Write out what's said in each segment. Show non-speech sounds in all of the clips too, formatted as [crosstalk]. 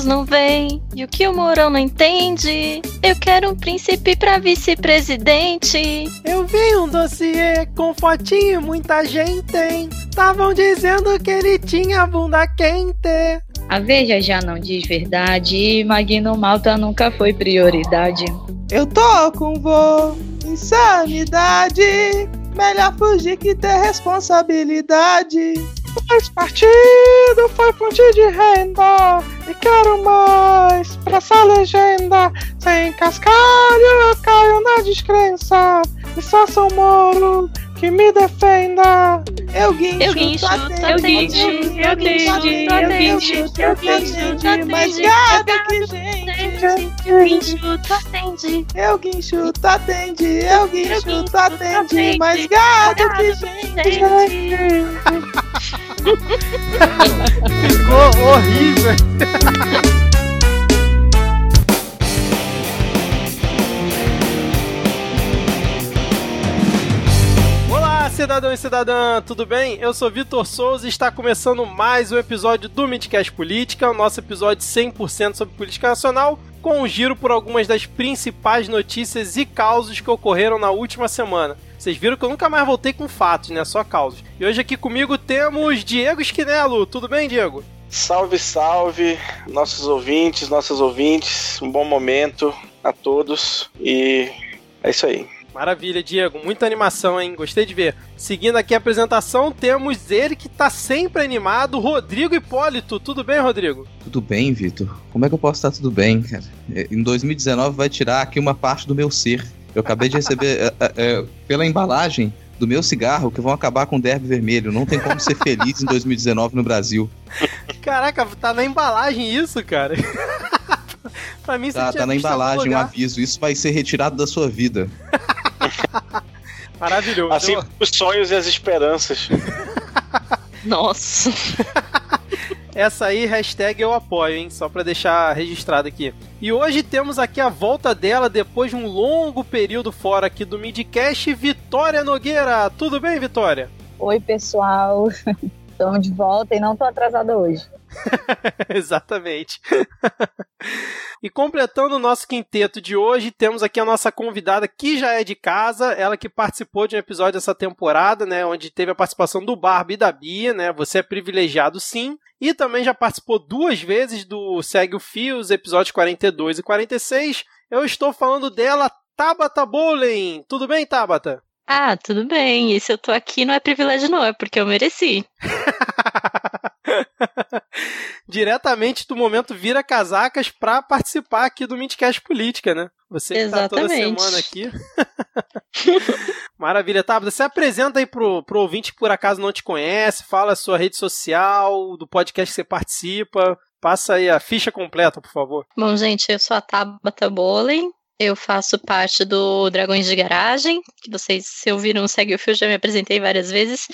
outros não veem e o que o Mourão não entende. Eu quero um príncipe pra vice-presidente. Eu vi um dossiê com fotinho, muita gente tem. Estavam dizendo que ele tinha bunda quente. A Veja já não diz verdade e Magno Malta nunca foi prioridade. Eu tô com vô, insanidade. Melhor fugir que ter responsabilidade. Esse partido foi fonte de renda e quero mais pra essa legenda. Sem cascalho eu caio na descrença e só sou moro que me defenda. Eu guincho, Eu guincho, eu guincho, eu guincho, eu guincho, tu atende, mais atende, que gente. Eu guincho, tu atende. Eu guincho, tu atende, eu guincho, guincho, tu atende, mais gado que gente. Ficou horrível. Cidadão e cidadã, tudo bem? Eu sou Vitor Souza e está começando mais um episódio do Midcast Política, o nosso episódio 100% sobre política nacional, com um giro por algumas das principais notícias e causos que ocorreram na última semana. Vocês viram que eu nunca mais voltei com fatos, né? Só causos. E hoje aqui comigo temos Diego Esquinelo. Tudo bem, Diego? Salve, salve, nossos ouvintes, nossas ouvintes. Um bom momento a todos e é isso aí. Maravilha, Diego. Muita animação, hein? Gostei de ver. Seguindo aqui a apresentação, temos ele que tá sempre animado, Rodrigo Hipólito. Tudo bem, Rodrigo? Tudo bem, Vitor? Como é que eu posso estar tudo bem, cara? É, Em 2019 vai tirar aqui uma parte do meu ser. Eu acabei de receber [laughs] é, é, é, pela embalagem do meu cigarro que vão acabar com o derby vermelho. Não tem como ser feliz em 2019 no Brasil. Caraca, tá na embalagem isso, cara. [laughs] [laughs] pra mim, Tá, tá na embalagem um aviso. Isso vai ser retirado da sua vida. [laughs] Maravilhoso. Assim os sonhos e as esperanças. [laughs] Nossa. Essa aí, hashtag eu apoio, hein? Só pra deixar registrado aqui. E hoje temos aqui a volta dela depois de um longo período fora aqui do Midcast, Vitória Nogueira. Tudo bem, Vitória? Oi, pessoal. Estamos de volta e não tô atrasada hoje. [laughs] Exatamente. e completando o nosso quinteto de hoje, temos aqui a nossa convidada que já é de casa, ela que participou de um episódio dessa temporada, né, onde teve a participação do Barbie e da Bia, né? Você é privilegiado sim. E também já participou duas vezes do Segue o Fio, os episódios 42 e 46. Eu estou falando dela, Tabata Bowling. Tudo bem, Tabata? Ah, tudo bem. E se eu tô aqui não é privilégio, não, é porque eu mereci. [laughs] [laughs] Diretamente do momento vira casacas pra participar aqui do Midcast Política, né? Você que tá toda Exatamente. semana aqui. [laughs] Maravilha, tá? Você apresenta aí pro, pro ouvinte que por acaso não te conhece, fala a sua rede social, do podcast que você participa. Passa aí a ficha completa, por favor. Bom, gente, eu sou a Tabata Bowling. Eu faço parte do Dragões de Garagem, que vocês, se ouviram, segue o fio, já me apresentei várias vezes.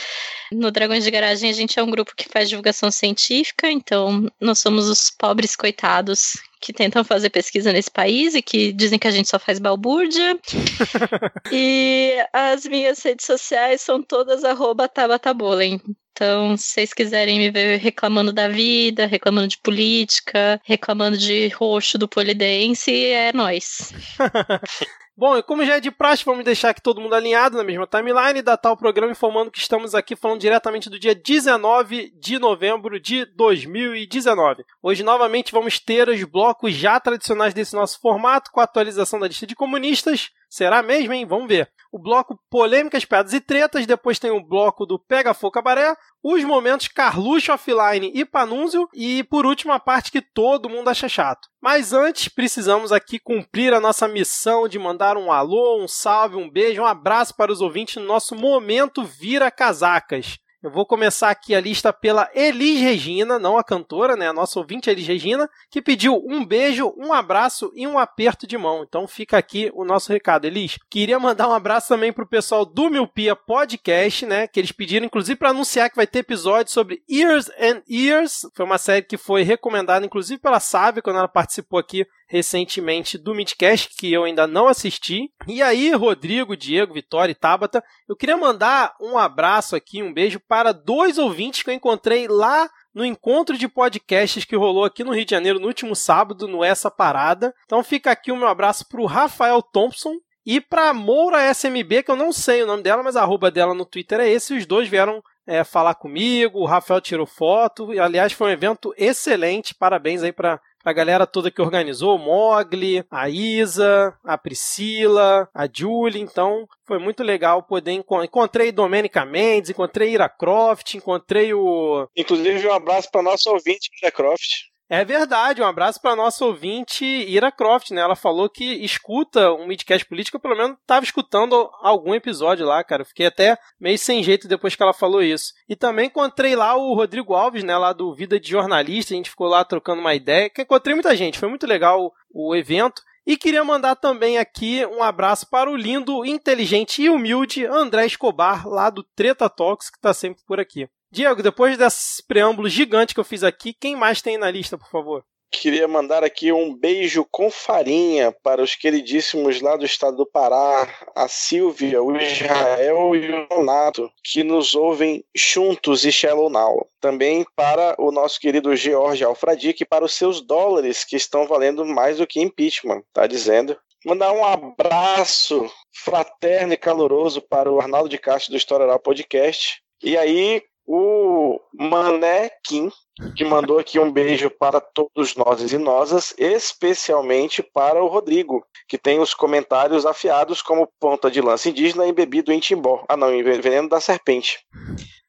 No Dragões de Garagem, a gente é um grupo que faz divulgação científica, então nós somos os pobres coitados que tentam fazer pesquisa nesse país e que dizem que a gente só faz balbúrdia. [laughs] e as minhas redes sociais são todas arroba Tabata Bowling. Então, se vocês quiserem me ver reclamando da vida, reclamando de política, reclamando de roxo do polidense, é nós. [laughs] Bom, e como já é de praxe, vamos deixar aqui todo mundo alinhado na mesma timeline datar o programa informando que estamos aqui falando diretamente do dia 19 de novembro de 2019. Hoje, novamente, vamos ter os blocos já tradicionais desse nosso formato, com a atualização da lista de comunistas. Será mesmo, hein? Vamos ver. O bloco Polêmicas, Piadas e Tretas, depois tem o bloco do Pega Fogo Cabaré, os momentos Carluxo Offline e Panúncio, e por último a parte que todo mundo acha chato. Mas antes, precisamos aqui cumprir a nossa missão de mandar um alô, um salve, um beijo, um abraço para os ouvintes no nosso Momento Vira Casacas. Eu vou começar aqui a lista pela Elis Regina, não a cantora, né? A nossa ouvinte Elis Regina, que pediu um beijo, um abraço e um aperto de mão. Então fica aqui o nosso recado, Elis. Queria mandar um abraço também pro pessoal do Miopia Podcast, né? Que eles pediram, inclusive, para anunciar que vai ter episódio sobre Years and Years. Foi uma série que foi recomendada, inclusive, pela Sávia, quando ela participou aqui recentemente do Midcast, que eu ainda não assisti. E aí, Rodrigo, Diego, Vitória e Tabata, eu queria mandar um abraço aqui, um beijo para dois ouvintes que eu encontrei lá no encontro de podcasts que rolou aqui no Rio de Janeiro no último sábado, no Essa Parada. Então fica aqui o meu abraço pro Rafael Thompson, e pra Moura SMB, que eu não sei o nome dela, mas a arroba dela no Twitter é esse, os dois vieram é, falar comigo, o Rafael tirou foto, e aliás foi um evento excelente, parabéns aí pra, pra galera toda que organizou, o Mogli, a Isa, a Priscila, a Julie, então foi muito legal poder encontrar. Encontrei Domenica Mendes, encontrei Ira Croft, encontrei o. Inclusive, um abraço para nosso ouvinte, Ira Croft. É verdade, um abraço para nossa ouvinte Ira Croft, né? Ela falou que escuta um midcast político, pelo menos estava escutando algum episódio lá, cara. Eu fiquei até meio sem jeito depois que ela falou isso. E também encontrei lá o Rodrigo Alves, né, lá do Vida de Jornalista, a gente ficou lá trocando uma ideia, que encontrei muita gente, foi muito legal o evento. E queria mandar também aqui um abraço para o lindo, inteligente e humilde André Escobar, lá do Treta Talks, que está sempre por aqui. Diego, depois desse preâmbulo gigante que eu fiz aqui, quem mais tem na lista, por favor? Queria mandar aqui um beijo com farinha para os queridíssimos lá do estado do Pará, a Silvia, o Israel e o Renato, que nos ouvem juntos e Shallow Now. Também para o nosso querido George Alfradique e para os seus dólares, que estão valendo mais do que impeachment, tá dizendo. Mandar um abraço fraterno e caloroso para o Arnaldo de Castro do História Oral Podcast. E aí, o Mané Kim, que mandou aqui um beijo para todos nós e nosas, especialmente para o Rodrigo, que tem os comentários afiados como ponta de lança indígena embebido em timbó. Ah, não, em veneno da serpente.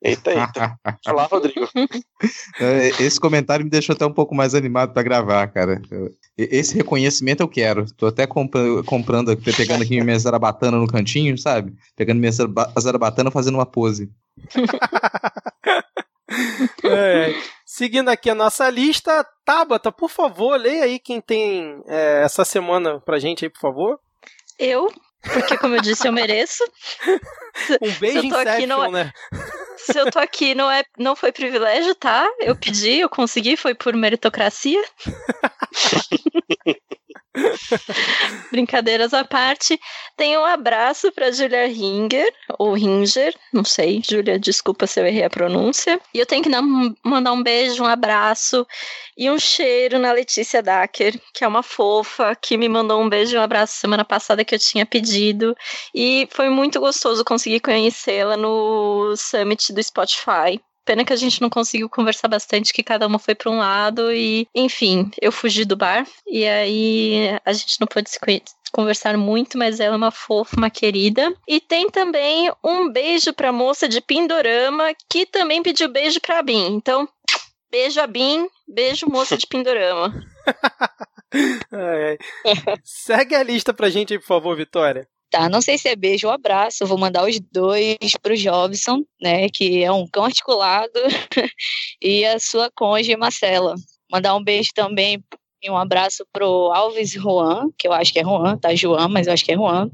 Eita, eita. Olá, Rodrigo. [laughs] É, esse comentário me deixou até um pouco mais animado para gravar, cara. Esse reconhecimento eu quero. Tô até comprando, comprando pegando aqui minha [laughs] zarabatana no cantinho, sabe? Pegando minha zarabatana fazendo uma pose. É, seguindo aqui a nossa lista, Tabata, por favor, leia aí quem tem é, essa semana pra gente aí, por favor. Eu, porque como eu disse, eu mereço. [laughs] Um beijo em aqui, não é... né? Se eu tô aqui, não, é, não foi privilégio, tá? Eu pedi, eu consegui, foi por meritocracia. [laughs] [laughs] Brincadeiras à parte, tem um abraço para Julia Ringer, ou Ringer, não sei, Julia, desculpa se eu errei a pronúncia. E eu tenho que dar, mandar um beijo, um abraço e um cheiro na Letícia Dacker, que é uma fofa, que me mandou um beijo e um abraço semana passada que eu tinha pedido. E foi muito gostoso conseguir conhecê-la no Summit do Spotify. Pena que a gente não conseguiu conversar bastante, que cada uma foi para um lado e, enfim, eu fugi do bar e aí a gente não pôde se conversar muito, mas ela é uma fofa, uma querida. E tem também um beijo pra moça de Pindorama, que também pediu beijo pra Bin. Então, beijo a Bin, beijo moça de Pindorama. [laughs] Segue a lista pra gente por favor, Vitória. Tá, não sei se é beijo ou abraço, vou mandar os dois pro Jobson, né, que é um cão articulado, [laughs] e a sua cônjuge Marcela. Mandar um beijo também e um abraço pro Alves Juan, que eu acho que é Juan, tá João, mas eu acho que é Juan.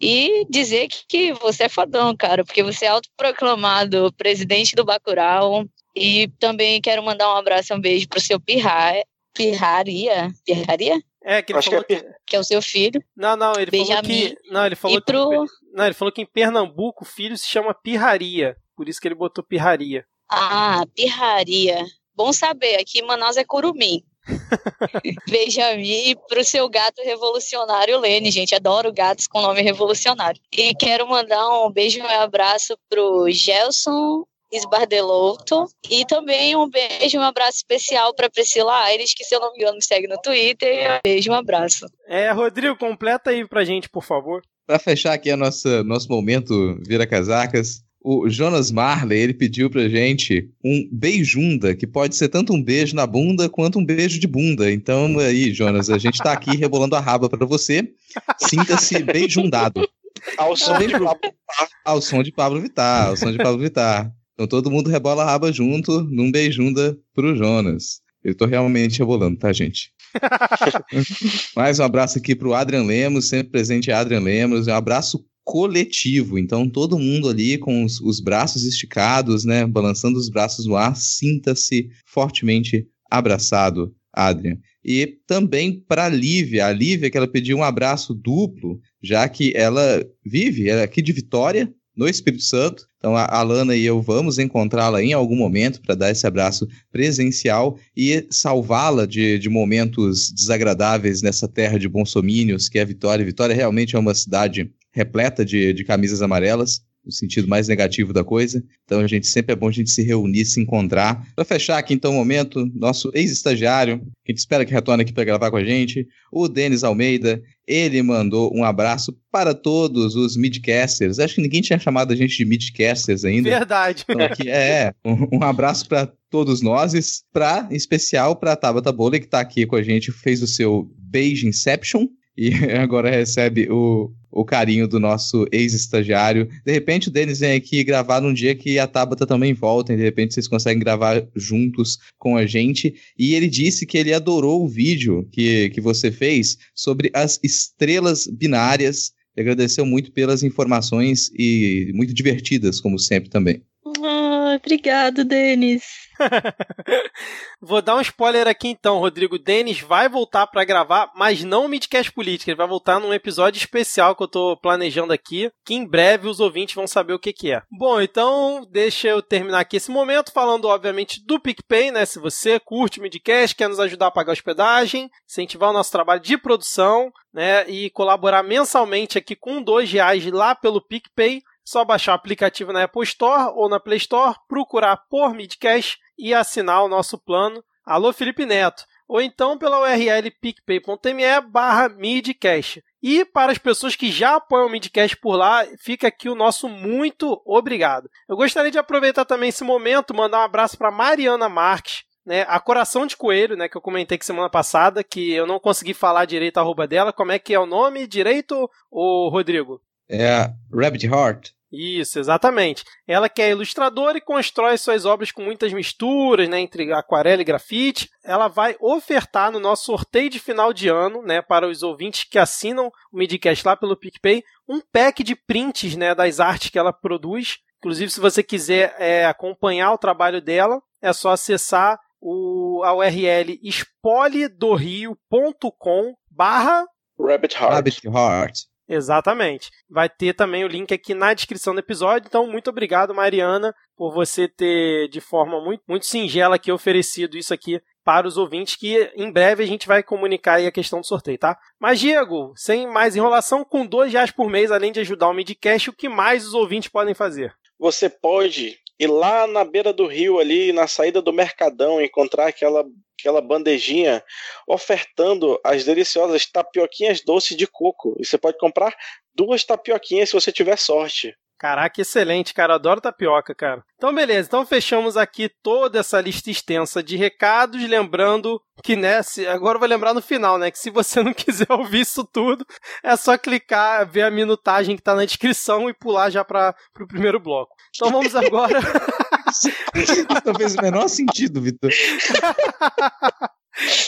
E dizer que, que você é fodão, cara, porque você é autoproclamado presidente do Bacurau. E também quero mandar um abraço e um beijo pro seu Pirra, Pirraria. Pirraria? É, que ele Acho falou que é... que... que... é o seu filho. Não, não, ele Benjamin. falou que. Não, ele falou pro... que. Não, ele falou que em Pernambuco o filho se chama Pirraria. Por isso que ele botou Pirraria. Ah, Pirraria. Bom saber, aqui em Manaus é Curumim. [laughs] Benjamin e pro seu gato revolucionário Lene, gente. Adoro gatos com nome revolucionário. E quero mandar um beijo e um abraço pro Gelson Esbardelouto. E também um beijo, um abraço especial para Priscila Aires, que se eu não me engano me segue no Twitter. Um beijo, um abraço. É, Rodrigo, completa aí pra gente, por favor. Para fechar aqui a nossa nosso momento vira casacas, o Jonas Marley, ele pediu pra gente um beijunda, que pode ser tanto um beijo na bunda quanto um beijo de bunda. Então aí, Jonas, a gente tá aqui [laughs] rebolando a raba para você. Sinta-se beijundado. Ao som, de Pablo. Ao som de Pablo Vittar, ao som de Pablo Vittar. Então todo mundo rebola a raba junto num beijunda pro Jonas. Eu tô realmente rebolando, tá, gente? [laughs] Mais um abraço aqui pro Adrian Lemos, sempre presente Adrian Lemos. Um abraço coletivo. Então, todo mundo ali com os, os braços esticados, né? Balançando os braços no ar, sinta-se fortemente abraçado, Adrian. E também para a Lívia, a Lívia que ela pediu um abraço duplo, já que ela vive ela é aqui de Vitória, no Espírito Santo. Então a Alana e eu vamos encontrá-la em algum momento para dar esse abraço presencial e salvá-la de, de momentos desagradáveis nessa terra de bonsomínios que é Vitória. Vitória realmente é uma cidade repleta de, de camisas amarelas no sentido mais negativo da coisa. Então a gente sempre é bom a gente se reunir, se encontrar. Para fechar aqui então o momento, nosso ex-estagiário, que a gente espera que retorne aqui para gravar com a gente, o Denis Almeida, ele mandou um abraço para todos os midcasters. Acho que ninguém tinha chamado a gente de midcasters ainda. Verdade. Então, aqui, é, um, um abraço para todos nós, para em especial para a Tabata Bowler, que está aqui com a gente, fez o seu Beijo Inception e [laughs] agora recebe o, o carinho do nosso ex-estagiário. De repente o Denis vem aqui gravar num dia que a Tabata também volta, e de repente vocês conseguem gravar juntos com a gente. E ele disse que ele adorou o vídeo que, que você fez sobre as estrelas binárias. E agradeceu muito pelas informações e muito divertidas, como sempre também. Ah, obrigado, Denis. [laughs] Vou dar um spoiler aqui então, Rodrigo. Denis vai voltar para gravar, mas não o Midcast Política. Ele vai voltar num episódio especial que eu tô planejando aqui, que em breve os ouvintes vão saber o que, que é. Bom, então deixa eu terminar aqui esse momento falando, obviamente, do PicPay, né? Se você curte o Midcast, quer nos ajudar a pagar hospedagem, incentivar o nosso trabalho de produção, né? E colaborar mensalmente aqui com dois reais lá pelo PicPay. Só baixar o aplicativo na Apple Store ou na Play Store, procurar por Midcast e assinar o nosso plano. Alô, Felipe Neto. Ou então pela URL picpay.me barra midcast. E para as pessoas que já apoiam o Midcast por lá, fica aqui o nosso muito obrigado. Eu gostaria de aproveitar também esse momento, mandar um abraço para Mariana Marques, né, a Coração de Coelho, né, que eu comentei que semana passada, que eu não consegui falar direito a arroba dela. Como é que é o nome direito, ô Rodrigo? É a Rabbit Heart. Isso, exatamente. Ela que é ilustradora e constrói suas obras com muitas misturas, né, entre aquarela e grafite. Ela vai ofertar no nosso sorteio de final de ano, né, para os ouvintes que assinam o Midcast lá pelo PicPay, um pack de prints, né, das artes que ela produz. Inclusive, se você quiser é, acompanhar o trabalho dela, é só acessar o, a URL espolidorio.com barra Rabbit Heart. Rabbit Heart. Exatamente. Vai ter também o link aqui na descrição do episódio. Então, muito obrigado, Mariana, por você ter, de forma muito, muito singela, aqui, oferecido isso aqui para os ouvintes, que em breve a gente vai comunicar aí a questão do sorteio, tá? Mas, Diego, sem mais enrolação, com dois reais por mês, além de ajudar o Midcast, o que mais os ouvintes podem fazer? Você pode ir lá na beira do rio, ali na saída do Mercadão, encontrar aquela aquela bandejinha ofertando as deliciosas tapioquinhas doces de coco. E você pode comprar duas tapioquinhas se você tiver sorte. Caraca, excelente, cara. Adoro tapioca, cara. Então, beleza. Então, fechamos aqui toda essa lista extensa de recados. Lembrando que, né, se, agora eu vou lembrar no final, né, que se você [laughs] não quiser ouvir isso tudo, é só clicar, ver a minutagem que tá na descrição e pular já para o primeiro bloco. Então, vamos agora. [laughs] [laughs] Não fez o menor sentido, Vitor. [laughs]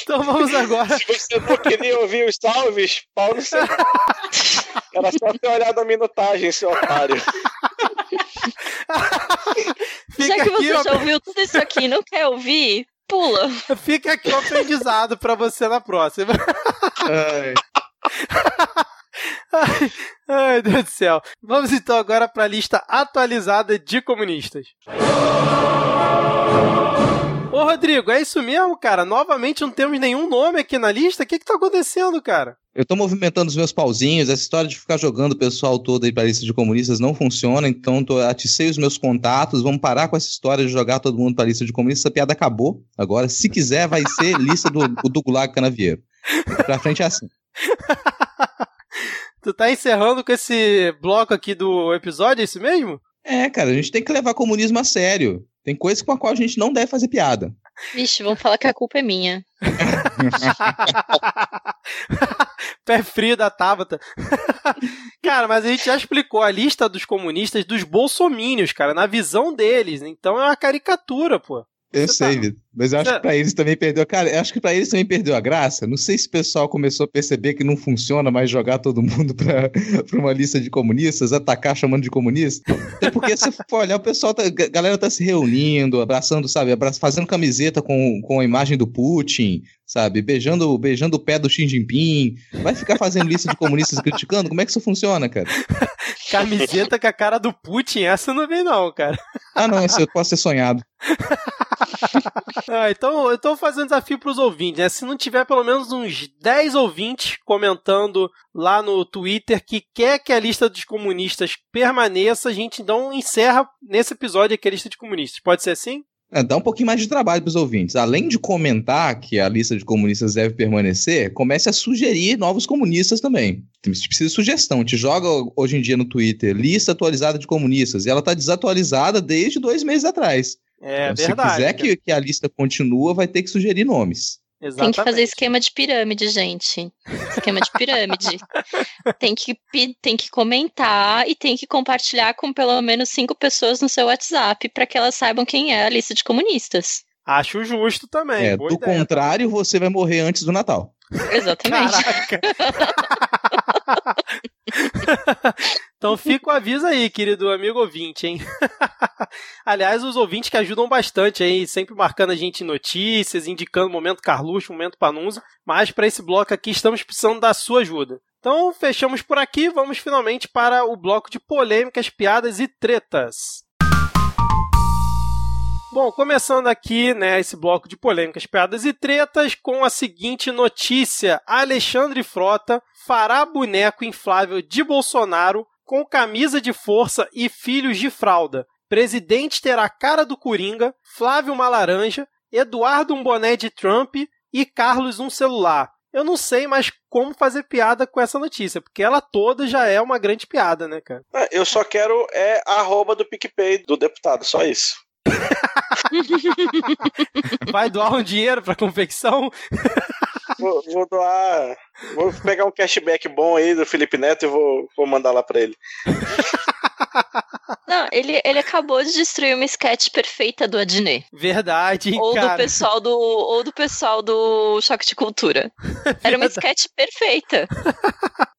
Então vamos agora. Se você não queria ouvir os salves, Paulo, você... era só ter olhado a minutagem, seu otário. [laughs] Já que você já ouviu tudo isso aqui e não quer ouvir, pula. Fica aqui o aprendizado para você na próxima. Ai. Ai, ai, Deus do céu. Vamos então agora para a lista atualizada de comunistas. Ô, Rodrigo, é isso mesmo, cara? Novamente não temos nenhum nome aqui na lista? O que que tá acontecendo, cara? Eu tô movimentando os meus pauzinhos, essa história de ficar jogando o pessoal todo aí pra lista de comunistas não funciona, então tô, aticei os meus contatos, vamos parar com essa história de jogar todo mundo pra lista de comunistas, essa piada acabou. Agora, se quiser, vai ser lista do, do Gulag Canavieiro. Pra frente é assim. [laughs] tu tá encerrando com esse bloco aqui do episódio, é isso mesmo? É, cara, a gente tem que levar comunismo a sério. Tem coisas com a qual a gente não deve fazer piada. Vixe, vão falar que a culpa é minha. [laughs] Pé frio da Tabata. [laughs] cara, mas a gente já explicou a lista dos comunistas dos bolsomínios, cara, na visão deles. Então é uma caricatura, pô. Eu sei, tá- Vitor. Mas eu acho que pra eles também perdeu. Cara, eu acho que pra eles também perdeu a graça. Não sei se o pessoal começou a perceber que não funciona mais jogar todo mundo [laughs] pra, pra uma lista de comunistas, atacar chamando de comunista. Até porque se for olhar, o pessoal, tá, a galera tá se reunindo, abraçando, sabe? Fazendo camiseta com, com a imagem do Putin, sabe? Beijando, beijando o pé do Xi Jinping. Vai ficar fazendo lista de comunistas criticando? Como é que isso funciona, cara? [laughs] Camiseta com a cara do Putin, essa não vem não, cara. Ah, não, isso pode ser sonhado. [laughs] ah, então, eu tô fazendo um desafio pros ouvintes, né? Se não tiver pelo menos uns 10 ouvintes comentando lá no Twitter que quer que a lista dos comunistas permaneça, a gente então encerra nesse episódio aqui a lista de comunistas. Pode ser assim? É, dá um pouquinho mais de trabalho para os ouvintes. Além de comentar que a lista de comunistas deve permanecer, comece a sugerir novos comunistas também. Precisa de sugestão. A gente joga hoje em dia no Twitter lista atualizada de comunistas e ela está desatualizada desde dois meses atrás. É então, verdade. Se quiser que, que a lista continue, vai ter que sugerir nomes. Exatamente. Tem que fazer esquema de pirâmide, gente. Esquema de pirâmide. [laughs] tem, que, tem que comentar e tem que compartilhar com pelo menos cinco pessoas no seu WhatsApp para que elas saibam quem é a lista de comunistas. Acho justo também. É, do ideia. contrário, você vai morrer antes do Natal. Exatamente. [laughs] então fica o aviso aí, querido amigo ouvinte, hein? [laughs] Aliás, os ouvintes que ajudam bastante aí, sempre marcando a gente em notícias, indicando momento Carluxo, momento Panunza. Mas para esse bloco aqui estamos precisando da sua ajuda. Então fechamos por aqui, vamos finalmente para o bloco de polêmicas, piadas e tretas. Bom, começando aqui, né, esse bloco de polêmicas, piadas e tretas com a seguinte notícia: Alexandre Frota fará boneco inflável de Bolsonaro com camisa de força e filhos de fralda. Presidente terá cara do Coringa, Flávio uma laranja, Eduardo um boné de Trump e Carlos um celular. Eu não sei mais como fazer piada com essa notícia, porque ela toda já é uma grande piada, né, cara? Eu só quero é a arroba do PicPay do deputado, só isso. [laughs] Vai doar um dinheiro pra confecção? Vou, vou, doar. Vou pegar um cashback bom aí do Felipe Neto e vou, vou mandar lá pra ele. [laughs] Não, ele, ele acabou de destruir uma sketch perfeita do Adnet. Verdade, ou cara. do pessoal do Ou do pessoal do Choque de Cultura. Era uma sketch perfeita.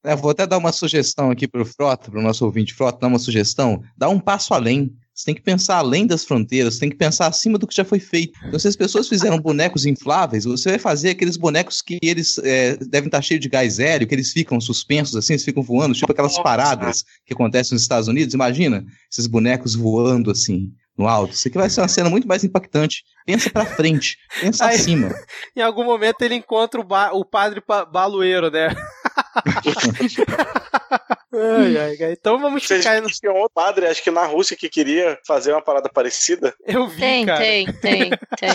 É, vou até dar uma sugestão aqui pro Frota, pro nosso ouvinte Frota, dar uma sugestão. Dá um passo além. Você tem que pensar além das fronteiras, você tem que pensar acima do que já foi feito. Então, se as pessoas fizeram bonecos infláveis, você vai fazer aqueles bonecos que eles é, devem estar cheios de gás hélio, que eles ficam suspensos assim, eles ficam voando, tipo aquelas paradas que acontecem nos Estados Unidos. Imagina esses bonecos voando assim no alto. Isso aqui vai ser uma cena muito mais impactante. Pensa pra frente, pensa Aí, acima. Em algum momento ele encontra o, ba o padre baloeiro, né? [laughs] ai, ai, ai. Então vamos Vocês ficar no. Tinha outro padre, acho que na Rússia, que queria fazer uma parada parecida. Eu vi. Tem, cara. tem, tem, tem.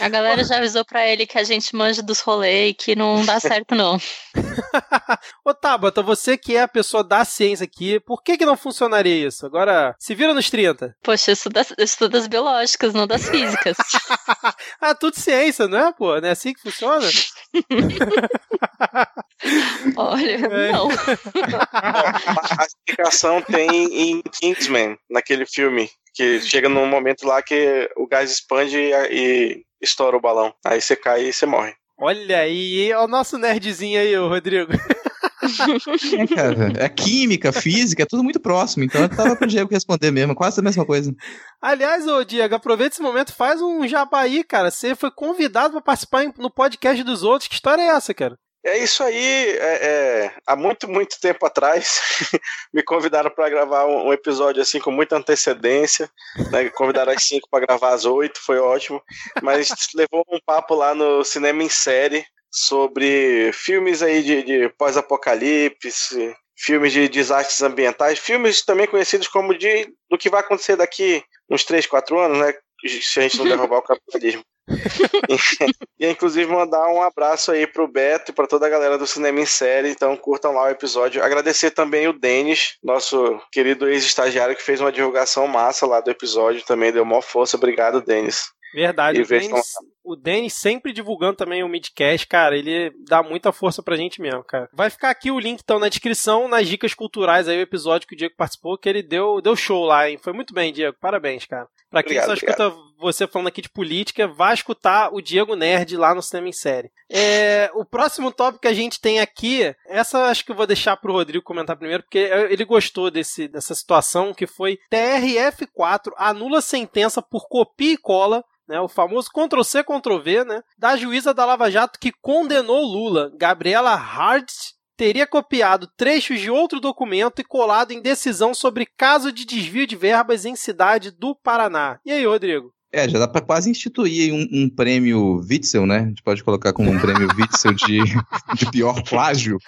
A galera já avisou pra ele que a gente manja dos rolês e que não dá certo, não. [laughs] Ô, Tabata, você que é a pessoa da ciência aqui, por que que não funcionaria isso? Agora, se vira nos 30. Poxa, eu estudo, eu estudo das biológicas, não das físicas. [laughs] ah, tudo ciência, não é, pô? Não é assim que funciona? [laughs] Olha, é. não. [laughs] A explicação tem em Kingsman, naquele filme, que chega num momento lá que o gás expande e, e estoura o balão. Aí você cai e você morre. Olha aí, o nosso nerdzinho aí, o Rodrigo. É, cara, é química, física, é tudo muito próximo. Então eu tava pro Diego responder mesmo, quase a mesma coisa. Aliás, ô Diego, aproveita esse momento, faz um jabá aí, cara. Você foi convidado para participar no podcast dos outros. Que história é essa, cara? É isso aí. É, é, há muito, muito tempo atrás, [laughs] me convidaram para gravar um, episódio assim com muita antecedência. Né? Convidaram às 5 para gravar às 8, foi ótimo. Mas levou um papo lá no Cinema em Série sobre filmes aí de, de pós-apocalipse, filmes de desastres ambientais, filmes também conhecidos como de do que vai acontecer daqui uns 3, 4 anos, né? Se a gente não derrubar o capitalismo. [laughs] e inclusive mandar um abraço aí pro Beto e para toda a galera do Cinema em Série. Então curtam lá o episódio. Agradecer também o Denis, nosso querido ex-estagiário, que fez uma divulgação massa lá do episódio. Também deu maior força. Obrigado, Denis. Verdade. O Denis, o Denis sempre divulgando também o Midcast, cara, ele dá muita força pra gente mesmo, cara. Vai ficar aqui o link, então, na descrição, nas dicas culturais aí, o episódio que o Diego participou, que ele deu, deu show lá, hein? Foi muito bem, Diego. Parabéns, cara. Pra quem obrigado, só escuta obrigado. você falando aqui de política, vai escutar o Diego Nerd lá no Cinema em Série. É, o próximo tópico que a gente tem aqui, essa acho que eu vou deixar pro Rodrigo comentar primeiro, porque ele gostou desse, dessa situação, que foi TRF4 anula sentença por copia e cola né, o famoso Ctrl-C, Né, da juíza da Lava Jato que condenou Lula, Gabriela Hartz, teria copiado trechos de outro documento e colado em decisão sobre caso de desvio de verbas em cidade do Paraná. E aí, Rodrigo? É, já dá pra quase instituir um, um prêmio Witzel, né? A gente pode colocar como um prêmio Witzel de, [laughs] de pior plágio.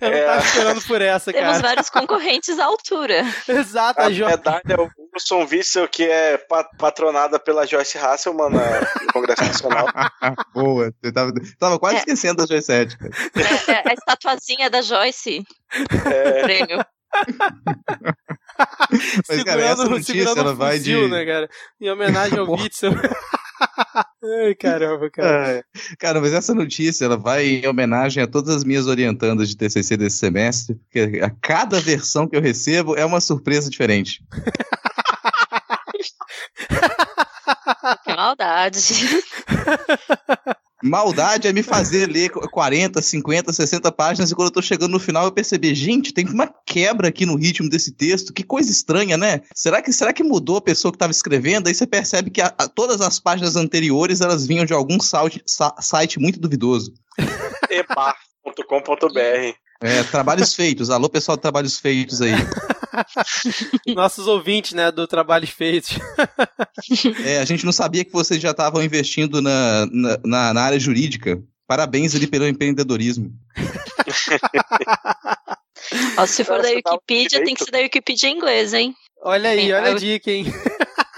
Eu não É. tava esperando por essa, Temos cara. vários concorrentes à altura. Exato, A a Jo... medalha é o Wilson Witzel, que é pa- patronada pela Joyce Hasselman na- no Congresso Nacional. [laughs] Boa, eu tava, tava quase É. esquecendo da Joyce cara. É, é a estatuazinha da Joyce. É, Prêmio. [laughs] Mas, cara, essa notícia, segurando ela um vai fuzil, de- né, cara? Em homenagem ao. [laughs] Witzel. [laughs] Ai, caramba, cara. É. Cara, mas essa notícia, ela vai em homenagem a todas as minhas orientandas de TCC desse semestre, porque a cada versão que eu recebo é uma surpresa diferente. Que maldade. Maldade é me fazer ler 40, 50, 60 páginas e quando eu tô chegando no final eu percebi, gente, tem uma quebra aqui no ritmo desse texto, que coisa estranha, né? Será que, será que mudou a pessoa que estava escrevendo? Aí você percebe que a- a- todas as páginas anteriores elas vinham de algum site, sa- site muito duvidoso. ebar.com.br. É, trabalhos feitos. Alô, pessoal de trabalhos feitos aí. [laughs] Nossos ouvintes, né, do Trabalhos Feitos. [laughs] É, a gente não sabia que vocês já estavam investindo na, na, na- na área jurídica. Parabéns ali pelo empreendedorismo. Ó, se for da Wikipedia, tem que ser da Wikipedia em inglês, hein? Olha aí, Sim, olha a dica, hein?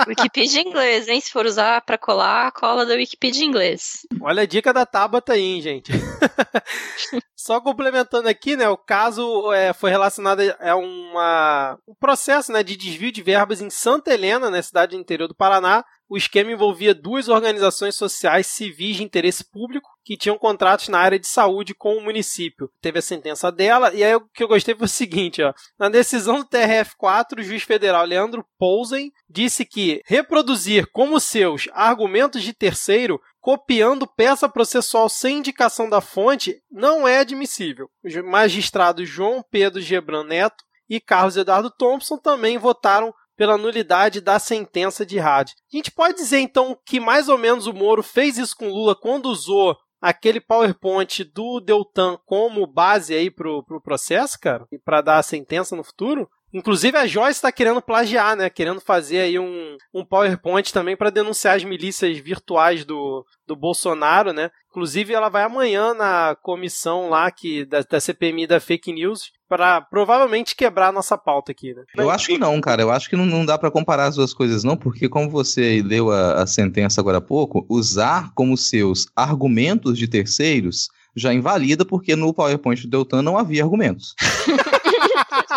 Wikipedia em inglês, hein? Se for usar pra colar, cola da Wikipedia em inglês. Olha a dica da Tabata aí, hein, gente. [laughs] Só complementando aqui, né, o caso é, foi relacionado a uma, um processo né, de desvio de verbas em Santa Helena, na cidade do interior do Paraná. O esquema envolvia duas organizações sociais civis de interesse público que tinham contratos na área de saúde com o município. Teve a sentença dela, e aí o que eu gostei foi o seguinte, ó. Na decisão do TRF4, o juiz federal Leandro Pousen disse que reproduzir como seus argumentos de terceiro copiando peça processual sem indicação da fonte não é admissível. Os magistrados João Pedro Gebran Neto e Carlos Eduardo Thompson também votaram pela nulidade da sentença de rádio. A gente pode dizer então que mais ou menos o Moro fez isso com Lula quando usou aquele PowerPoint do Deltan como base aí pro, pro processo, cara, e para dar a sentença no futuro? Inclusive a Joyce está querendo plagiar, né? Querendo fazer aí um, um PowerPoint também para denunciar as milícias virtuais do, do Bolsonaro, né? Inclusive ela vai amanhã na comissão lá que da, da CPMI da fake news para provavelmente quebrar a nossa pauta aqui, né? Eu acho que não, cara. Eu acho que não, não dá pra comparar as duas coisas, não, porque como você leu a, a sentença agora há pouco, usar como seus argumentos de terceiros já invalida, porque no PowerPoint do Deltan não havia argumentos. [laughs]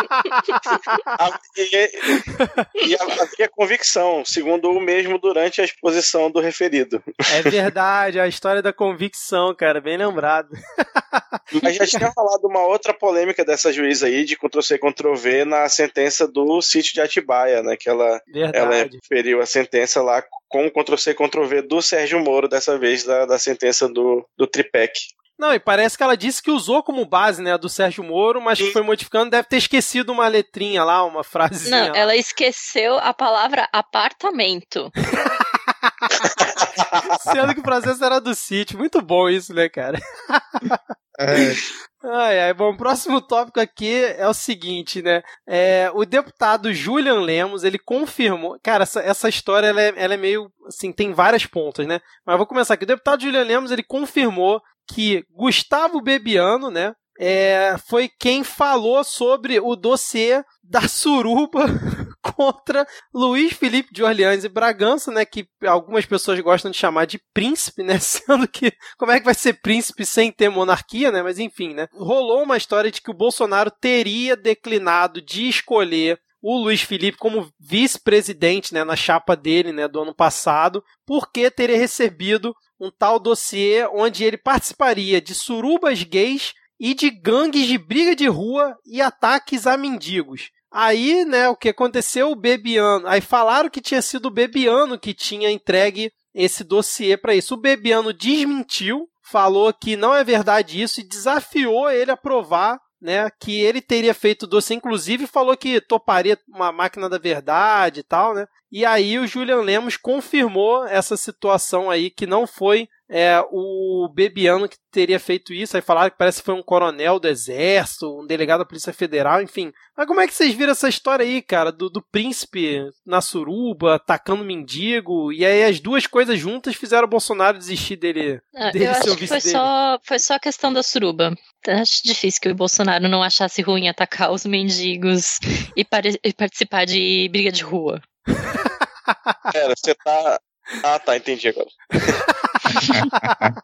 [laughs] E, e havia convicção, segundo o mesmo durante a exposição do referido. É verdade, a história da convicção, cara, bem lembrado. [laughs] Mas já tinha falado uma outra polêmica dessa juíza aí, de Ctrl-C, Ctrl-V, na sentença do sítio de Atibaia, né? Que ela, ela feriu a sentença lá com Ctrl-C, Ctrl-V do Sérgio Moro, dessa vez da, da sentença do, do Tripec. Não, e parece que ela disse que usou como base, né, a do Sérgio Moro, mas que foi modificando, deve ter esquecido uma letrinha lá, uma frasezinha. Não, ela esqueceu a palavra apartamento. [laughs] Sendo que o processo era do sítio. Muito bom isso, né, cara? [laughs] Ai, ai, bom, o próximo tópico aqui é o seguinte, né? É, o deputado Julian Lemos, ele confirmou. Cara, essa, essa história ela é, ela é meio. Assim, tem várias pontas, né? Mas eu vou começar aqui. O deputado Julian Lemos, ele confirmou que Gustavo Bebiano, né? É, foi quem falou sobre o dossiê da suruba [laughs] contra Luiz Felipe de Orleans e Bragança, né? Que algumas pessoas gostam de chamar de príncipe, né? [laughs] Sendo que como é que vai ser príncipe sem ter monarquia, né? Mas enfim, né? Rolou uma história de que o Bolsonaro teria declinado de escolher o Luiz Felipe como vice-presidente, né, na chapa dele, né, do ano passado, porque teria recebido um tal dossiê onde ele participaria de surubas gays e de gangues de briga de rua e ataques a mendigos. Aí, né, o que aconteceu? O Bebiano. Aí falaram que tinha sido o Bebiano que tinha entregue esse dossiê para isso. O Bebiano desmentiu, falou que não é verdade isso e desafiou ele a provar né, que ele teria feito dossiê, inclusive falou que toparia uma máquina da verdade e tal, né? E aí o Julian Lemos confirmou essa situação aí que não foi é, o Bebiano que teria feito isso. Aí falaram que parece que foi um coronel do exército, um delegado da Polícia Federal, enfim. Mas como é que vocês viram essa história aí, cara? Do, do príncipe na suruba, atacando mendigo, e aí as duas coisas juntas fizeram o Bolsonaro desistir dele. Ah, dele eu ser o acho que foi dele. só, foi só a questão da suruba. Acho difícil que o Bolsonaro não achasse ruim atacar os mendigos e, e participar de briga de rua. Pera, você tá. Ah, tá, entendi agora. [laughs]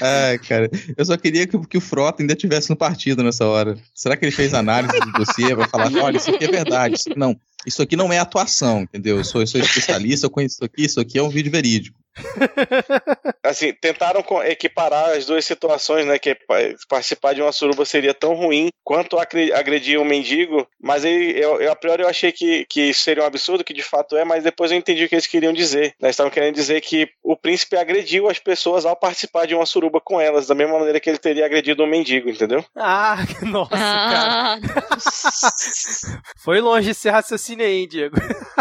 Ai, cara, eu só queria que, que o Frota ainda estivesse no partido nessa hora. Será que ele fez análise do dossiê pra falar, olha, isso aqui é verdade, isso aqui não, isso aqui não é atuação, entendeu? Eu sou, eu sou especialista, eu conheço isso aqui, isso aqui é um vídeo verídico. [laughs] Assim, tentaram equiparar as duas situações, né? Que pa- participar de uma suruba seria tão ruim quanto agredir um mendigo, mas aí, eu, eu, a priori eu achei que, que isso seria um absurdo, que de fato é, mas depois eu entendi o que eles queriam dizer. Né? Eles estavam querendo dizer que o príncipe agrediu as pessoas ao participar de uma suruba com elas, da mesma maneira que ele teria agredido um mendigo, entendeu? Ah, [laughs] nossa, cara. Ah, Foi longe esse raciocínio aí, Diego. [laughs]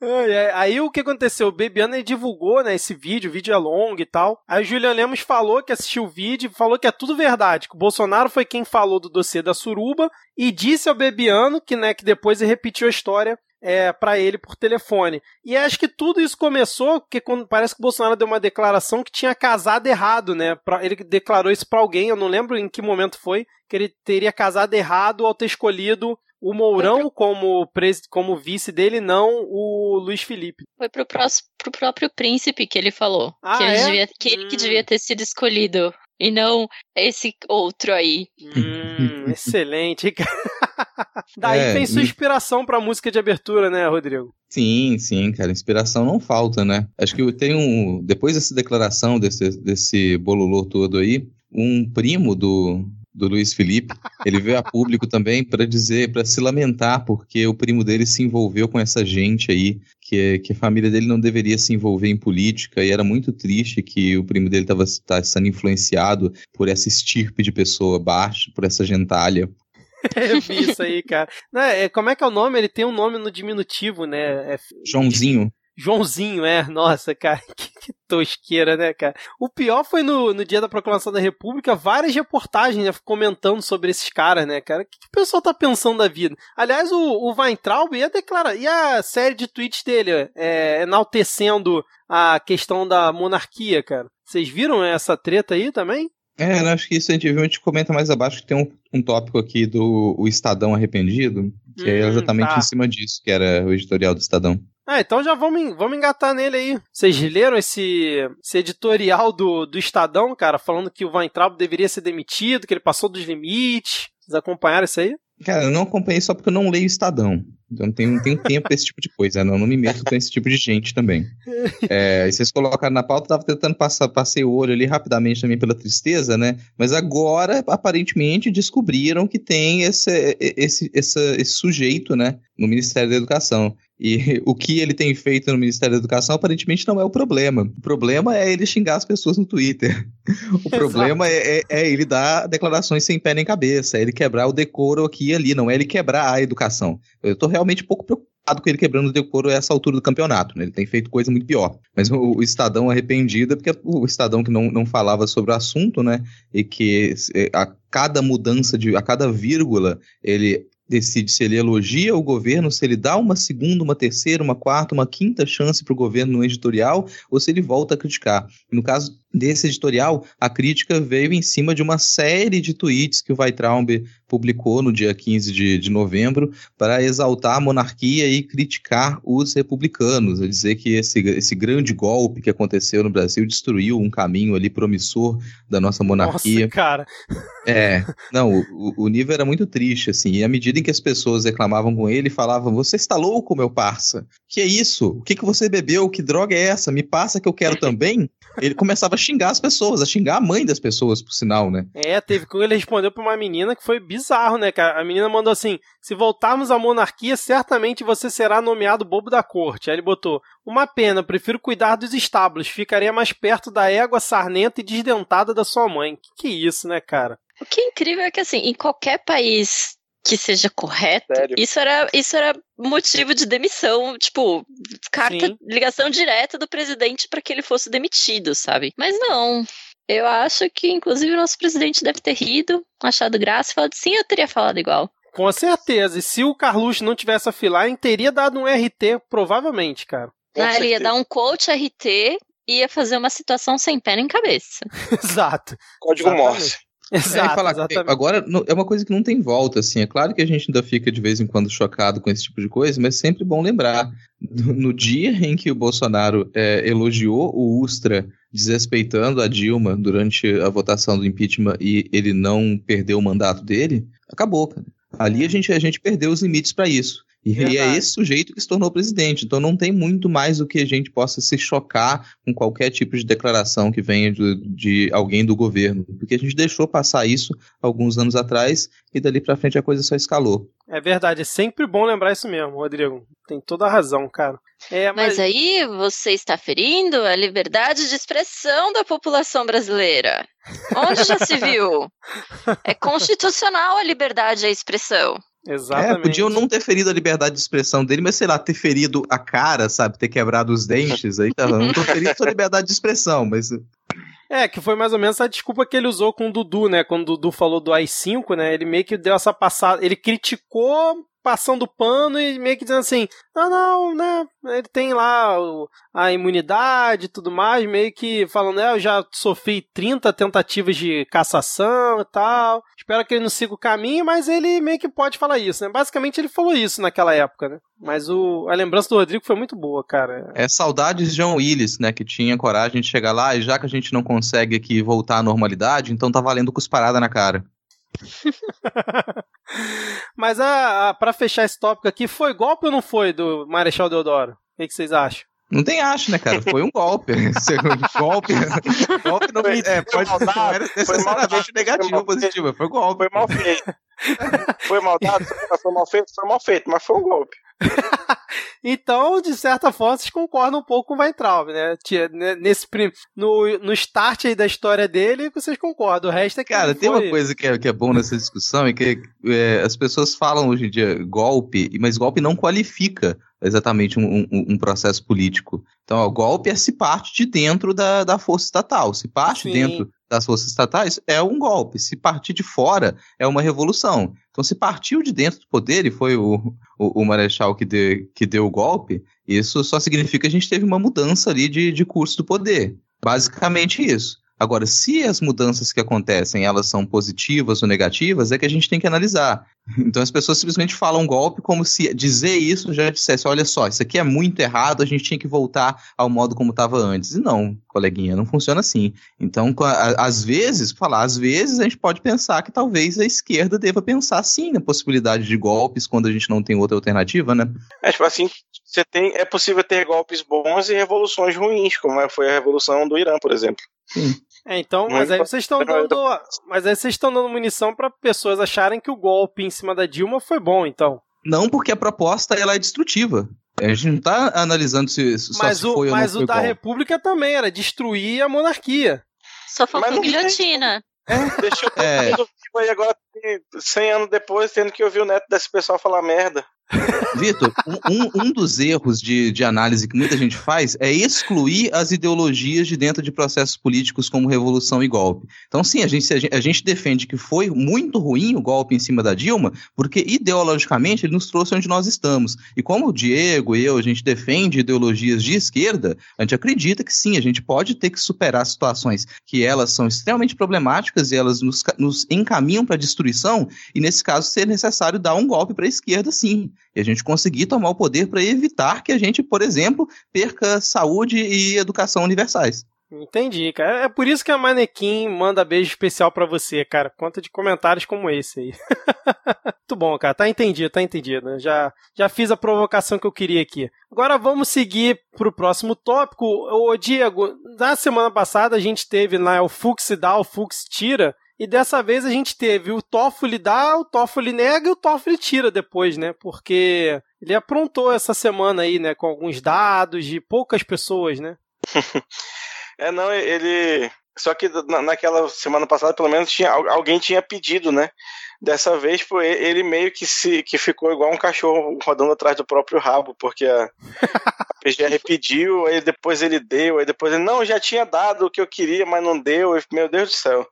Ai. aí o que aconteceu? O Bebiano divulgou né, esse vídeo, o vídeo é longo e tal. Aí o Julian Lemos falou que assistiu o vídeo, falou que é tudo verdade, que o Bolsonaro foi quem falou do dossiê da suruba e disse ao Bebiano que, né, que depois ele repetiu a história é, para ele por telefone. E acho que tudo isso começou porque quando parece que o Bolsonaro deu uma declaração que tinha casado errado, né? Pra, ele declarou isso para alguém, eu não lembro em que momento foi, que ele teria casado errado ao ter escolhido o Mourão como, pres, como vice dele, não o Luiz Felipe. foi pro, próximo, pro próprio príncipe que ele falou. Ah, que, ele é? devia, que ele que Hum. devia ter sido escolhido. E não esse outro aí. Hum, [laughs] excelente. cara. [laughs] Daí É, tem sua e- inspiração pra música de abertura, né, Rodrigo? Sim, sim, cara, inspiração não falta, né? Acho que eu tenho um, depois dessa declaração desse, desse bololô todo aí, um primo do, do Luiz Felipe, ele veio a público também para dizer, para se lamentar, porque o primo dele se envolveu com essa gente aí, que, que a família dele não deveria se envolver em política, e era muito triste que o primo dele estava sendo influenciado por essa estirpe de pessoa baixa, por essa gentalha. [laughs] Eu vi isso aí, cara. Né, é, como é que é o nome? Ele tem um nome no diminutivo, né? É Joãozinho, Joãozinho, é. Nossa, cara, [laughs] que, que tosqueira, né, cara? O pior foi no, no dia da proclamação da República, várias reportagens né, comentando sobre esses caras, né, cara? O que, que o pessoal tá pensando da vida? Aliás, o, o Weintraub ia declarar, e a série de tweets dele, é, enaltecendo a questão da monarquia, cara. Vocês viram essa treta aí também? É, eu acho que isso a gente viu, a gente comenta mais abaixo que tem um, um tópico aqui do o Estadão Arrependido, que é Hum, exatamente tá. em cima disso, que era o editorial do Estadão. Ah, então já vamos, vamos engatar nele aí. Vocês leram esse, esse editorial do, do Estadão, cara, falando que o Weintraub deveria ser demitido, que ele passou dos limites. Vocês acompanharam isso aí? Cara, eu não acompanhei só porque eu não leio Estadão. Então não tenho, não tenho tempo pra esse tipo de coisa, não, não me meto com esse tipo de gente também. É, e vocês colocaram na pauta, eu tava tentando passar, passei o olho ali rapidamente também pela tristeza, né? Mas agora, aparentemente, descobriram que tem esse, esse, esse, esse sujeito, né, no Ministério da Educação. E [laughs] o que ele tem feito no Ministério da Educação aparentemente não é o problema. O problema é ele xingar as pessoas no Twitter. [laughs] O problema é, é- é ele dar declarações sem pé nem cabeça, é ele quebrar o decoro aqui e ali, não é ele quebrar a educação. Eu tô realmente pouco preocupado com ele quebrando o decoro a essa altura do campeonato, né? Ele tem feito coisa muito pior. Mas o, o Estadão arrependido é porque o Estadão que não, não falava sobre o assunto, né? E que eh, a cada mudança de. a cada vírgula, ele decide se ele elogia o governo, se ele dá uma segunda, uma terceira, uma quarta, uma quinta chance para o governo no editorial, ou se ele volta a criticar. No caso desse editorial, a crítica veio em cima de uma série de tweets que o Weitraub publicou no dia 15 de, de novembro para exaltar a monarquia e criticar os republicanos, a dizer que esse, esse grande golpe que aconteceu no Brasil destruiu um caminho ali promissor da nossa monarquia. Nossa, cara. É, [laughs] não, o, o nível era muito triste, assim, e à medida em que as pessoas reclamavam com ele, falavam, você está louco, meu parça? Que é isso? O que, que você bebeu? Que droga é essa? Me passa que eu quero [laughs] também? Ele começava a xingar as pessoas, a xingar a mãe das pessoas, por sinal, né? É, teve como ele respondeu pra uma menina que foi bizarro, né, cara? A menina mandou assim: se voltarmos à monarquia, certamente você será nomeado bobo da corte. Aí ele botou: uma pena, prefiro cuidar dos estábulos, ficaria mais perto da égua sarnenta e desdentada da sua mãe. Que que é isso, né, cara? O que é incrível é que, assim, em qualquer país que seja correto, Sério? isso era, isso era motivo de demissão, tipo, carta, Sim. ligação direta do presidente para que ele fosse demitido, sabe? Mas não. Eu acho que, inclusive, o nosso presidente deve ter rido, achado graça e falado, sim, eu teria falado igual. Com certeza. E se o Carluxo não tivesse a filar, teria dado um RT, provavelmente, cara. Ah, ele ia dar um coach RT e ia fazer uma situação sem pé nem cabeça. [laughs] Exato. Código Exatamente. É, Exato, falar- exatamente. Agora, é uma coisa que não tem volta, assim. É claro que a gente ainda fica de vez em quando chocado com esse tipo de coisa, mas é sempre bom lembrar. No, no dia em que o Bolsonaro é, elogiou o Ustra desrespeitando a Dilma durante a votação do impeachment e ele não perdeu o mandato dele, acabou, cara. Ali a gente, a gente perdeu os limites para isso. E, e é esse sujeito que se tornou presidente. Então não tem muito mais do que a gente possa se chocar com qualquer tipo de declaração que venha de, de alguém do governo. Porque a gente deixou passar isso alguns anos atrás e dali pra frente a coisa só escalou. É verdade, é sempre bom lembrar isso mesmo, Rodrigo. Tem toda a razão, cara. É, Mas mas, aí você está ferindo a liberdade de expressão da população brasileira. Onde já se viu? [laughs] É constitucional a liberdade à expressão. Exatamente. É, podiam não ter ferido a liberdade de expressão dele, mas sei lá, ter ferido a cara, sabe? Ter quebrado os dentes, aí tá, não tô ferindo sua liberdade de expressão, mas É, que foi mais ou menos a desculpa que ele usou com o Dudu, né? Quando o Dudu falou do AI-5, né? Ele meio que deu essa passada. Ele criticou passando pano e meio que dizendo assim: ah, não, né? Ele tem lá a imunidade e tudo mais, meio que falando, é, eu já sofri 30 tentativas de cassação e tal. Espero que ele não siga o caminho, mas ele meio que pode falar isso, né? Basicamente ele falou isso naquela época, né? Mas o, a lembrança do Rodrigo foi muito boa, cara. é saudades de John Willis, né? Que tinha coragem de chegar lá e já que a gente não consegue aqui voltar à normalidade, então tá valendo cusparada na cara. [laughs] Mas a, a, pra fechar esse tópico aqui, foi golpe ou não foi do Marechal Deodoro? O que, que vocês acham? Não tem acho, né, cara? Foi um golpe. [laughs] Golpe. golpe não, Foi- é, foi pode, maldade, não era foi necessariamente maldade, negativo foi ou positivo, foi golpe. Foi mal feito. Foi mal dado, foi mal feito, foi mal feito, mas foi um golpe. [laughs] Então, de certa forma, vocês concordam um pouco com o Weintraub, né? Tia- né, Nesse, prim- no, no start aí da história dele, vocês concordam. O resto é que. Cara, tem foi- uma coisa que é, que é bom nessa discussão, é que é, as pessoas falam hoje em dia golpe, mas golpe não qualifica exatamente um, um- um processo político. Então, ó, golpe é se parte de dentro da, da força estatal. Se parte Sim. dentro das forças estatais, é um golpe. Se partir de fora, é uma revolução. Então, se partiu de dentro do poder, e foi o, o, o Marechal que, de, que deu o golpe, isso só significa que a gente teve uma mudança ali de, de curso do poder. Basicamente isso. Agora, se as mudanças que acontecem, elas são positivas ou negativas, é que a gente tem que analisar. Então as pessoas simplesmente falam golpe como se dizer isso já dissesse, olha só, isso aqui é muito errado, a gente tinha que voltar ao modo como estava antes. E não, coleguinha, não funciona assim. Então, às vezes, falar, às vezes a gente pode pensar que talvez a esquerda deva pensar sim na possibilidade de golpes quando a gente não tem outra alternativa, né? É tipo assim, você tem, é possível ter golpes bons e revoluções ruins, como é- foi a revolução do Irã, por exemplo. É, então, Muito mas aí vocês estão dando. Mas aí vocês estão dando munição pra pessoas acharem que o golpe em cima da Dilma foi bom, então. Não porque a proposta ela é destrutiva. A gente não tá analisando se, se só Mas o, foi ou mas não o da golpe. República também era destruir a monarquia. Só faltou guilhotina. Deixou todo É. mundo vivo aí agora, 100 anos depois, tendo que ouvir o neto desse pessoal falar merda. Vitor, um, um- dos erros de, de análise que muita gente faz é excluir as ideologias de dentro de processos políticos como revolução e golpe. Então, sim, a gente, a gente, defende que foi muito ruim o golpe em cima da Dilma, porque ideologicamente ele nos trouxe onde nós estamos. E como o Diego e eu, a gente defende ideologias de esquerda, a gente acredita que sim, a gente pode ter que superar situações que elas são extremamente problemáticas e elas nos, nos encaminham para a destruição, e nesse caso ser necessário dar um golpe para a esquerda, sim. E a gente conseguir tomar o poder para evitar que a gente, por exemplo, perca saúde e educação universais. Entendi, cara. É por isso que a Manequim manda beijo especial pra você, cara. Conta de comentários como esse aí. [laughs] Muito bom, cara. Tá entendido, tá entendido. Já, já fiz a provocação que eu queria aqui. Agora vamos seguir pro próximo tópico. Ô, Diego, na semana passada a gente teve lá o Fux dá, o Fux tira. E dessa vez a gente teve o Toffoli dá, o Toffoli nega e o Toffoli tira depois, né? Porque ele aprontou essa semana aí, né? Com alguns dados de poucas pessoas, né? [laughs] É, não, ele Só que na, naquela semana passada, pelo menos, tinha, alguém tinha pedido, né? Dessa vez foi ele meio que se que ficou igual um cachorro rodando atrás do próprio rabo, porque a, [laughs] a PGR pediu, aí depois ele deu, aí depois ele não, já tinha dado o que eu queria, mas não deu. meu Deus do céu.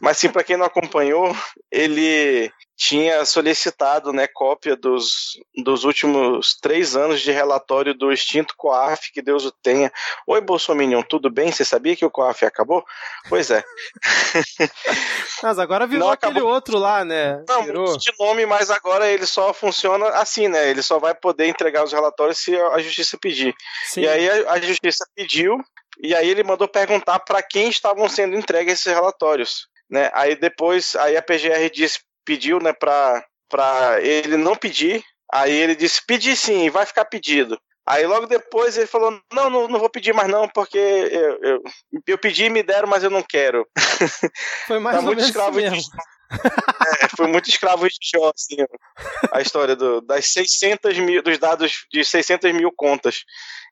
Mas sim, para quem não acompanhou, ele tinha solicitado né, cópia dos, dos últimos três anos de relatório do extinto COAF, que Deus o tenha. Oi, Bolsominion, tudo bem? Você sabia que o COAF acabou? Pois é. [laughs] Mas agora virou aquele outro lá, né? Não, virou. de nome, mas agora ele só funciona assim, né? Ele só vai poder entregar os relatórios se a justiça pedir. Sim. E aí a, a justiça pediu, e aí ele mandou perguntar para quem estavam sendo entregues esses relatórios. Né? Aí depois, aí a PGR disse pediu, né, pra, pra ele não pedir. Aí ele disse: pedir sim, vai ficar pedido. Aí logo depois ele falou: não, não, não vou pedir mais não, porque eu, eu, eu pedi e me deram, mas eu não quero. [laughs] Foi mais tá muito escravo mesmo. De... É, foi muito escravo de Jó, assim, a história do, das 600 mil, dos dados de 600 mil contas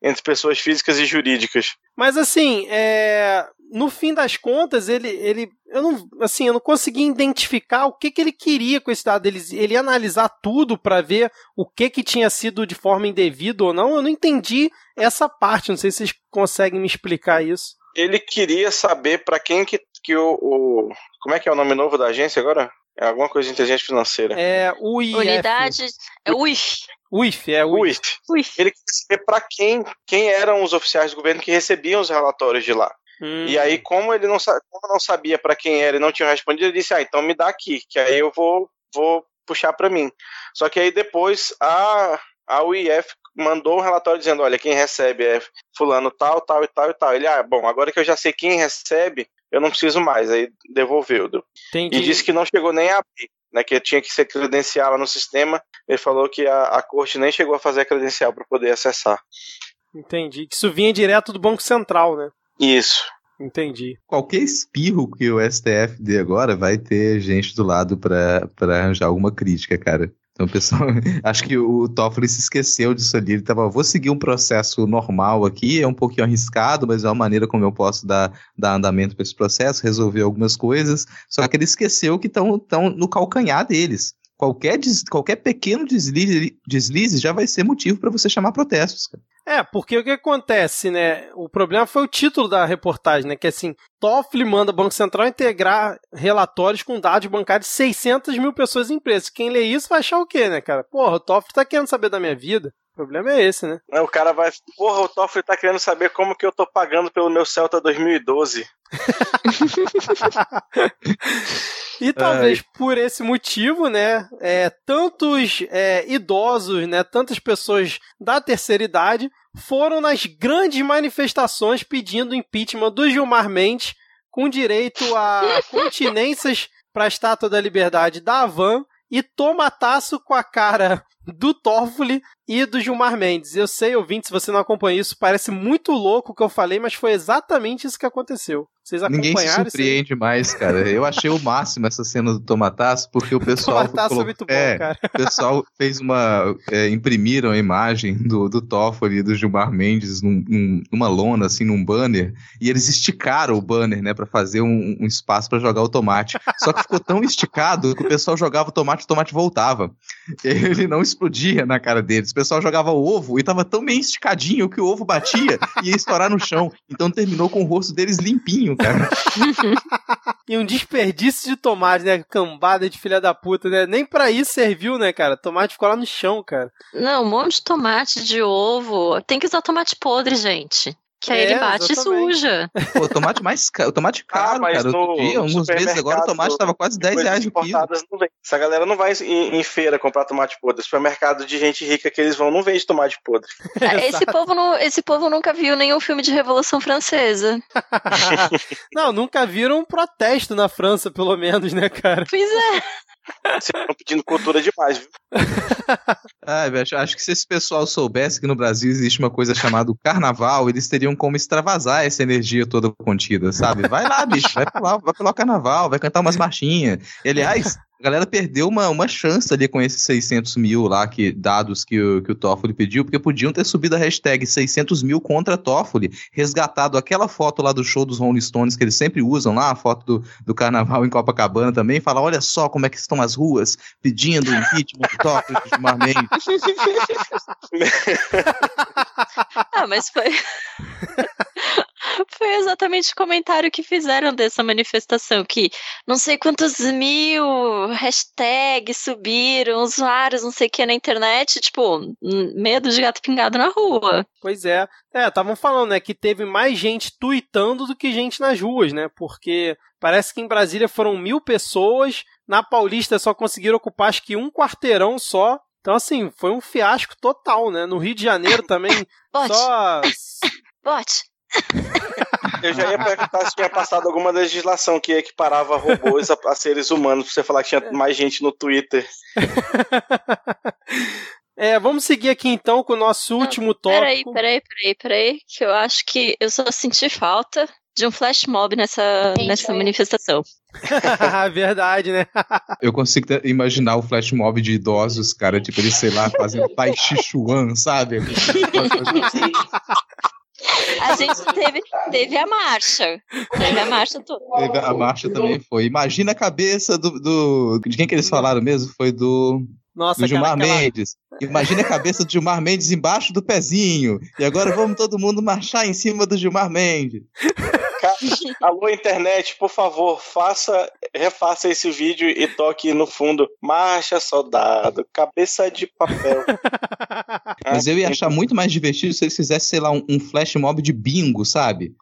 entre pessoas físicas e jurídicas. Mas assim, é, no fim das contas, ele, ele, eu não, assim, eu não consegui identificar o que, que ele queria com esse dado. Ele, ele ia analisar tudo para ver o que que tinha sido de forma indevida ou não. Eu não entendi essa parte. Não sei se vocês conseguem me explicar isso. Ele queria saber para quem que, que o, o, como é que é o nome novo da agência agora? É alguma coisa de inteligência financeira. É o Unidade. É o IF. UIF, é o UIF. UIF. Ele queria saber para quem, quem eram os oficiais do governo que recebiam os relatórios de lá. Hum. E aí, como ele não, como não sabia para quem era e não tinha respondido, ele disse: Ah, então me dá aqui, que aí eu vou, vou puxar para mim. Só que aí depois a, a UIF mandou um relatório dizendo: Olha, quem recebe é Fulano tal, tal e tal e tal. Ele, ah, bom, agora que eu já sei quem recebe, eu não preciso mais. Aí devolveu. Entendi. E disse que não chegou nem a abrir. Né, que tinha que ser credencial lá no sistema. Ele falou que a, a corte nem chegou a fazer a credencial para poder acessar. Entendi. Que isso vinha direto do Banco Central, né? Isso. Entendi. Qualquer espirro que o STF dê agora vai ter gente do lado para arranjar alguma crítica, cara. Então, pessoal, [laughs] acho que o Toffoli se esqueceu disso ali. Ele tava, vou seguir um processo normal aqui, é um pouquinho arriscado, mas é uma maneira como eu posso dar, dar andamento para esse processo, resolver algumas coisas. Só que ele esqueceu que estão no calcanhar deles. Qualquer, des, qualquer pequeno deslize, deslize já vai ser motivo para você chamar protestos. Cara. É, porque o que acontece, né? O problema foi o título da reportagem, né? Que assim, Toffoli manda Banco Central integrar relatórios com dados bancários de 600 mil pessoas em empresas. Quem lê isso vai achar o quê, né, cara? Porra, o Toffoli tá querendo saber da minha vida. O problema é esse, né? O cara vai. Porra, o Toffoli tá querendo saber como que eu tô pagando pelo meu Celta 2012. [laughs] e talvez é. por esse motivo, né, é, tantos é, idosos, né, tantas pessoas da terceira idade foram nas grandes manifestações pedindo impeachment do Gilmar Mendes, com direito a [laughs] continências para a Estátua da Liberdade da Havan e tomataço com a cara do Toffoli e do Gilmar Mendes. Eu sei, ouvinte, se você não acompanha isso, parece muito louco o que eu falei, mas foi exatamente isso que aconteceu. Vocês Ninguém se surpreende mais, cara. Eu achei o máximo essa cena do Tomataço, porque o [laughs] pessoal. Tomataço colocou... é muito bom, é, cara. O pessoal fez uma. É, imprimiram a imagem do, do Toffoli e do Gilmar Mendes num, num, numa lona, assim, num banner, e eles esticaram o banner, né, pra fazer um, um espaço para jogar o tomate. Só que ficou tão esticado que o pessoal jogava o tomate e o tomate voltava. [laughs] Ele não explodia na cara deles. O pessoal jogava o ovo e tava tão bem esticadinho que o ovo batia e ia estourar no chão. Então terminou com o rosto deles limpinho, cara. [laughs] e um desperdício de tomate, né? Cambada de filha da puta, né? Nem para isso serviu, né, cara? Tomate ficou lá no chão, cara. Não, um monte de tomate, de ovo. Tem que usar tomate podre, gente. Que aí é, ele bate exatamente. e suja. Pô, o tomate mais caro, o tomate ah, caro, ah, cara. No, dia, alguns meses agora o tomate tava quase 10 reais o quilo. Essa galera não vai em, em, feira comprar tomate podre. Supermercado de gente rica que eles vão não vende tomate podre. [laughs] É, esse, povo não, esse povo nunca viu nenhum filme de Revolução Francesa. [laughs] não, nunca viram um protesto na França, pelo menos, né, cara? Pois é. Vocês estão pedindo cultura demais, viu? [laughs] ah, acho, acho que se esse pessoal soubesse que no Brasil existe uma coisa chamada carnaval, eles teriam como extravasar essa energia toda contida, sabe? Vai lá, bicho, vai lá, vai carnaval, vai cantar umas marchinhas. aliás, Galera perdeu uma, uma chance ali com esses 600 mil lá, que, dados que o, que o Toffoli pediu, porque podiam ter subido a hashtag 600 mil contra Toffoli, resgatado aquela foto lá do show dos Rolling Stones que eles sempre usam lá, a foto do, do carnaval em Copacabana também, falar, olha só como é que estão as ruas pedindo impeachment do Toffoli, do Gilmar Mendes. [laughs] [laughs] ah, mas foi. [laughs] Foi exatamente o comentário que fizeram dessa manifestação, que não sei quantos mil hashtags subiram, usuários, não sei o que na internet, tipo, medo de gato pingado na rua. Pois é. É, estavam falando, né, que teve mais gente tweetando do que gente nas ruas, né, porque parece que em Brasília foram mil pessoas, na Paulista só conseguiram ocupar acho que um quarteirão só, então, assim, foi um fiasco total, né? No Rio de Janeiro também, [laughs] só... [laughs] Bote. Eu já ia perguntar se tinha passado alguma legislação que equiparava robôs a, a seres humanos, pra você falar que tinha mais gente no Twitter. [laughs] É, vamos seguir aqui então com o nosso último tópico. Peraí, peraí, peraí, peraí, que eu acho que eu só senti falta de um flash mob nessa, nessa manifestação. [laughs] Verdade, né? [laughs] eu consigo imaginar o flash mob de idosos, cara, tipo, eles, sei lá, fazendo [laughs] Tai Chi Chuan, sabe? A gente teve, teve a marcha. Teve a marcha toda. Teve a marcha também foi. Imagina a cabeça do, do. De quem que eles falaram mesmo? Foi do. Nossa, do Gilmar cara, aquela... Mendes. Imagina a cabeça do Gilmar Mendes embaixo do pezinho. E agora vamos todo mundo marchar em cima do Gilmar Mendes. Alô, internet, por favor, faça, refaça esse vídeo e toque no fundo. Marcha, soldado, cabeça de papel. [laughs] Mas eu ia achar muito mais divertido se eles fizessem, sei lá, um, um flash mob de bingo, sabe?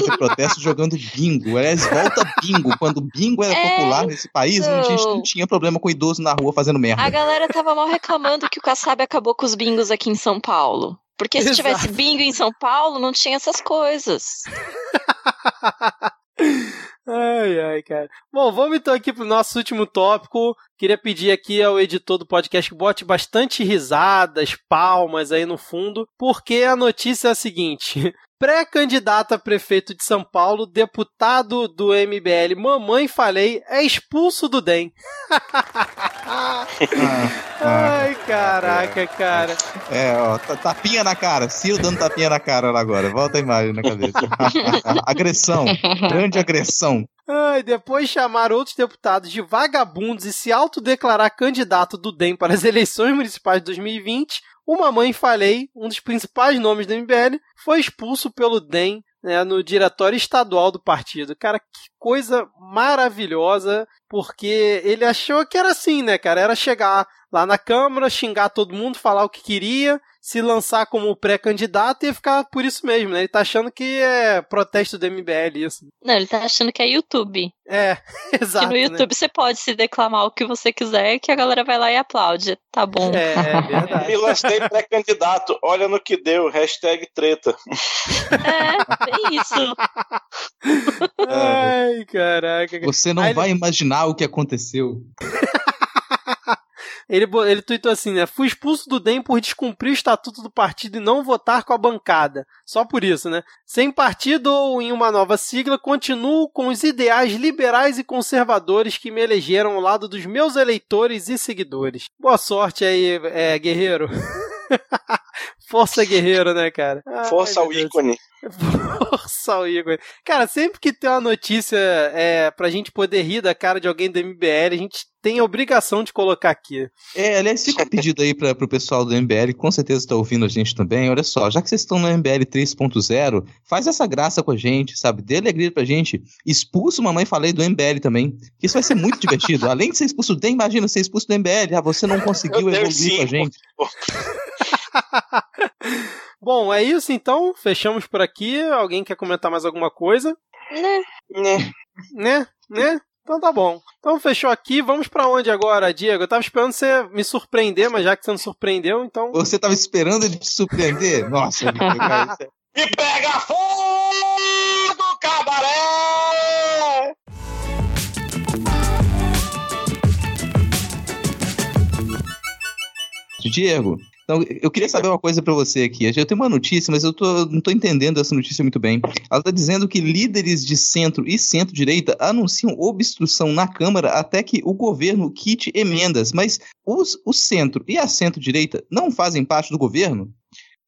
Fazer protesto jogando bingo. Aliás, volta bingo. Quando bingo era é, popular nesse país, a gente não tinha problema com idoso na rua fazendo merda. A galera tava mal reclamando que o Kassab acabou com os bingos aqui em São Paulo. Porque se Exato. tivesse bingo em São Paulo, não tinha essas coisas. [laughs] ai, ai, cara. Bom, vamos então aqui pro nosso último tópico. Queria pedir aqui ao editor do podcast que bote bastante risadas, palmas aí no fundo, porque a notícia é a seguinte: pré-candidato a prefeito de São Paulo, deputado do MBL Mamãe Falei, é expulso do DEM. [laughs] ah, Ai, caraca, cara. É, ó, tapinha na cara. Ciro dando tapinha na cara agora. Volta a imagem na cabeça. [laughs] agressão. Grande agressão. Ai, depois chamar outros deputados de vagabundos e se autodeclarar candidato do DEM para as eleições municipais de 2020, o Mamãe Falei, um dos principais nomes do MBL, foi expulso pelo DEM né, no diretório estadual do partido. Cara, que coisa maravilhosa, porque ele achou que era assim, né, cara? Era chegar lá na Câmara, xingar todo mundo, falar o que queria, se lançar como pré-candidato e ficar por isso mesmo, né? Ele tá achando que é protesto do MBL isso. Não, ele tá achando que é YouTube. É, exato. [laughs] Que no YouTube né? você pode se declamar o que você quiser que a galera vai lá e aplaude. Tá bom. É, é [laughs] verdade. Me lancei pré-candidato, olha no que deu, hashtag treta. É, é isso. Ai, caraca. Você não Aí vai ele... imaginar o que aconteceu. [laughs] Ele, ele tweetou assim, né? Fui expulso do DEM por descumprir o estatuto do partido e não votar com a bancada. Só por isso, né? Sem partido ou em uma nova sigla, continuo com os ideais liberais e conservadores que me elegeram ao lado dos meus eleitores e seguidores. Boa sorte aí, é, guerreiro. [laughs] Força guerreiro, né, cara? Força ao ícone. Força ao ícone. Cara, sempre que tem uma notícia é, pra gente poder rir da cara de alguém do MBL, a gente tem a obrigação de colocar aqui. É, aliás, fica um pedido aí para o pessoal do MBL, com certeza está ouvindo a gente também. Olha só, já que vocês estão no MBL 3.0, faz essa graça com a gente, sabe? Dê alegria pra gente. Expulsa uma mãe falei do MBL também. Que isso vai ser muito divertido. [laughs] Além de ser expulso do DEM, imagina ser expulso do MBL. Ah, você não conseguiu evoluir com a gente. [laughs] Bom, é isso então. Fechamos por aqui. Alguém quer comentar mais alguma coisa? Né? Né? Né? Né? Então tá bom. Então fechou aqui. Vamos para onde agora, Diego? Eu tava esperando você me surpreender, mas já que você não surpreendeu, então. Você tava esperando ele te surpreender? Nossa, E [laughs] pega fogo, cabaré! Diego, Então, eu queria saber uma coisa para você aqui. Eu tenho uma notícia, mas eu tô, não tô entendendo essa notícia muito bem. Ela tá dizendo que líderes de centro e centro-direita anunciam obstrução na Câmara até que o governo quite emendas. Mas os, o centro e a centro-direita não fazem parte do governo?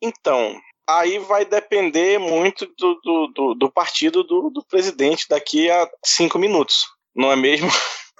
Então, aí vai depender muito do, do, do, do partido do, do presidente daqui a cinco minutos, não é mesmo?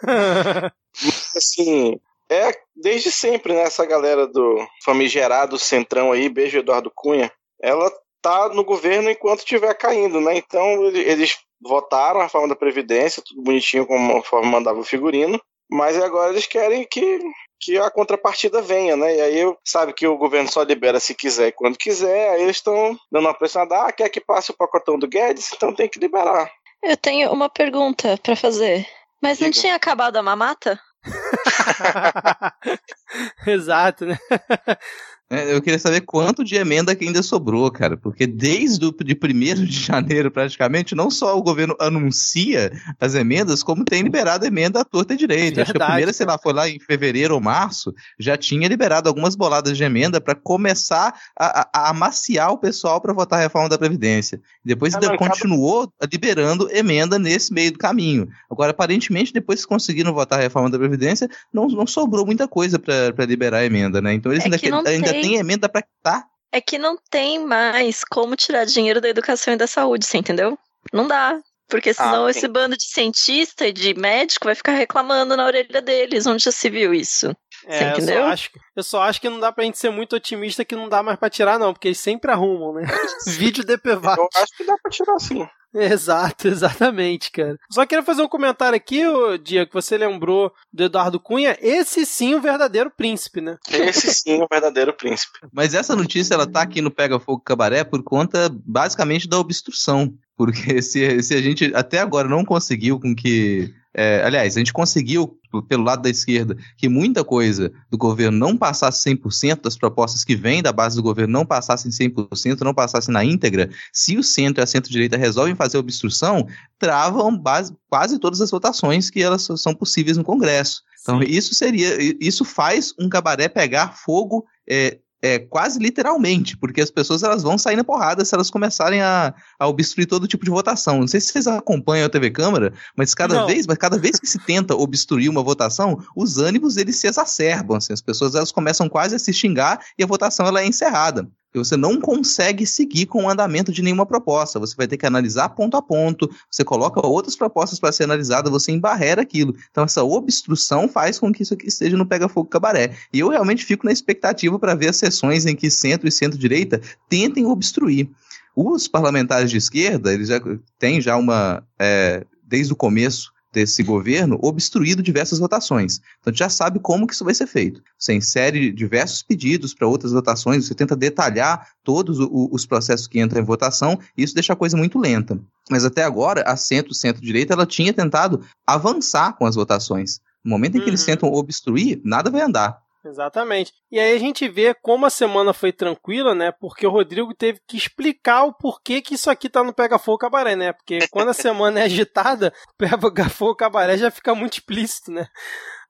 [laughs] Mas, assim, é desde sempre, né? Essa galera do famigerado Centrão aí, beijo Eduardo Cunha, ela tá no governo enquanto estiver caindo, né? Então eles votaram a reforma da Previdência, tudo bonitinho como forma mandava o figurino, mas agora eles querem que, que a contrapartida venha, né? E aí sabe que o governo só libera se quiser e quando quiser, aí eles estão dando uma pressão, ah, quer que passe o pacotão do Guedes? Então tem que liberar. Eu tenho uma pergunta para fazer. Mas Diga. não tinha acabado a mamata? [laughs] Exato, né? [laughs] É, eu queria saber quanto de emenda que ainda sobrou, cara, porque desde o de 1 de janeiro, praticamente, não só o governo anuncia as emendas, como tem liberado emenda à torta e direito. Acho que a primeira, sei lá, foi lá em fevereiro ou março, já tinha liberado algumas boladas de emenda para começar a, a, a, amaciar o pessoal para votar a reforma da Previdência. Depois ainda continuou liberando emenda nesse meio do caminho. Agora, aparentemente, depois que conseguiram votar a reforma da Previdência, não, não sobrou muita coisa para liberar emenda, né? Então eles é ainda, ainda tem emenda para quitar. É que não tem mais como tirar dinheiro da educação e da saúde, você entendeu? Não dá. Porque senão ah, esse bando de cientista e de médico vai ficar reclamando na orelha deles. Onde já se viu isso? É, eu só, acho, eu só acho que não dá pra gente ser muito otimista que não dá mais pra tirar, não, porque eles sempre arrumam, né? [laughs] Vídeo DPVAT. Eu acho que dá pra tirar sim. Exato, [laughs] exatamente, cara. Só queria fazer um comentário aqui, Dia, que você lembrou do Eduardo Cunha. Esse sim o verdadeiro príncipe, né? Esse sim o verdadeiro príncipe. [laughs] Mas essa notícia, ela tá aqui no Pega Fogo Cabaré por conta, basicamente, da obstrução. Porque [laughs] se, se a gente até agora não conseguiu com que é, aliás, a gente conseguiu, pelo lado da esquerda, que muita coisa do governo não passasse 100%, das propostas que vêm da base do governo não passassem 100%, não passassem na íntegra. Se o centro e a centro-direita resolvem fazer obstrução, travam base, quase todas as votações que elas são possíveis no Congresso. Então, Sim. isso seria, isso faz um cabaré pegar fogo é, é, quase literalmente, porque as pessoas elas vão sair na porrada se elas começarem a, a obstruir todo tipo de votação. Não sei se vocês acompanham a TV Câmara, mas cada Não. vez, mas cada vez que se tenta obstruir uma votação, os ânimos eles se exacerbam, assim, as pessoas elas começam quase a se xingar e a votação ela é encerrada que você não consegue seguir com o andamento de nenhuma proposta. Você vai ter que analisar ponto a ponto, você coloca outras propostas para ser analisada, você embarrera aquilo. Então, essa obstrução faz com que isso aqui esteja no pega-fogo cabaré. E eu realmente fico na expectativa para ver as sessões em que centro e centro-direita tentem obstruir. Os parlamentares de esquerda, eles já têm já uma. É, desde o começo, desse governo obstruído diversas votações. Então, a gente já sabe como que isso vai ser feito. Você insere diversos pedidos para outras votações, você tenta detalhar todos os processos que entram em votação, e isso deixa a coisa muito lenta. Mas até agora, a centro, centro-direita, ela tinha tentado avançar com as votações. No momento em que uhum. eles tentam obstruir, nada vai andar. Exatamente. E aí a gente vê como a semana foi tranquila, né? Porque o Rodrigo teve que explicar o porquê que isso aqui tá no Pega Fogo Cabaré, né? Porque [laughs] quando a semana é agitada, o [laughs] Pega Fogo Cabaré já fica muito explícito, né?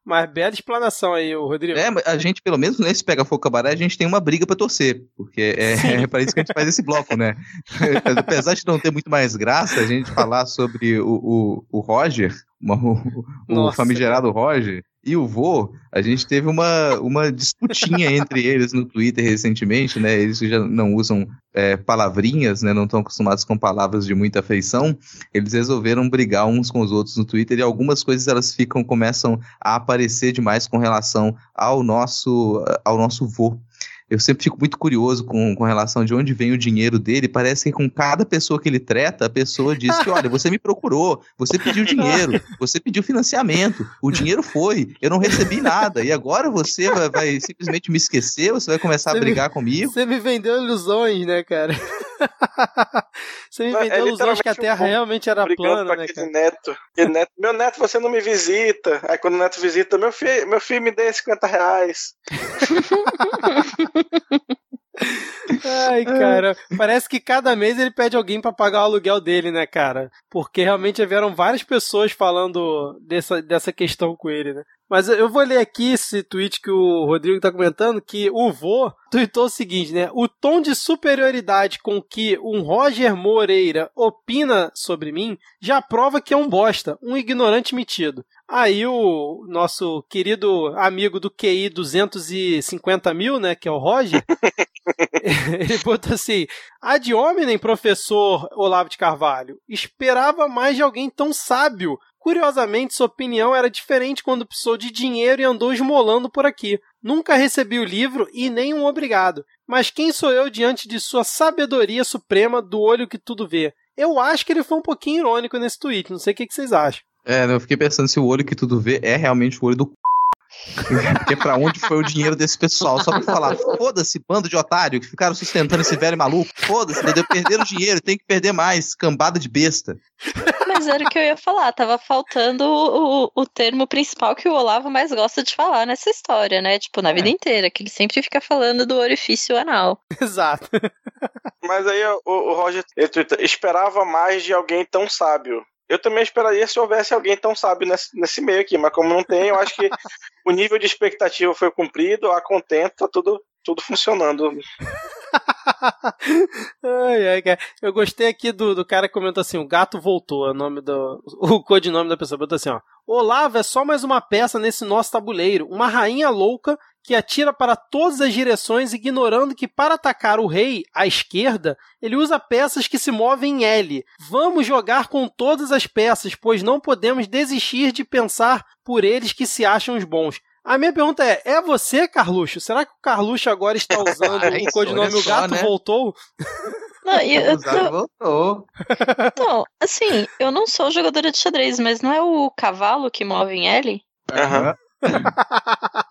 Mas bela explanação aí, o Rodrigo. É, a gente, pelo menos nesse Pega Fogo Cabaré, a gente tem uma briga para torcer, porque é, é para isso que a gente faz esse bloco, né? [laughs] Apesar de não ter muito mais graça a gente falar sobre o, o, o Roger, o, o famigerado Roger, e o Vô, a gente teve uma, uma disputinha entre eles no Twitter recentemente, né? Eles já não usam é, palavrinhas, né? Não estão acostumados com palavras de muita afeição. Eles resolveram brigar uns com os outros no Twitter e algumas coisas elas ficam, começam a aparecer demais com relação ao nosso, ao nosso Vô eu sempre fico muito curioso com, com relação de onde vem o dinheiro dele. Parece que com cada pessoa que ele treta, a pessoa diz que, olha, você me procurou, você pediu dinheiro, você pediu financiamento, o dinheiro foi, eu não recebi nada, e agora você vai, vai simplesmente me esquecer, você vai começar você a brigar me, comigo. Você me vendeu ilusões, né, cara? [laughs] você me vendeu é ilusões que a Terra um realmente era plana, né, cara? Neto. neto. Meu neto, você não me visita. Aí quando o neto visita, meu filho, meu filho me dê 50 reais. [laughs] Ai, cara, parece que cada mês ele pede alguém para pagar o aluguel dele, né, cara? Porque realmente vieram várias pessoas falando dessa, dessa questão com ele, né? Mas eu vou ler aqui esse tweet que o Rodrigo tá comentando, que o vô tweetou o seguinte, né? O tom de superioridade com que um Roger Moreira opina sobre mim já prova que é um bosta, um ignorante metido. Aí o nosso querido amigo do QI 250 mil, né, que é o Roger, [laughs] ele botou assim, ad hominem, professor Olavo de Carvalho, esperava mais de alguém tão sábio. Curiosamente, sua opinião era diferente quando precisou de dinheiro e andou esmolando por aqui. Nunca recebi o livro e nem um obrigado. Mas quem sou eu diante de sua sabedoria suprema do olho que tudo vê? Eu acho que ele foi um pouquinho irônico nesse tweet, não sei o que vocês acham. É, eu fiquei pensando se o olho que tudo vê é realmente o olho do c... Porque pra onde foi o dinheiro desse pessoal? Só pra falar, foda-se, bando de otário que ficaram sustentando esse velho maluco. Foda-se, entendeu? Perderam dinheiro, tem que perder mais. Cambada de besta. Mas era o que eu ia falar, tava faltando o, o termo principal que o Olavo mais gosta de falar nessa história, né? Tipo, na vida inteira, que ele sempre fica falando do orifício anal. [laughs] Exato. Mas aí o, o Roger ele esperava mais de alguém tão sábio. Eu também esperaria se houvesse alguém tão sábio nesse, nesse meio aqui, mas como não tem, eu acho que [laughs] o nível de expectativa foi cumprido, a contento, tá tudo, tudo funcionando. ai, ai, cara. Eu gostei aqui do, do cara que comentou assim: o gato voltou. É o nome do. [laughs] O codinome da pessoa. Botou assim: ó. Olavo é só mais uma peça nesse nosso tabuleiro. Uma rainha louca que atira para todas as direções, ignorando que para atacar o rei à esquerda, ele usa peças que se movem em L. Vamos jogar com todas as peças, pois não podemos desistir de pensar por eles que se acham os bons. A minha pergunta é: é você, Carluxo? Será que o Carluxo agora está [laughs] usando Ai, o codinome O Gato né? Voltou? Não, eu [laughs] tô- voltou. não, assim, eu não sou jogadora de xadrez, mas não é o cavalo que move em L? Aham. [laughs]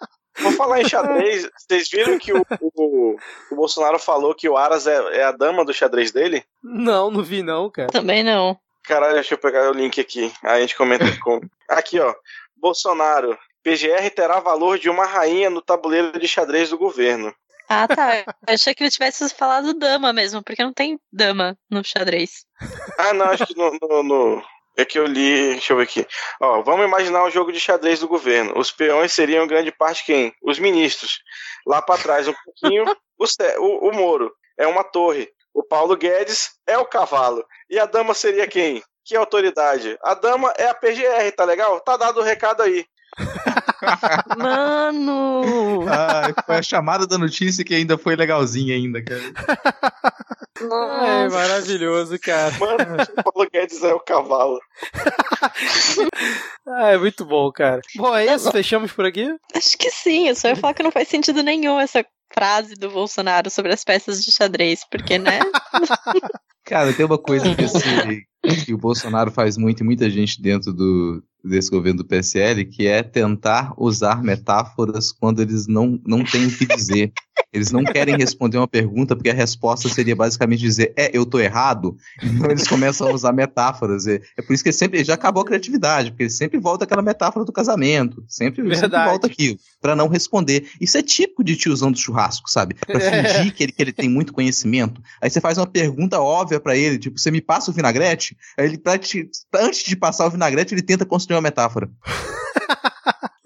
Vou falar em xadrez. [laughs] Vocês viram que o, o, o Bolsonaro falou que o Aras é, é a dama do xadrez dele? Não, não vi não, cara. Também não. Caralho, deixa eu pegar o link aqui. Aí a gente comenta com. Aqui, ó. Bolsonaro. PGR terá valor de uma rainha no tabuleiro de xadrez do governo. Ah, tá. Eu achei que ele tivesse falado dama mesmo, porque não tem dama no xadrez. Ah, não, acho que no. no, no- É que eu li. Deixa eu ver aqui. Ó, vamos imaginar um jogo de xadrez do governo. Os peões seriam grande parte quem? Os ministros. Lá pra trás, um pouquinho, o, o, o Moro. É uma torre. O Paulo Guedes é o cavalo. E a dama seria quem? Que autoridade? A dama é a PGR, tá legal? Tá dado o recado aí. [laughs] Mano! Ai, foi a chamada da notícia que ainda foi legalzinha ainda, cara. É Nossa. maravilhoso, cara. Mano, o Paulo Guedes é o cavalo. Ah, é muito bom, cara. Bom, é isso. Fechamos por aqui? Acho que sim, eu só ia falar que não faz sentido nenhum essa frase do Bolsonaro sobre as peças de xadrez, porque, né? [laughs] Cara, tem uma coisa que, esse- que o Bolsonaro faz muito e muita gente dentro do, desse governo do PSL, que é tentar usar metáforas quando eles não, não têm o que dizer. Eles não querem responder uma pergunta porque a resposta seria basicamente dizer, é, eu tô errado. Então eles começam a usar metáforas. É, é por isso que sempre já acabou a criatividade, porque sempre volta aquela metáfora do casamento. Sempre, sempre volta aquilo, pra não responder. Isso é típico de tiozão do churrasco, sabe? Pra É. fingir que ele, que ele tem muito conhecimento. Aí você faz uma pergunta óbvia pra ele, tipo, você me passa o vinagrete? Aí ele, pra te- pra- antes de passar o vinagrete, ele tenta construir uma metáfora. [laughs]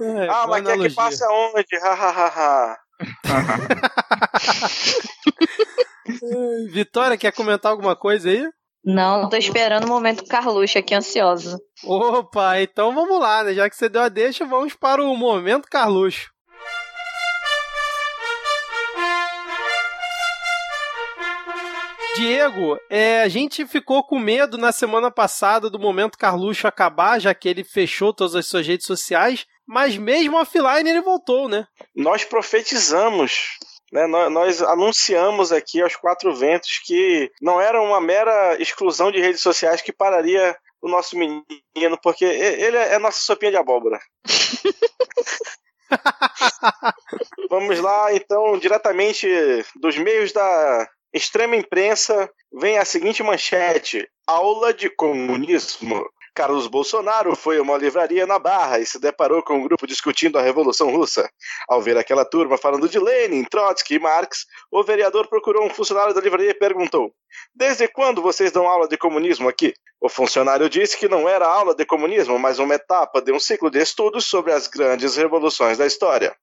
É, ah, mas quer que analogia. passe aonde? Ha, ha, ha, ha. [laughs] Vitória, quer comentar alguma coisa aí? Não, tô esperando o momento Carluxo aqui, ansiosa. Opa, então vamos lá, né? Já que você deu a deixa, vamos para o momento Carluxo. Diego, é, a gente ficou com medo na semana passada do momento Carluxo acabar, já que ele fechou todas as suas redes sociais, mas mesmo offline ele voltou, né? Nós profetizamos. Né, nós, nós anunciamos aqui aos quatro ventos que não era uma mera exclusão de redes sociais que pararia o nosso menino, porque ele é nossa sopinha de abóbora. [laughs] Vamos lá, então, diretamente dos meios da extrema imprensa, vem a seguinte manchete: Aula de comunismo. Carlos Bolsonaro foi a uma livraria na Barra e se deparou com um grupo discutindo a Revolução Russa. Ao ver aquela turma falando de Lenin, Trotsky e Marx, o vereador procurou um funcionário da livraria e perguntou: Desde quando vocês dão aula de comunismo aqui? O funcionário disse que não era aula de comunismo, mas uma etapa de um ciclo de estudos sobre as grandes revoluções da história.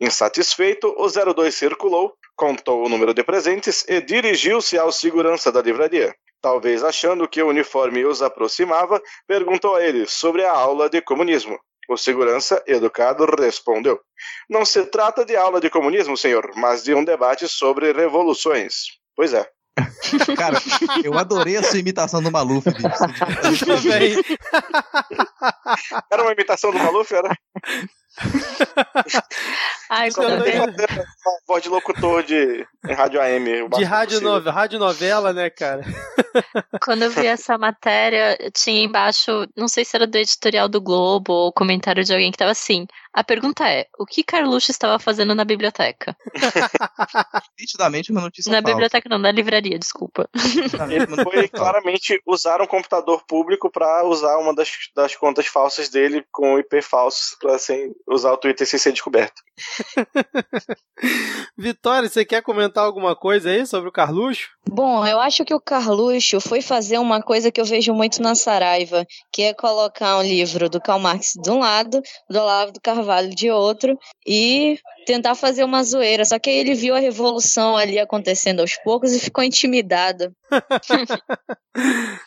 Insatisfeito, o 02 circulou, contou o número de presentes e dirigiu-se ao segurança da livraria. Talvez achando que o uniforme os aproximava, perguntou a ele sobre a aula de comunismo. O segurança, educado, respondeu: Não se trata de aula de comunismo, senhor, mas de um debate sobre revoluções. Pois é. [laughs] Cara, eu adorei a sua imitação do Maluf. bicho. Era uma imitação do Maluf, era? [laughs] Ai, uma [laughs] voz de locutor de rádio AM. De rádio, no... rádio novela, né, cara? [laughs] quando eu vi essa matéria, tinha embaixo, não sei se era do editorial do Globo ou comentário de alguém que tava assim. A pergunta é: o que Carluxo estava fazendo na biblioteca? Nitidamente uma notícia na falsa. biblioteca, não, na livraria, desculpa. Ele foi claramente usar um computador público para usar uma das, das contas falsas dele com IP falso para sem usar o Twitter sem ser descoberto. [laughs] Vitória, você quer comentar alguma coisa aí sobre o Carluxo? Bom, eu acho que o Carluxo foi fazer uma coisa que eu vejo muito na Saraiva, que é colocar um livro do Karl Marx de um lado, do Olavo do Carvalho de outro, e tentar fazer uma zoeira. Só que aí ele viu a revolução ali acontecendo aos poucos e ficou intimidado. [laughs]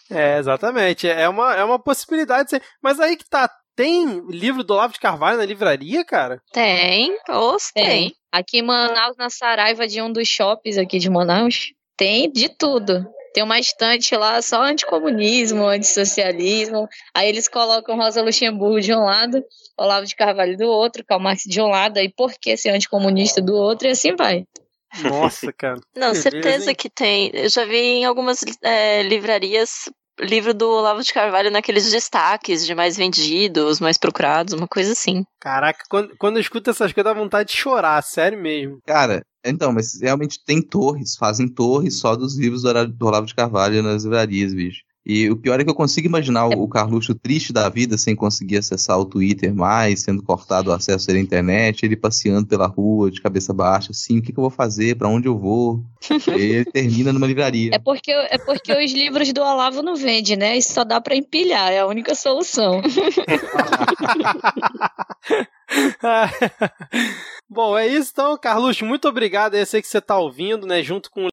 É, exatamente. É uma, é uma possibilidade. Mas aí que tá. Tem livro do Olavo de Carvalho na livraria, cara? Tem, os tem. Aqui em Manaus, na Saraiva de um dos shoppings aqui de Manaus, tem de tudo. Tem uma estante lá só anticomunismo, antissocialismo. Aí eles colocam Rosa Luxemburgo de um lado, Olavo de Carvalho do outro, Karl Marx de um lado, aí por que ser anticomunista do outro, e assim vai. Nossa, cara. Não, certeza que tem. Eu já vi em algumas é, livrarias livro do Olavo de Carvalho naqueles destaques de mais vendidos, mais procurados, uma coisa assim. Caraca, quando, quando eu escuto essas coisas, dá vontade de chorar, sério mesmo. Cara, então, mas realmente tem torres, fazem torres só dos livros do Olavo de Carvalho nas livrarias, bicho. E o pior é que eu consigo imaginar o, o Carluxo triste da vida, sem conseguir acessar o Twitter mais, sendo cortado o acesso à internet, ele passeando pela rua, de cabeça baixa, assim, o que, que eu vou fazer, pra onde eu vou? e [laughs] ele termina numa livraria. É porque, é porque os livros do Olavo não vendem, né? Isso só dá pra empilhar, é a única solução. [laughs] Bom, é isso então, Carluxo. Muito obrigado. Eu sei que você tá ouvindo, né? Junto com o.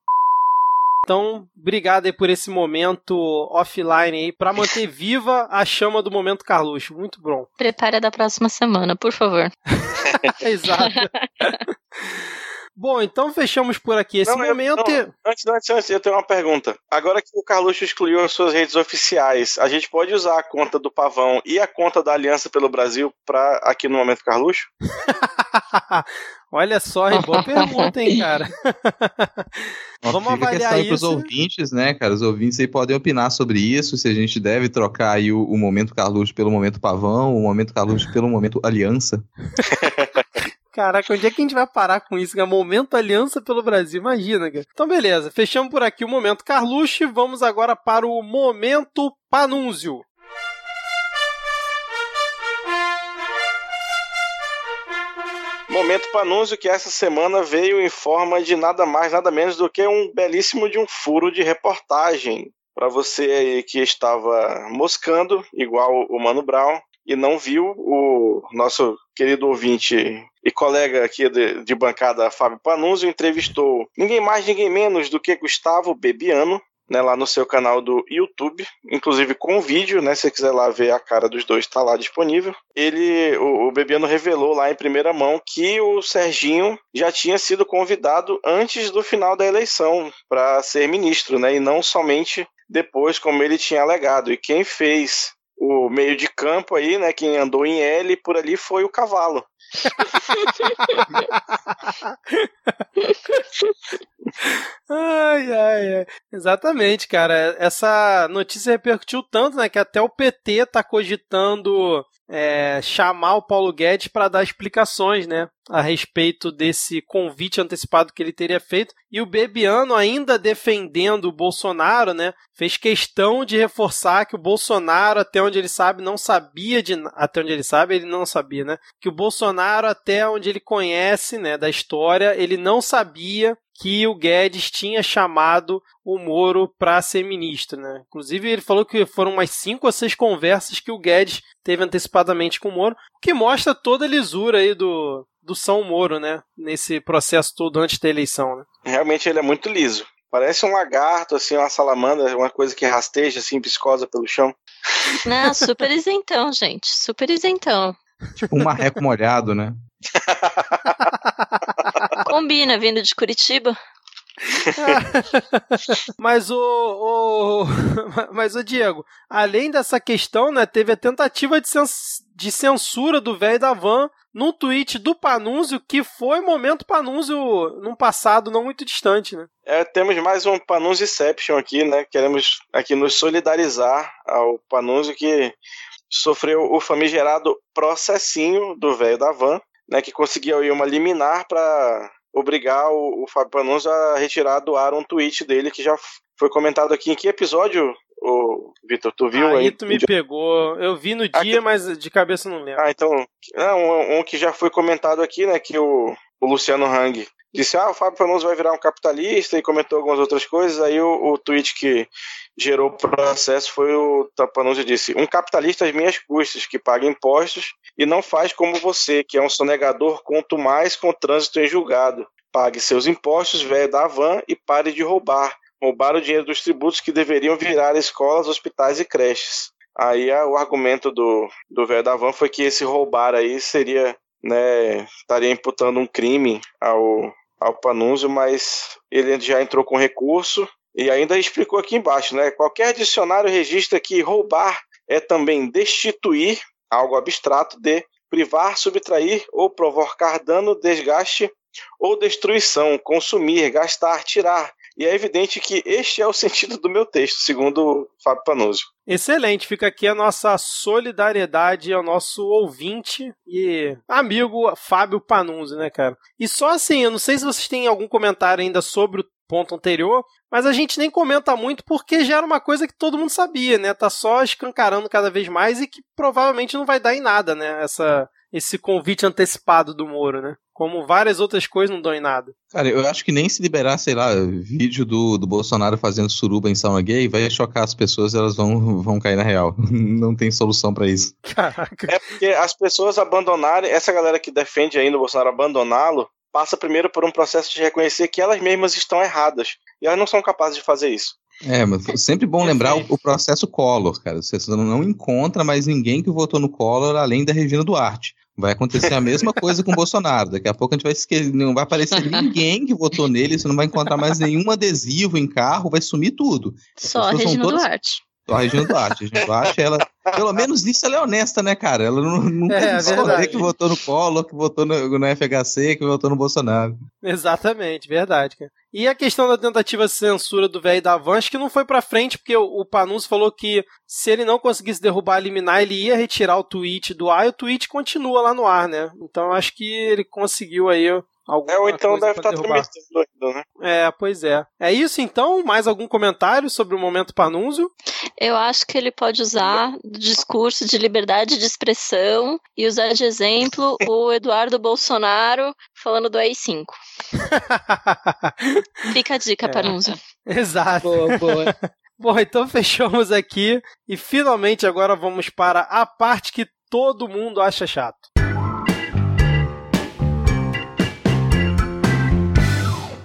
Então, obrigado aí por esse momento offline aí, pra manter viva a chama do momento Carluxo. Muito bom. Prepare a da próxima semana, por favor. [laughs] [laughs] Exato. [laughs] Bom, então fechamos por aqui esse Não, eu- momento. não, Antes, antes, antes, eu tenho uma pergunta. Agora que o Carluxo excluiu as suas redes oficiais, a gente pode usar a conta do Pavão e a conta da Aliança pelo Brasil pra aqui no Momento Carluxo? [laughs] Olha só, hein? boa pergunta, hein, cara. Vamos Fica a avaliar questão aí pros isso. ouvintes, né, cara? Os ouvintes aí podem opinar sobre isso, se a gente deve trocar aí o, o momento Carluxo pelo momento Pavão, o momento Carluxo pelo momento Aliança. [laughs] Caraca, onde é que a gente vai parar com isso? cara? Momento Aliança pelo Brasil, imagina, cara. Então, beleza, fechamos por aqui o Momento Carluxo vamos agora para o Momento Panúncio. Momento Panúncio que essa semana veio em forma de nada mais, nada menos do que um belíssimo de um furo de reportagem. Para você aí que estava moscando, igual o Mano Brown, e não viu o nosso querido ouvinte e colega aqui de, de bancada, Fábio Panunzio, entrevistou ninguém mais, ninguém menos do que Gustavo Bebiano, né, lá no seu canal do YouTube, inclusive com vídeo, né, se você quiser lá ver a cara dos dois, está lá disponível. Ele, o, o Bebiano revelou lá em primeira mão que o Serginho já tinha sido convidado antes do final da eleição para ser ministro, né, e não somente depois, como ele tinha alegado. E quem fez o meio de campo aí, né, quem andou em L por ali foi o cavalo. Ai, ai, ai. Exatamente, cara. Essa notícia repercutiu tanto, né, que até o PT tá cogitando é, chamar o Paulo Guedes para dar explicações, né, a respeito desse convite antecipado que ele teria feito. E o Bebiano, ainda defendendo o Bolsonaro, né, fez questão de reforçar que o Bolsonaro, até onde ele sabe, não sabia de. Até onde ele sabe, ele não sabia, né? Que o Bolsonaro, até onde ele conhece, né, da história, ele não sabia que o Guedes tinha chamado o Moro para ser ministro, né? Inclusive ele falou que foram umas cinco ou seis conversas que o Guedes teve antecipadamente com o Moro, o que mostra toda a lisura aí do, do São Moro, né? Nesse processo todo antes da eleição, né? Realmente ele é muito liso. Parece um lagarto, assim, uma salamandra, uma coisa que rasteja, assim, viscosa pelo chão. Não, super isentão, gente. Super isentão. Tipo um marreco molhado, né? [laughs] Combina, vindo de Curitiba. [laughs] mas o, o, [laughs] mas o Diego, além dessa questão, né, teve a tentativa de, cens de censura do velho da van no tweet do Panúncio, que foi momento Panúncio num passado não muito distante, né? É, temos mais um Panunzioception aqui, né? Queremos aqui nos solidarizar ao Panúncio que sofreu o famigerado processinho do velho da van, né, que conseguiu aí uma liminar para obrigar o, o Fábio Panunzio a retirar do ar um tweet dele que já foi comentado aqui. Em que episódio, o Vitor, tu viu aí? Aí tu me pegou. Eu vi no dia, mas de cabeça não lembro. Ah, então, é um, um que já foi comentado aqui, né, que o, o Luciano Hang disse, ah, o Fábio Panunzio vai virar um capitalista e comentou algumas outras coisas, aí o, o tweet que gerou o processo foi o Panunzio disse, um capitalista às minhas custas, que paga impostos e não faz como você, que é um sonegador, quanto mais com trânsito em julgado. Pague seus impostos, velho da van, e pare de roubar. Roubar o dinheiro dos tributos que deveriam virar escolas, hospitais e creches. Aí ah, o argumento do, do velho da van foi que esse roubar aí seria, né, estaria imputando um crime ao, ao Panunzio, mas ele já entrou com recurso e ainda explicou aqui embaixo, né, qualquer dicionário registra que roubar é também destituir, algo abstrato de privar, subtrair ou provocar dano, desgaste ou destruição, consumir, gastar, tirar. E é evidente que este é o [laughs] sentido do meu texto, segundo Fábio Panuzio. Excelente, fica aqui a nossa solidariedade ao nosso ouvinte e amigo Fábio Panunzi, né, cara? E só assim, eu não sei se vocês têm algum comentário ainda sobre o ponto anterior, mas a gente nem comenta muito porque já era uma coisa que todo mundo sabia, né? Tá só escancarando cada vez mais e que provavelmente não vai dar em nada, né? Essa, esse convite antecipado do Moro, né? Como várias outras coisas não dão em nada. Cara, eu acho que nem se liberar, sei lá, vídeo do, do Bolsonaro fazendo suruba em sauna gay vai chocar as pessoas, elas vão, vão cair na real. [laughs] Não tem solução pra isso. Caraca. É porque as pessoas abandonarem, essa galera que defende ainda o Bolsonaro abandoná-lo, passa primeiro por um processo de reconhecer que elas mesmas estão erradas. E elas não são capazes de fazer isso. É, mas sempre bom lembrar o, o processo Collor, cara. Você não encontra mais ninguém que votou no Collor além da Regina Duarte. Vai acontecer a mesma coisa com o Bolsonaro. Daqui a pouco a gente vai esquecer, não vai aparecer ninguém que votou nele, você não vai encontrar mais nenhum adesivo em carro, vai sumir tudo. Só a Regina todas- Duarte. Só a Regina Duarte. A Regina Duarte, ela, pelo menos nisso ela é honesta, né, cara? Ela não, não É, é esconder que votou no Collor, que votou no, no FHC, que votou no Bolsonaro. Exatamente, verdade, cara. E a questão da tentativa de censura do velho da Van, acho que não foi pra frente, porque o, Panunzi falou que se ele não conseguisse derrubar a liminar, ele ia retirar o tweet do ar e o tweet continua lá no ar, né? Então acho que ele conseguiu aí alguma É, ou então deve estar derrubar. transmitindo ainda, né? É, pois é. É isso então? Mais algum comentário sobre o momento Panunzio? Eu acho que ele pode usar o discurso de liberdade de expressão e usar de exemplo o [laughs] Eduardo Bolsonaro falando do AI-5. [laughs] Fica a dica, É. Panunzio. Exato. Boa, boa. [laughs] Bom, então fechamos aqui e finalmente agora vamos para a parte que todo mundo acha chato.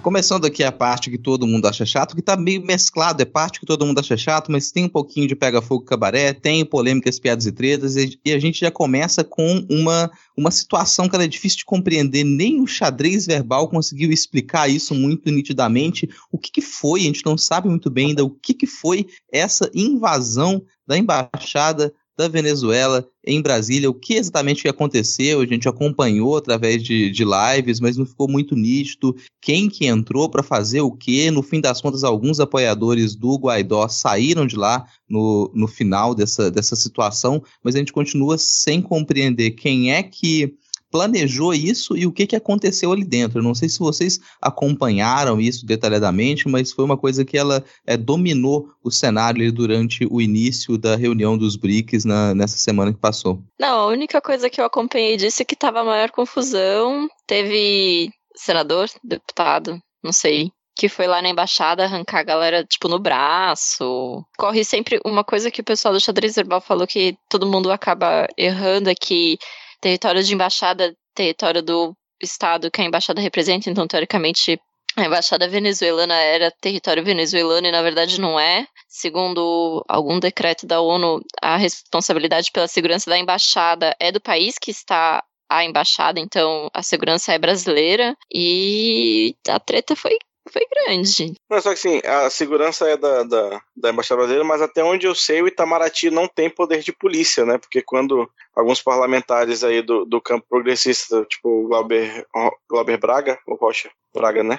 Começando aqui a parte que todo mundo acha chato, que tá meio mesclado, é parte que todo mundo acha chato, mas tem um pouquinho de pega-fogo cabaré, tem polêmicas, piadas e tretas, e, e a gente já começa com uma, uma situação que é difícil de compreender, nem o xadrez verbal conseguiu explicar isso muito nitidamente, o que, que foi, a gente não sabe muito bem ainda o que, que foi essa invasão da embaixada da Venezuela em Brasília. O que exatamente aconteceu? A gente acompanhou através de, de lives, mas não ficou muito nítido quem que entrou para fazer o quê. No fim das contas, alguns apoiadores do Guaidó saíram de lá no, no final dessa, dessa situação, mas a gente continua sem compreender quem é que planejou isso e o que, que aconteceu ali dentro. Eu não sei se vocês acompanharam isso detalhadamente, mas foi uma coisa que ela é, dominou o cenário durante o início da reunião dos BRICS na, nessa semana que passou. Não, a única coisa que eu acompanhei disso é que estava maior confusão. Teve senador, deputado, não sei, que foi lá na embaixada arrancar a galera, tipo, no braço. Corre sempre uma coisa que o pessoal do xadrez verbal falou que todo mundo acaba errando é que território de embaixada, território do estado que a embaixada representa, então, teoricamente, a embaixada venezuelana era território venezuelano e, na verdade, não é. Segundo algum decreto da ONU, a responsabilidade pela segurança da embaixada é do país que está a embaixada, então a segurança é brasileira. E a treta foi foi grande. Mas só que assim, a segurança é da, da, da Embaixada Brasileira, mas até onde eu sei, o Itamaraty não tem poder de polícia, né? Porque quando alguns parlamentares aí do, do campo progressista, tipo o Glauber, Glauber Braga, ou Rocha Braga, né?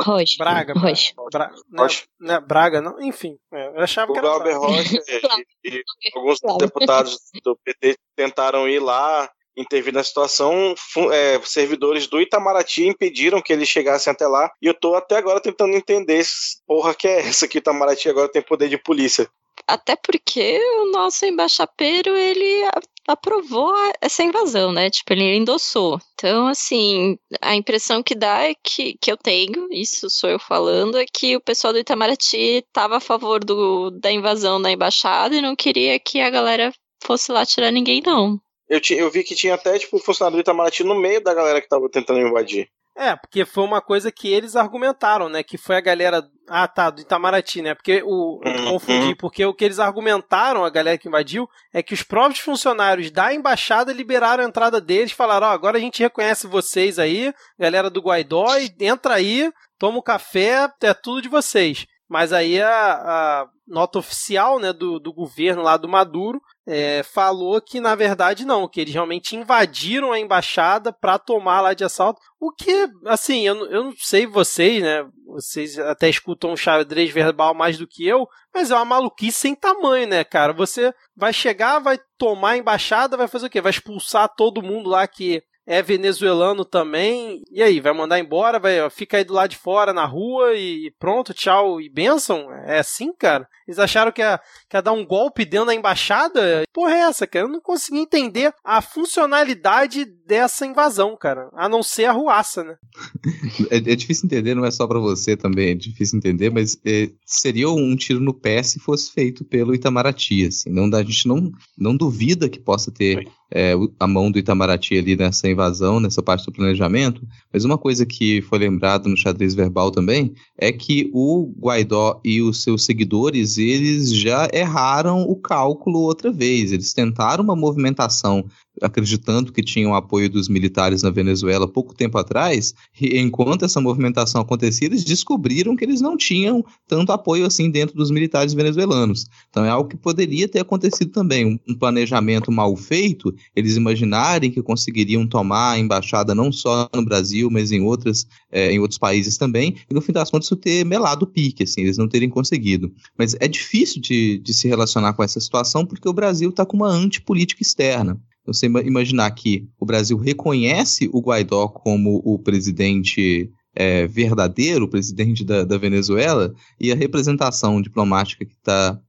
Rocha. Braga, Rocha. Bra, Rocha. Né, Braga, não, enfim, é, eu achava o que era Glauber Rocha [laughs] e, e alguns deputados do PT tentaram ir lá intervir na situação, é, servidores do Itamaraty impediram que eles chegassem até lá. E eu tô até agora tentando entender porra que é essa que o Itamaraty agora tem poder de polícia. Até porque o nosso embaixapeiro, ele aprovou essa invasão, né? Tipo, ele endossou. Então, assim, a impressão que dá é que, que eu tenho, isso sou eu falando, é que o pessoal do Itamaraty estava a favor do, da invasão da embaixada e não queria que a galera fosse lá tirar ninguém, não. Eu, eu vi que tinha até, tipo, funcionário do Itamaraty no meio da galera que tava tentando invadir. É, porque foi uma coisa que eles argumentaram, né? Que foi a galera. Ah, tá, do Itamaraty, né? Porque o. Uhum. confundi, porque o que eles argumentaram, a galera que invadiu, é que os próprios funcionários da embaixada liberaram a entrada deles, falaram: Ó, agora a gente reconhece vocês aí, galera do Guaidó, entra aí, toma um café, é tudo de vocês. Mas aí a, a nota oficial né, do, do governo lá do Maduro é, falou que na verdade não, que eles realmente invadiram a embaixada para tomar lá de assalto. O que, assim, eu, eu não sei vocês, né? Vocês até escutam um xadrez verbal mais do que eu, mas é uma maluquice sem tamanho, né, cara? Você vai chegar, vai tomar a embaixada, vai fazer o quê? Vai expulsar todo mundo lá que é venezuelano também. E aí, vai mandar embora, vai, ó, fica aí do lado de fora na rua e pronto, tchau e benção? É assim, cara? Eles acharam que ia, que ia dar um golpe dentro da embaixada? Porra, é essa, cara? Eu não consegui entender a funcionalidade dessa invasão, cara. A não ser a ruaça, né? [laughs] É, é difícil entender, não é só para você também, é difícil entender, mas é, seria um tiro no pé se fosse feito pelo Itamaraty, assim. Não, a gente não, não duvida que possa ter é, a mão do Itamaraty ali nessa invasão, nessa parte do planejamento, mas uma coisa que foi lembrado no xadrez verbal também é que o Guaidó e os seus seguidores, eles já erraram o cálculo outra vez. Eles tentaram uma movimentação acreditando que tinham apoio dos militares na Venezuela pouco tempo atrás, e enquanto essa movimentação acontecia, eles descobriram que eles não tinham tanto apoio assim dentro dos militares venezuelanos. Então é algo que poderia ter acontecido também, um, planejamento mal feito, eles imaginarem que conseguiriam tomar a embaixada não só no Brasil, mas em outras é, em outros países também, e no fim das contas isso ter melado o pique, assim, eles não terem conseguido. Mas é difícil de, de se relacionar com essa situação porque o Brasil está com uma antipolítica externa. Você imaginar que o Brasil reconhece o Guaidó como o presidente é, verdadeiro, o presidente da, da, Venezuela, e a representação diplomática que está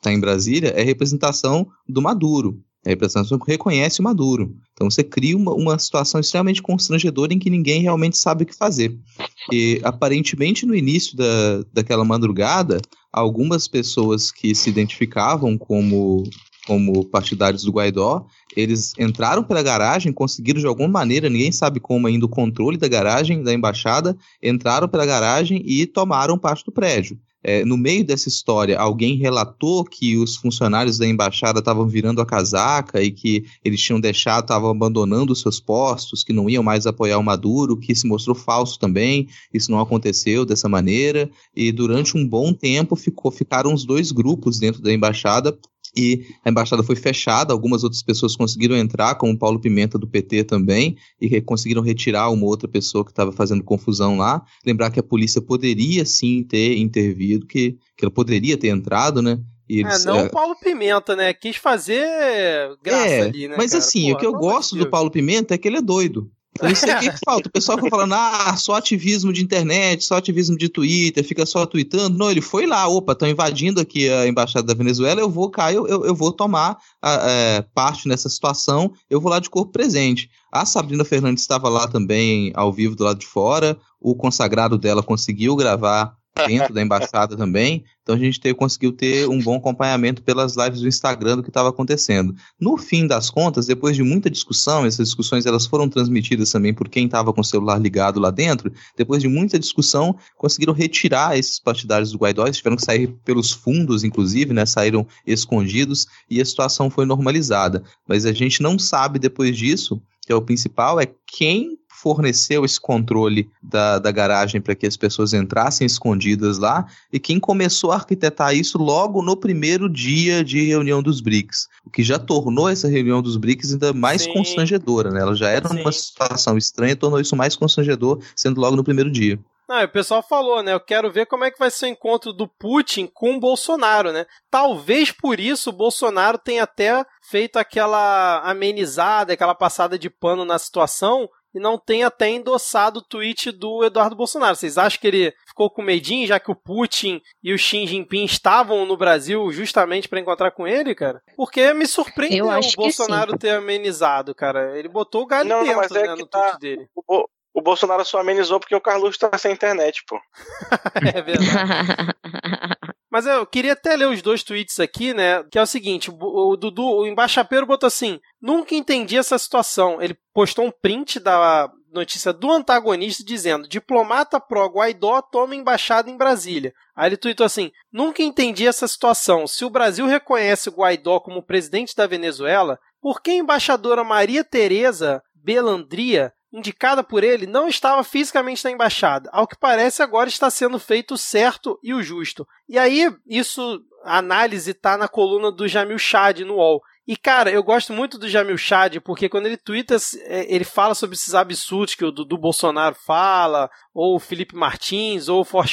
tá em Brasília é representação do Maduro. É a representação que reconhece o Maduro. Então você cria uma, uma situação extremamente constrangedora em que ninguém realmente sabe o que fazer. E aparentemente no início da, daquela madrugada, algumas pessoas que se identificavam como como partidários do Guaidó, eles entraram pela garagem, conseguiram de alguma maneira, ninguém sabe como ainda, o controle da garagem, da embaixada, entraram pela garagem e tomaram parte do prédio. É, no meio dessa história, alguém relatou que os funcionários da embaixada estavam virando a casaca e que eles tinham deixado, estavam abandonando os seus postos, que não iam mais apoiar o Maduro, que se mostrou falso também. Isso não aconteceu dessa maneira. E durante um bom tempo ficou, ficaram os dois grupos dentro da embaixada e a embaixada foi fechada, algumas outras pessoas conseguiram entrar, como o Paulo Pimenta do PT também, e conseguiram retirar uma outra pessoa que estava fazendo confusão lá. Lembrar que a polícia poderia sim ter intervido, que, que ela poderia ter entrado, né? Eles, é, não o é, Paulo Pimenta, né? Quis fazer graça é, ali, né? Mas cara? assim, o que eu gosto do Paulo Pimenta é que ele é doido. Eu não sei o que, que, falta. O pessoal fica falando, ah, só ativismo de internet, só ativismo de Twitter, fica só tweetando. Não, ele foi lá, opa, estão invadindo aqui a embaixada da Venezuela, eu vou cair, eu, eu, vou tomar a, é, parte nessa situação, eu vou lá de corpo presente. A Sabrina Fernandes estava lá também, ao vivo do lado de fora. O consagrado dela conseguiu gravar dentro da embaixada também. Então a gente teve, conseguiu ter um bom acompanhamento pelas lives do Instagram do que estava acontecendo. No fim das contas, depois de muita discussão, essas discussões elas foram transmitidas também por quem estava com o celular ligado lá dentro. Depois de muita discussão, conseguiram retirar esses partidários do Guaidó, eles tiveram que sair pelos fundos, inclusive, né? Saíram escondidos e a situação foi normalizada. Mas a gente não sabe depois disso que é o principal, é quem forneceu esse controle da, da garagem para que as pessoas entrassem escondidas lá e quem começou a arquitetar isso logo no primeiro dia de reunião dos BRICS, o que já tornou essa reunião dos BRICS ainda mais Sim. constrangedora, né? Ela já era Sim. uma situação estranha, tornou isso mais constrangedor, sendo logo no primeiro dia. Não, o pessoal falou, né? Eu quero ver como é que vai ser o encontro do Putin com o Bolsonaro, né? Talvez por isso o Bolsonaro tenha até feito aquela amenizada, aquela passada de pano na situação, e não tem até endossado o tweet do Eduardo Bolsonaro. Vocês acham que ele ficou com medinho, já que o Putin e o Xi Jinping estavam no Brasil justamente para encontrar com ele, cara? Porque me surpreendeu o Bolsonaro ter amenizado, cara. Ele botou o galho não, dentro é né, no tá... tweet dele. O, o Bolsonaro só amenizou porque o Carlos tá sem internet, pô. [laughs] é verdade. [laughs] Mas eu queria até ler os dois tweets aqui, né? Que é o seguinte: o Dudu, o embaixapeiro botou assim: nunca entendi essa situação. Ele postou um print da notícia do antagonista dizendo: diplomata pró Guaidó toma embaixada em Brasília. Aí ele tweetou assim: nunca entendi essa situação. Se o Brasil reconhece o Guaidó como presidente da Venezuela, por que a embaixadora Maria Tereza Belandria indicada por ele não estava fisicamente na embaixada. Ao que parece, agora está sendo feito o certo e o justo. E aí, isso, a análise está na coluna do Jamil Chad no UOL. E, cara, eu gosto muito do Jamil Chad, porque quando ele twitta, é, ele fala sobre esses absurdos que o Dudu Bolsonaro fala, ou o Felipe Martins, ou o For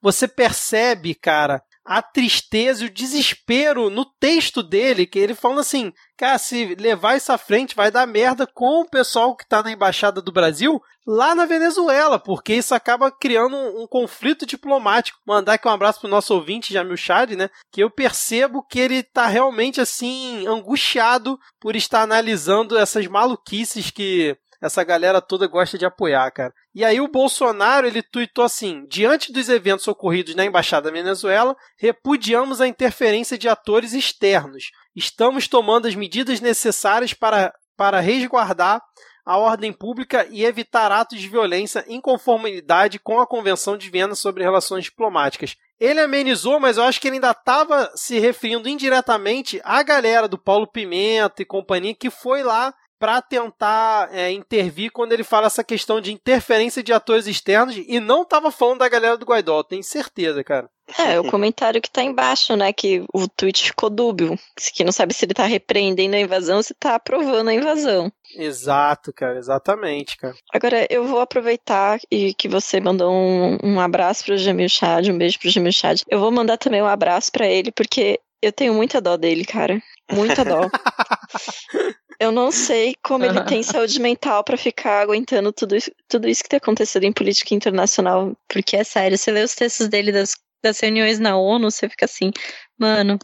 você percebe, cara, a tristeza e o desespero no texto dele, que ele falando assim, cara, se levar isso à frente vai dar merda com o pessoal que tá na embaixada do Brasil lá na Venezuela, porque isso acaba criando um, um conflito diplomático. Mandar aqui um abraço pro nosso ouvinte, Jamil Chad, né, que eu percebo que ele tá realmente assim angustiado por estar analisando essas maluquices que essa galera toda gosta de apoiar, cara. E aí o Bolsonaro, ele tuitou assim: "Diante dos eventos ocorridos na embaixada da Venezuela, repudiamos a interferência de atores externos. Estamos tomando as medidas necessárias para para resguardar a ordem pública e evitar atos de violência em conformidade com a Convenção de Viena sobre Relações Diplomáticas. Ele amenizou, mas eu acho que ele ainda estava se referindo indiretamente à galera do Paulo Pimenta e companhia que foi lá para tentar é, intervir quando ele fala essa questão de interferência de atores externos e não tava falando da galera do Guaidó, tenho certeza, cara. É, o comentário que tá embaixo, né, que o tweet ficou dúbio, que não sabe se ele tá repreendendo a invasão ou se tá aprovando a invasão. Exato, cara, exatamente, cara. Agora, eu vou aproveitar e que você mandou um, um abraço pro Jamil Chad, um beijo pro Jamil Chad. Eu vou mandar também um abraço para ele, porque eu tenho muita dó dele, cara. Muita dó. [laughs] Eu não sei como ele tem saúde mental para ficar aguentando tudo, tudo isso que tem acontecido em política internacional. Porque é sério, você lê os textos dele das, das reuniões na ONU, você fica assim, mano,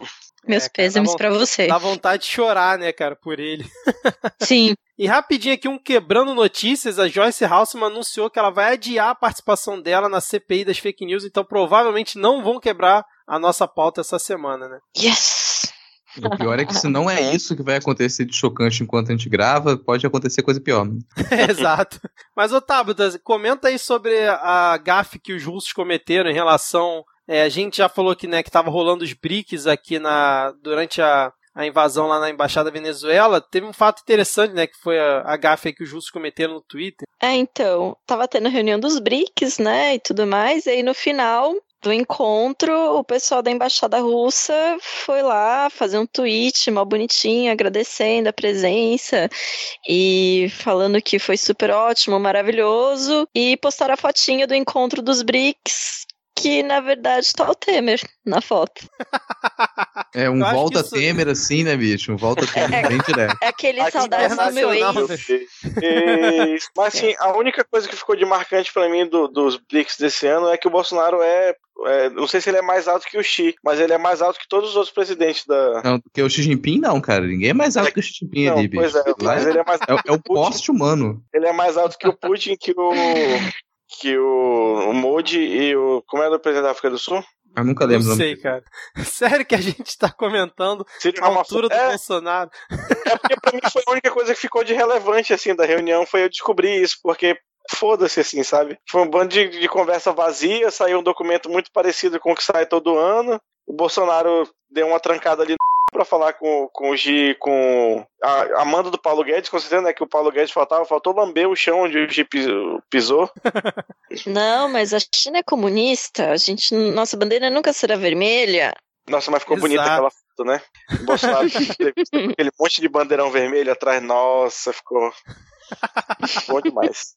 meus é, pêsames para você. Dá vontade de chorar, né, cara, por ele. [laughs] Sim. e rapidinho aqui, um quebrando notícias, a Joyce Halseman anunciou que ela vai adiar a participação dela na CPI das fake news, então provavelmente não vão quebrar a nossa pauta essa semana, né? Yes! O pior é que se não é isso que vai acontecer de chocante enquanto a gente grava, pode acontecer coisa pior. Né? [laughs] Exato. Mas, Otávio, comenta aí sobre a gafe que os russos cometeram em relação. É, a gente já falou que, né, que tava rolando os BRICS aqui na, durante a, a invasão lá na Embaixada da Venezuela, teve um fato interessante, né, que foi a, a gafe que os russos cometeram no Twitter. É, então, tava tendo a reunião dos BRICS, né, e tudo mais, e aí no final do encontro, o pessoal da embaixada russa foi lá fazer um tweet mal bonitinho, agradecendo a presença e falando que foi super ótimo, maravilhoso, e postaram a fotinha do encontro dos BRICS, que na verdade tá o Temer na foto. É um volta isso... Temer assim, né, bicho? Um volta [laughs] Temer é, bem direto. É aquele Aqui saudades do meu ex. E, mas assim, a única coisa que ficou de marcante para mim do, dos BRICS desse ano é que o Bolsonaro é é, não sei se ele é mais alto que o Xi, mas ele é mais alto que todos os outros presidentes da. Não, porque o Xi Jinping não, cara. Ninguém é mais alto é, que o Xi Jinping não, ali, bicho. Pois é, mas ele é mais é, é o poste humano. Ele é mais alto que o Putin, que o. que o, o Modi e o. Como é o presidente da África do Sul? Eu nunca lembro. Não sei, cara. [laughs] Sério que a gente tá comentando a altura do é, Bolsonaro? É porque pra mim foi a única coisa que ficou de relevante, assim, da reunião, foi eu descobrir isso, porque foda-se, assim, sabe? Foi um bando de, de conversa vazia, saiu um documento muito parecido com o que sai todo ano. O Bolsonaro deu uma trancada ali para falar com, com o Gi, com a Amanda do Paulo Guedes, considerando né, que o Paulo Guedes faltava, faltou lamber o chão onde o Gi pisou. [laughs] Não, mas a China é comunista, a gente, nossa bandeira nunca será vermelha. Nossa, mas ficou Exato. bonita aquela foto, né? O Bolsonaro [laughs] aquele monte de bandeirão vermelho atrás, nossa, ficou [laughs] bom demais.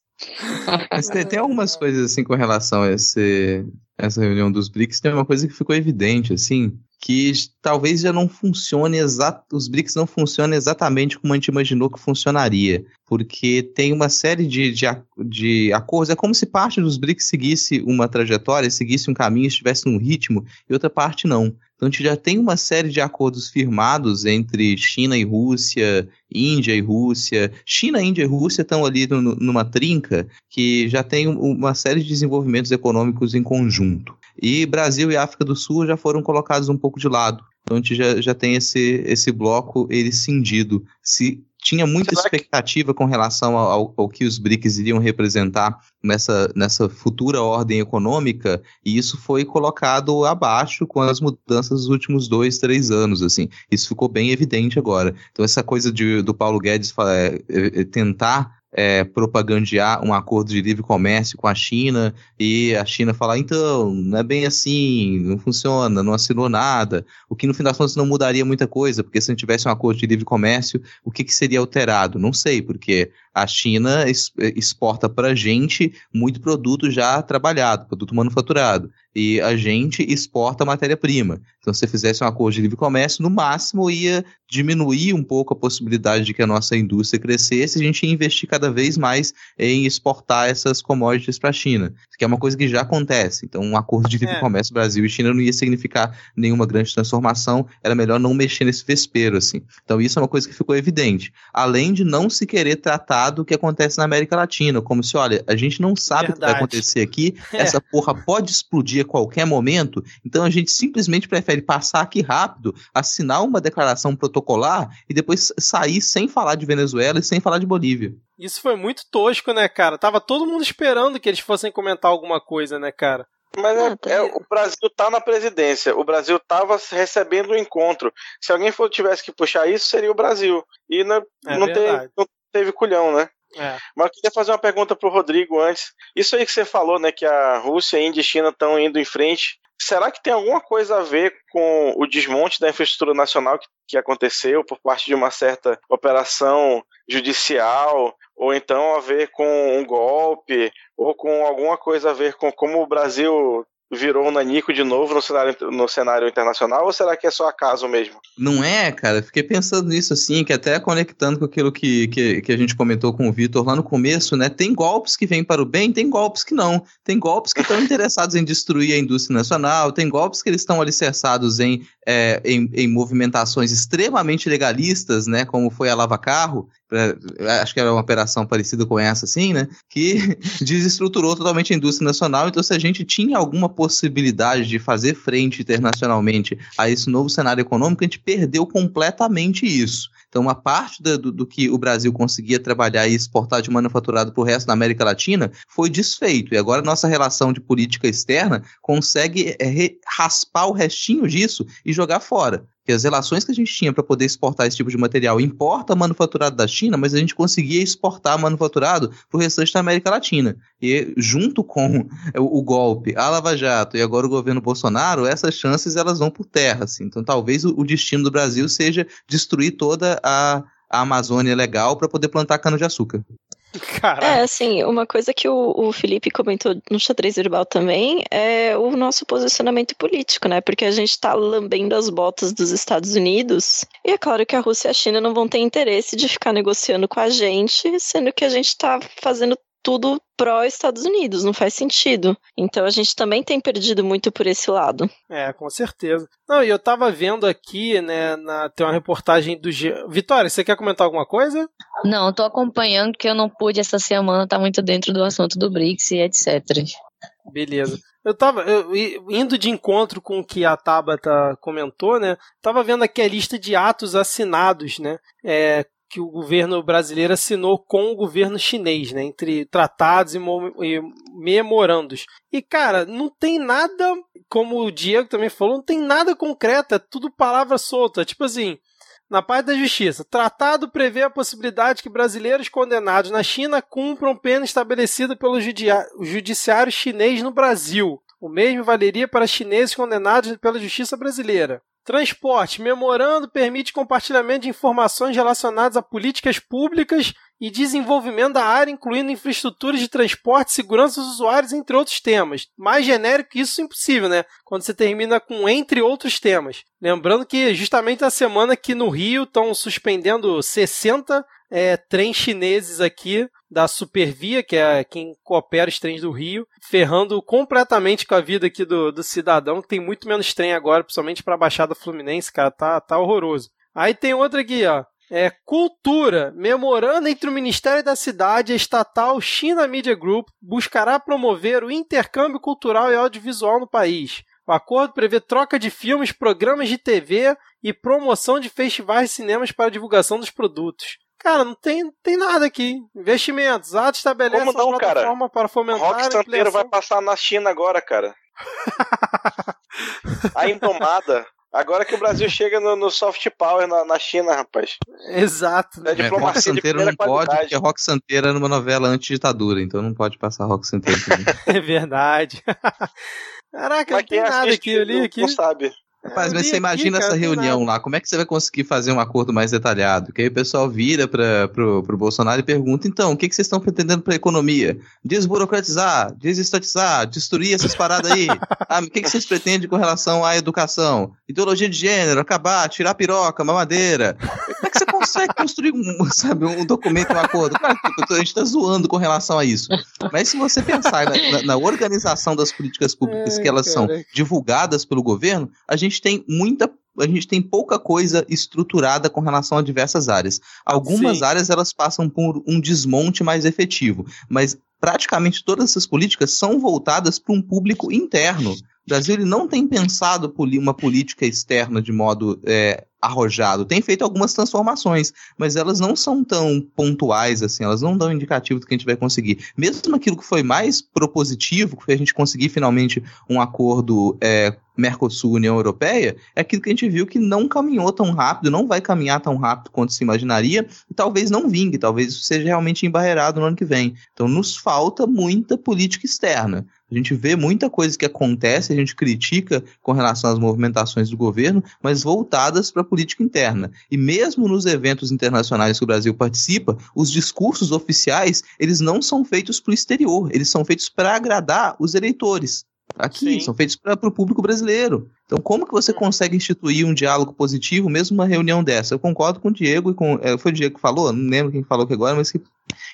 Mas tem, tem, algumas coisas assim com relação a esse, essa reunião dos BRICS, tem uma coisa que ficou evidente, assim, que talvez já não funcione exato, os BRICS não funcionem exatamente como a gente imaginou que funcionaria, porque tem uma série de, de, de acordos, é como se parte dos BRICS seguisse uma trajetória, seguisse um caminho, estivesse num ritmo, e outra parte não. Então a gente já tem uma série de acordos firmados entre China e Rússia, Índia e Rússia. China, Índia e Rússia estão ali no, numa trinca que já tem uma série de desenvolvimentos econômicos em conjunto. E Brasil e África do Sul já foram colocados um pouco de lado. Então a gente já, já tem esse, esse bloco ele cindido. Se tinha muita Será expectativa que... com relação ao, ao, que os BRICS iriam representar nessa, nessa futura ordem econômica, e isso foi colocado abaixo com as mudanças dos últimos dois, três anos, assim. Isso ficou bem evidente agora. Então essa coisa de, do Paulo Guedes é, é, tentar é, propagandear um acordo de livre comércio com a China e a China falar, então, não é bem assim, não funciona, não assinou nada, o que no fim das contas não mudaria muita coisa, porque se não tivesse um acordo de livre comércio, o que, que seria alterado? Não sei, porque a China exporta para a gente muito produto já trabalhado, produto manufaturado e a gente exporta matéria-prima. Então, se fizesse um acordo de livre comércio, no máximo ia diminuir um pouco a possibilidade de que a nossa indústria crescesse a gente ia investir cada vez mais em exportar essas commodities para a China, que é uma coisa que já acontece. Então, um acordo de livre é. comércio Brasil e China não ia significar nenhuma grande transformação, era melhor não mexer nesse vespeiro, assim. Então, isso é uma coisa que ficou evidente. Além de não se querer tratar do que acontece na América Latina, como se, olha, a gente não sabe Verdade. o que vai acontecer aqui, [laughs] é. essa porra pode explodir a qualquer momento, então a gente simplesmente prefere passar aqui rápido, assinar uma declaração protocolar e depois sair sem falar de Venezuela e sem falar de Bolívia. Isso foi muito tosco, né, cara? Tava todo mundo esperando que eles fossem comentar alguma coisa, né, cara? Mas é, é, o Brasil tá na presidência. O Brasil tava recebendo o um encontro. Se alguém for, tivesse que puxar isso, seria o Brasil. E não, é não, teve, não teve culhão, né? É. Mas eu queria fazer uma pergunta pro Rodrigo antes. Isso aí que você falou, né, que a Rússia, Índia e China estão indo em frente. Será que tem alguma coisa a ver com o desmonte da infraestrutura nacional que, que aconteceu por parte de uma certa operação judicial, ou então a ver com um golpe, ou com alguma coisa a ver com como o Brasil virou um nanico de novo no cenário, no cenário internacional ou será que é só acaso mesmo? Não é, cara. Fiquei pensando nisso assim, que até conectando com aquilo que, que, que a gente comentou com o Vitor lá no começo, né? Tem golpes que vêm para o bem, tem golpes que não. Tem golpes que estão [laughs] interessados em destruir a indústria nacional, tem golpes que eles estão alicerçados em, é, em, em movimentações extremamente legalistas, né? Como foi a Lava Carro, acho que era uma operação parecida com essa, assim, né? Que [laughs] desestruturou totalmente a indústria nacional. Então, se a gente tinha alguma possibilidade de fazer frente internacionalmente a esse novo cenário econômico, a gente perdeu completamente isso. Então, uma parte do, do, que o Brasil conseguia trabalhar e exportar de manufaturado para o resto da América Latina foi desfeito. E agora nossa relação de política externa consegue é, raspar o restinho disso e jogar fora. Que as relações que a gente tinha para poder exportar esse tipo de material importa manufaturado da China, mas a gente conseguia exportar manufaturado para o restante da América Latina. E junto com o, golpe, a Lava Jato e agora o governo Bolsonaro, essas chances elas vão por terra. Assim. Então talvez o, o destino do Brasil seja destruir toda a, a Amazônia legal para poder plantar cana-de-açúcar. [laughs] Caraca. É, assim, uma coisa que o, o Felipe comentou no xadrez verbal também é o nosso posicionamento político, né? Porque a gente tá lambendo as botas dos Estados Unidos. E é claro que a Rússia e a China não vão ter interesse de ficar negociando com a gente, sendo que a gente tá fazendo tudo pró-Estados Unidos, não faz sentido. Então a gente também tem perdido muito por esse lado. É, com certeza. Não, e eu tava vendo aqui, né, na, tem uma reportagem do G... Vitória, você quer comentar alguma coisa? Não, eu tô acompanhando que eu não pude essa semana estar tá muito dentro do assunto do BRICS e etc. Beleza. Eu tava eu, indo de encontro com o que a Tabata comentou, né? Tava vendo aqui a lista de atos assinados, né? É, que o governo brasileiro assinou com o governo chinês, né? Entre tratados e, e memorandos. E, cara, não tem nada, como o Diego também falou, não tem nada concreto, é tudo palavra solta. Tipo assim, na parte da justiça, tratado prevê a possibilidade que brasileiros condenados na China cumpram pena estabelecida pelo judiciário chinês no Brasil. O mesmo valeria para chineses condenados pela justiça brasileira. Transporte. Memorando permite compartilhamento de informações relacionadas a políticas públicas e desenvolvimento da área, incluindo infraestruturas de transporte, segurança dos usuários, entre outros temas. Mais genérico que isso, impossível, né? Quando você termina com entre outros temas. Lembrando que justamente na semana que no Rio estão suspendendo 60 é, trens chineses aqui da Supervia, que é quem coopera os trens do Rio, ferrando completamente com a vida aqui do, do cidadão, que tem muito menos trem agora, principalmente para a Baixada Fluminense, cara, tá, tá horroroso. Aí tem outra aqui, ó. É, cultura. Memorando entre o Ministério da Cidade e a estatal China Media Group buscará promover o intercâmbio cultural e audiovisual no país. O acordo prevê troca de filmes, programas de TV e promoção de festivais de cinemas para divulgação dos produtos. Cara, não tem, tem nada aqui. Investimentos. Ato estabelece Como não, uma plataforma cara? para fomentar Rock Santeiro vai passar na China agora, cara. [laughs] a Indomada. Agora que o Brasil chega no, no soft power na, na, China, rapaz. Exato. Né? É, Rock Santeiro não qualidade. pode, porque Rock Santeiro é numa novela anti-ditadura, então não pode passar Rock Santeiro também. [laughs] é verdade. [laughs] Caraca, Mas não tem nada aqui, ali aqui. Não sabe. Rapaz, mas você imagina aqui, essa reunião lá, como é que você vai conseguir fazer um acordo mais detalhado? Que aí o pessoal vira para pro, pro Bolsonaro e pergunta, então, o que, que vocês estão pretendendo para a economia? Desburocratizar, desestatizar, destruir essas paradas aí. ah, o que, que vocês pretendem com relação à educação? Ideologia de gênero, acabar, tirar piroca, mamadeira. Como é que consegue construir um, [laughs] sabe, um documento, um acordo? Claro que a gente está zoando com relação a isso. Mas se você pensar na, na, na organização das políticas públicas, que elas são divulgadas pelo governo, a gente gente tem muita a gente tem pouca coisa estruturada com relação a diversas áreas. Algumas Sim. áreas elas passam por um desmonte mais efetivo, mas praticamente todas essas políticas são voltadas para um público interno. O Brasil ele não tem pensado uma política externa de modo é, arrojado. Tem feito algumas transformações, mas elas não são tão pontuais assim, elas não dão indicativo do que a gente vai conseguir. Mesmo aquilo que foi mais propositivo, que foi a gente conseguir finalmente um acordo é, Mercosul-União Europeia, é aquilo que a gente viu que não caminhou tão rápido, não vai caminhar tão rápido quanto se imaginaria, e talvez não vingue, talvez isso seja realmente embarreirado no ano que vem. Então nos falta muita política externa. A gente vê muita coisa que acontece, a gente critica com relação às movimentações do governo, mas voltadas para a política interna. E mesmo nos eventos internacionais que o Brasil participa, os discursos oficiais, eles não são feitos para o exterior, eles são feitos para agradar os eleitores. Aqui, Sim. são feitos para o público brasileiro. Então, como que você consegue instituir um diálogo positivo, mesmo uma reunião dessa? Eu concordo com o Diego e com. É, foi o Diego que falou, não lembro quem falou aqui agora, mas que,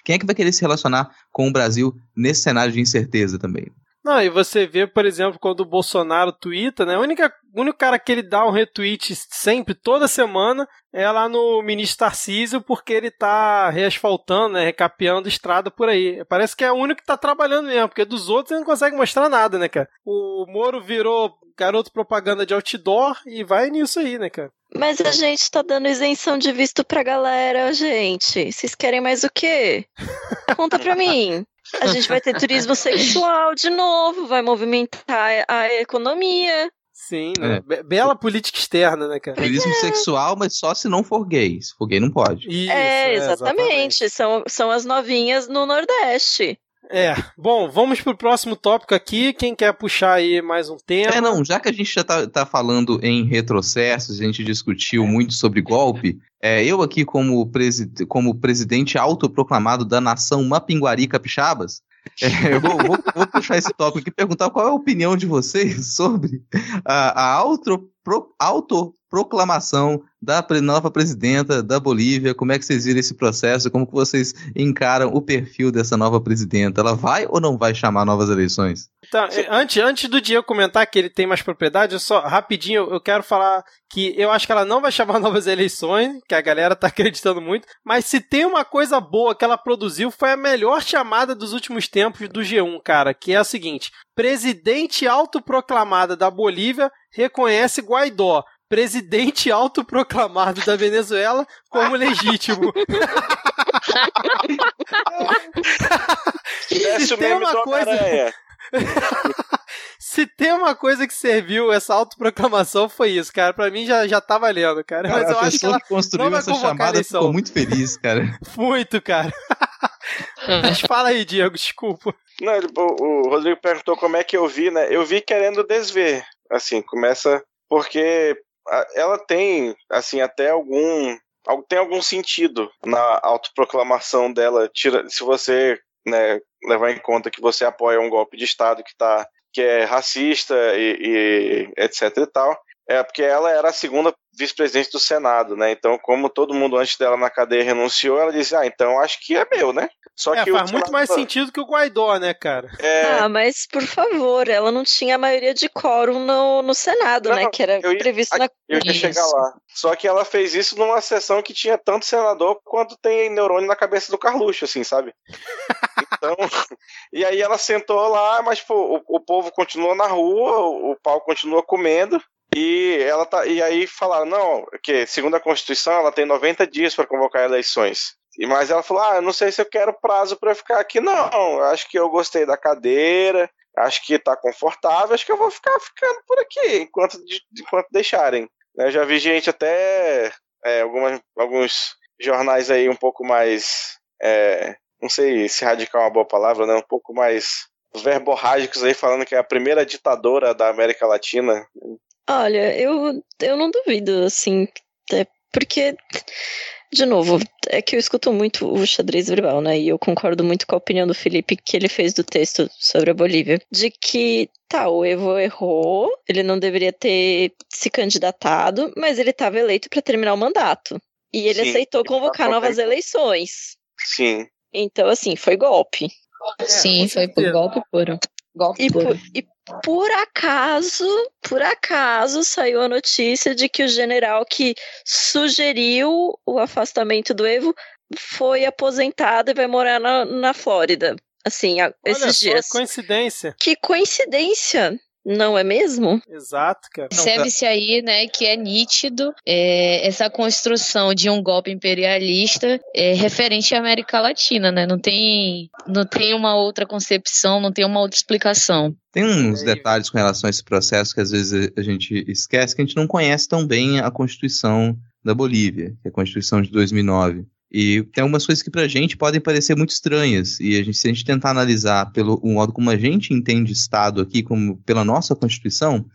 quem é que vai querer se relacionar com o Brasil nesse cenário de incerteza também? Não, e você vê, por exemplo, quando o Bolsonaro twitta, né? O único, o único cara que ele dá um retweet sempre, toda semana, é lá no ministro Tarcísio, porque ele tá reasfaltando, né? Recapeando estrada por aí. Parece que é o único que tá trabalhando mesmo, porque dos outros ele não consegue mostrar nada, né, cara? O Moro virou garoto propaganda de outdoor e vai nisso aí, né, cara? Mas a gente tá dando isenção de visto pra galera, gente. Vocês querem mais o quê? [laughs] Conta pra mim. A gente vai ter turismo sexual de novo, vai movimentar a economia. Sim, né? Be- bela política externa, né, cara? Turismo sexual, mas só se não for gay. Se for gay, não pode. Isso, é, exatamente. São, são as novinhas no Nordeste. É, bom, vamos pro próximo tópico aqui. Quem quer puxar aí mais um tema? É, não, já que a gente já tá, tá falando em retrocessos, a gente discutiu muito sobre golpe, é, eu aqui como, presi como presidente autoproclamado da nação Mapinguari Capixabas, é, eu vou, vou, vou, puxar esse tópico aqui e perguntar qual é a opinião de vocês [laughs] sobre a, a autopro, autoproclamação da nova presidenta da Bolívia. Como é que vocês viram esse processo? Como que vocês encaram o perfil dessa nova presidenta? Ela vai ou não vai chamar novas eleições? Então, antes, antes do Diego comentar que ele tem mais propriedade, eu só rapidinho eu quero falar que eu acho que ela não vai chamar [laughs] novas eleições, que a galera tá acreditando muito, mas se tem uma coisa boa que ela produziu foi a melhor chamada dos últimos tempos do G1, cara, que é a seguinte: presidente autoproclamada da Bolívia reconhece Guaidó. Presidente autoproclamado da Venezuela como legítimo. [laughs] Se tem uma coisa. [laughs] Se tem uma coisa que serviu essa autoproclamação foi isso, cara. Pra mim já, já tá valendo, cara. cara Mas eu acho que ela que construiu essa chamada ficou muito feliz, cara. [laughs] muito, cara. Mas fala aí, Diego, desculpa. Não, ele, o, o Rodrigo perguntou como é que eu vi, né? Eu vi querendo desver. Assim, começa. Porque ela tem, assim, até algum. Tem algum sentido na autoproclamação dela. Tira, se você né, levar em conta que você apoia um golpe de Estado que, tá, que é racista e, e etc e tal, é porque ela era a segunda vice-presidente do Senado, né? Então, como todo mundo antes dela na cadeia renunciou, ela disse: Ah, então acho que é meu, né? Só é, que faz muito mais sentido que o Guaidó, né, cara? É... Ah, mas por favor, ela não tinha a maioria de quórum no, no Senado, não, né? Que era ia, previsto na. Eu ia chegar lá. Só que ela fez isso numa sessão que tinha tanto senador quanto tem neurônio na cabeça do Carluxo, assim, sabe? Então. [laughs] e aí ela sentou lá, mas pô, o, o povo continuou na rua, o, o pau continua comendo. E ela tá, e aí falaram, não, que segundo a Constituição ela tem 90 dias para convocar eleições. E mas ela falou: "Ah, eu não sei se eu quero prazo para ficar aqui não. Acho que eu gostei da cadeira, acho que tá confortável, acho que eu vou ficar ficando por aqui enquanto enquanto deixarem". Eu já vi gente até é, algumas, alguns jornais aí um pouco mais é, não sei se radical é uma boa palavra, né? Um pouco mais verborrágicos aí falando que é a primeira ditadora da América Latina. Olha, eu, eu não duvido, assim, é porque, de novo, é que eu escuto muito o xadrez verbal, né? E eu concordo muito com a opinião do Felipe que ele fez do texto sobre a Bolívia, de que, tá, o Evo errou, ele não deveria ter se candidatado, mas ele estava eleito para terminar o mandato. E ele Sim, aceitou convocar novas eleições. Sim. Então, assim, foi golpe. Sim, foi por golpe puro. Golpe E por, e por acaso, por acaso, saiu a notícia de que o general que sugeriu o afastamento do Evo foi aposentado e vai morar na, na Flórida. Assim, a- esses só, dias. coincidência. Que coincidência, não é mesmo? Exato, cara. Percebe-se aí, né, que é nítido é, essa construção de um golpe imperialista é, referente à América Latina, né? Não tem, não tem uma outra concepção, não tem uma outra explicação. Tem uns É, detalhes com relação a esse processo que às vezes a gente esquece, que a gente não conhece tão bem a Constituição da Bolívia, que é a Constituição de 2009. E tem algumas coisas que pra gente podem parecer muito estranhas. E a gente, se a gente tentar analisar pelo o modo como a gente entende Estado aqui, como pela nossa Constituição,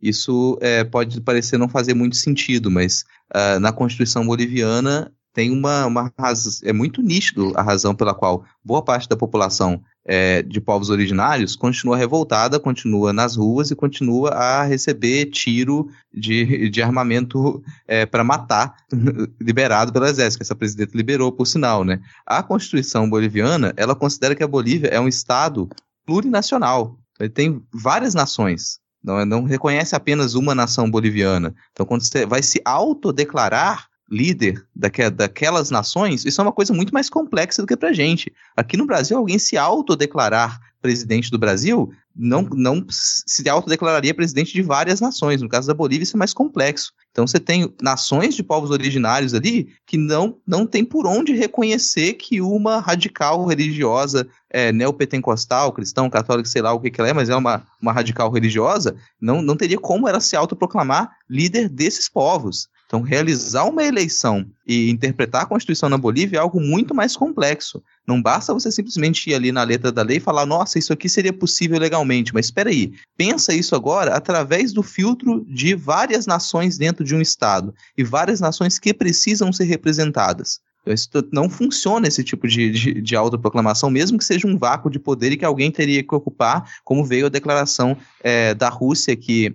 isso é, pode parecer não fazer muito sentido, mas ah, na Constituição boliviana tem uma, uma razão, é muito nítido a razão pela qual boa parte da população é, de povos originários continua revoltada, continua nas ruas e continua a receber tiro de, de armamento para matar, [laughs] liberado pelo exército, que essa presidenta liberou, por sinal, né? A Constituição boliviana, ela considera que a Bolívia é um estado plurinacional. Ele tem várias nações. Não, não reconhece apenas uma nação boliviana. Então, quando você vai se autodeclarar líder daque, daquelas nações, isso é uma coisa muito mais complexa do que pra gente. Aqui no Brasil, alguém se autodeclarar presidente do Brasil, não, não se autodeclararia presidente de várias nações. No caso da Bolívia, isso é mais complexo. Então você tem nações de povos originários ali que não, não tem por onde reconhecer que uma radical religiosa é, neopentecostal, cristão, católico, sei lá o que, que ela é, mas é uma, uma radical religiosa, não, não teria como ela se autoproclamar líder desses povos. Então, realizar uma eleição e interpretar a Constituição na Bolívia é algo muito mais complexo. Não basta você simplesmente ir ali na letra da lei e falar, nossa, isso aqui seria possível legalmente. Mas espera aí, pensa isso agora através do filtro de várias nações dentro de um Estado e várias nações que precisam ser representadas. Então, não funciona esse tipo de, de, de, autoproclamação, mesmo que seja um vácuo de poder e que alguém teria que ocupar, como veio a declaração é, da Rússia, que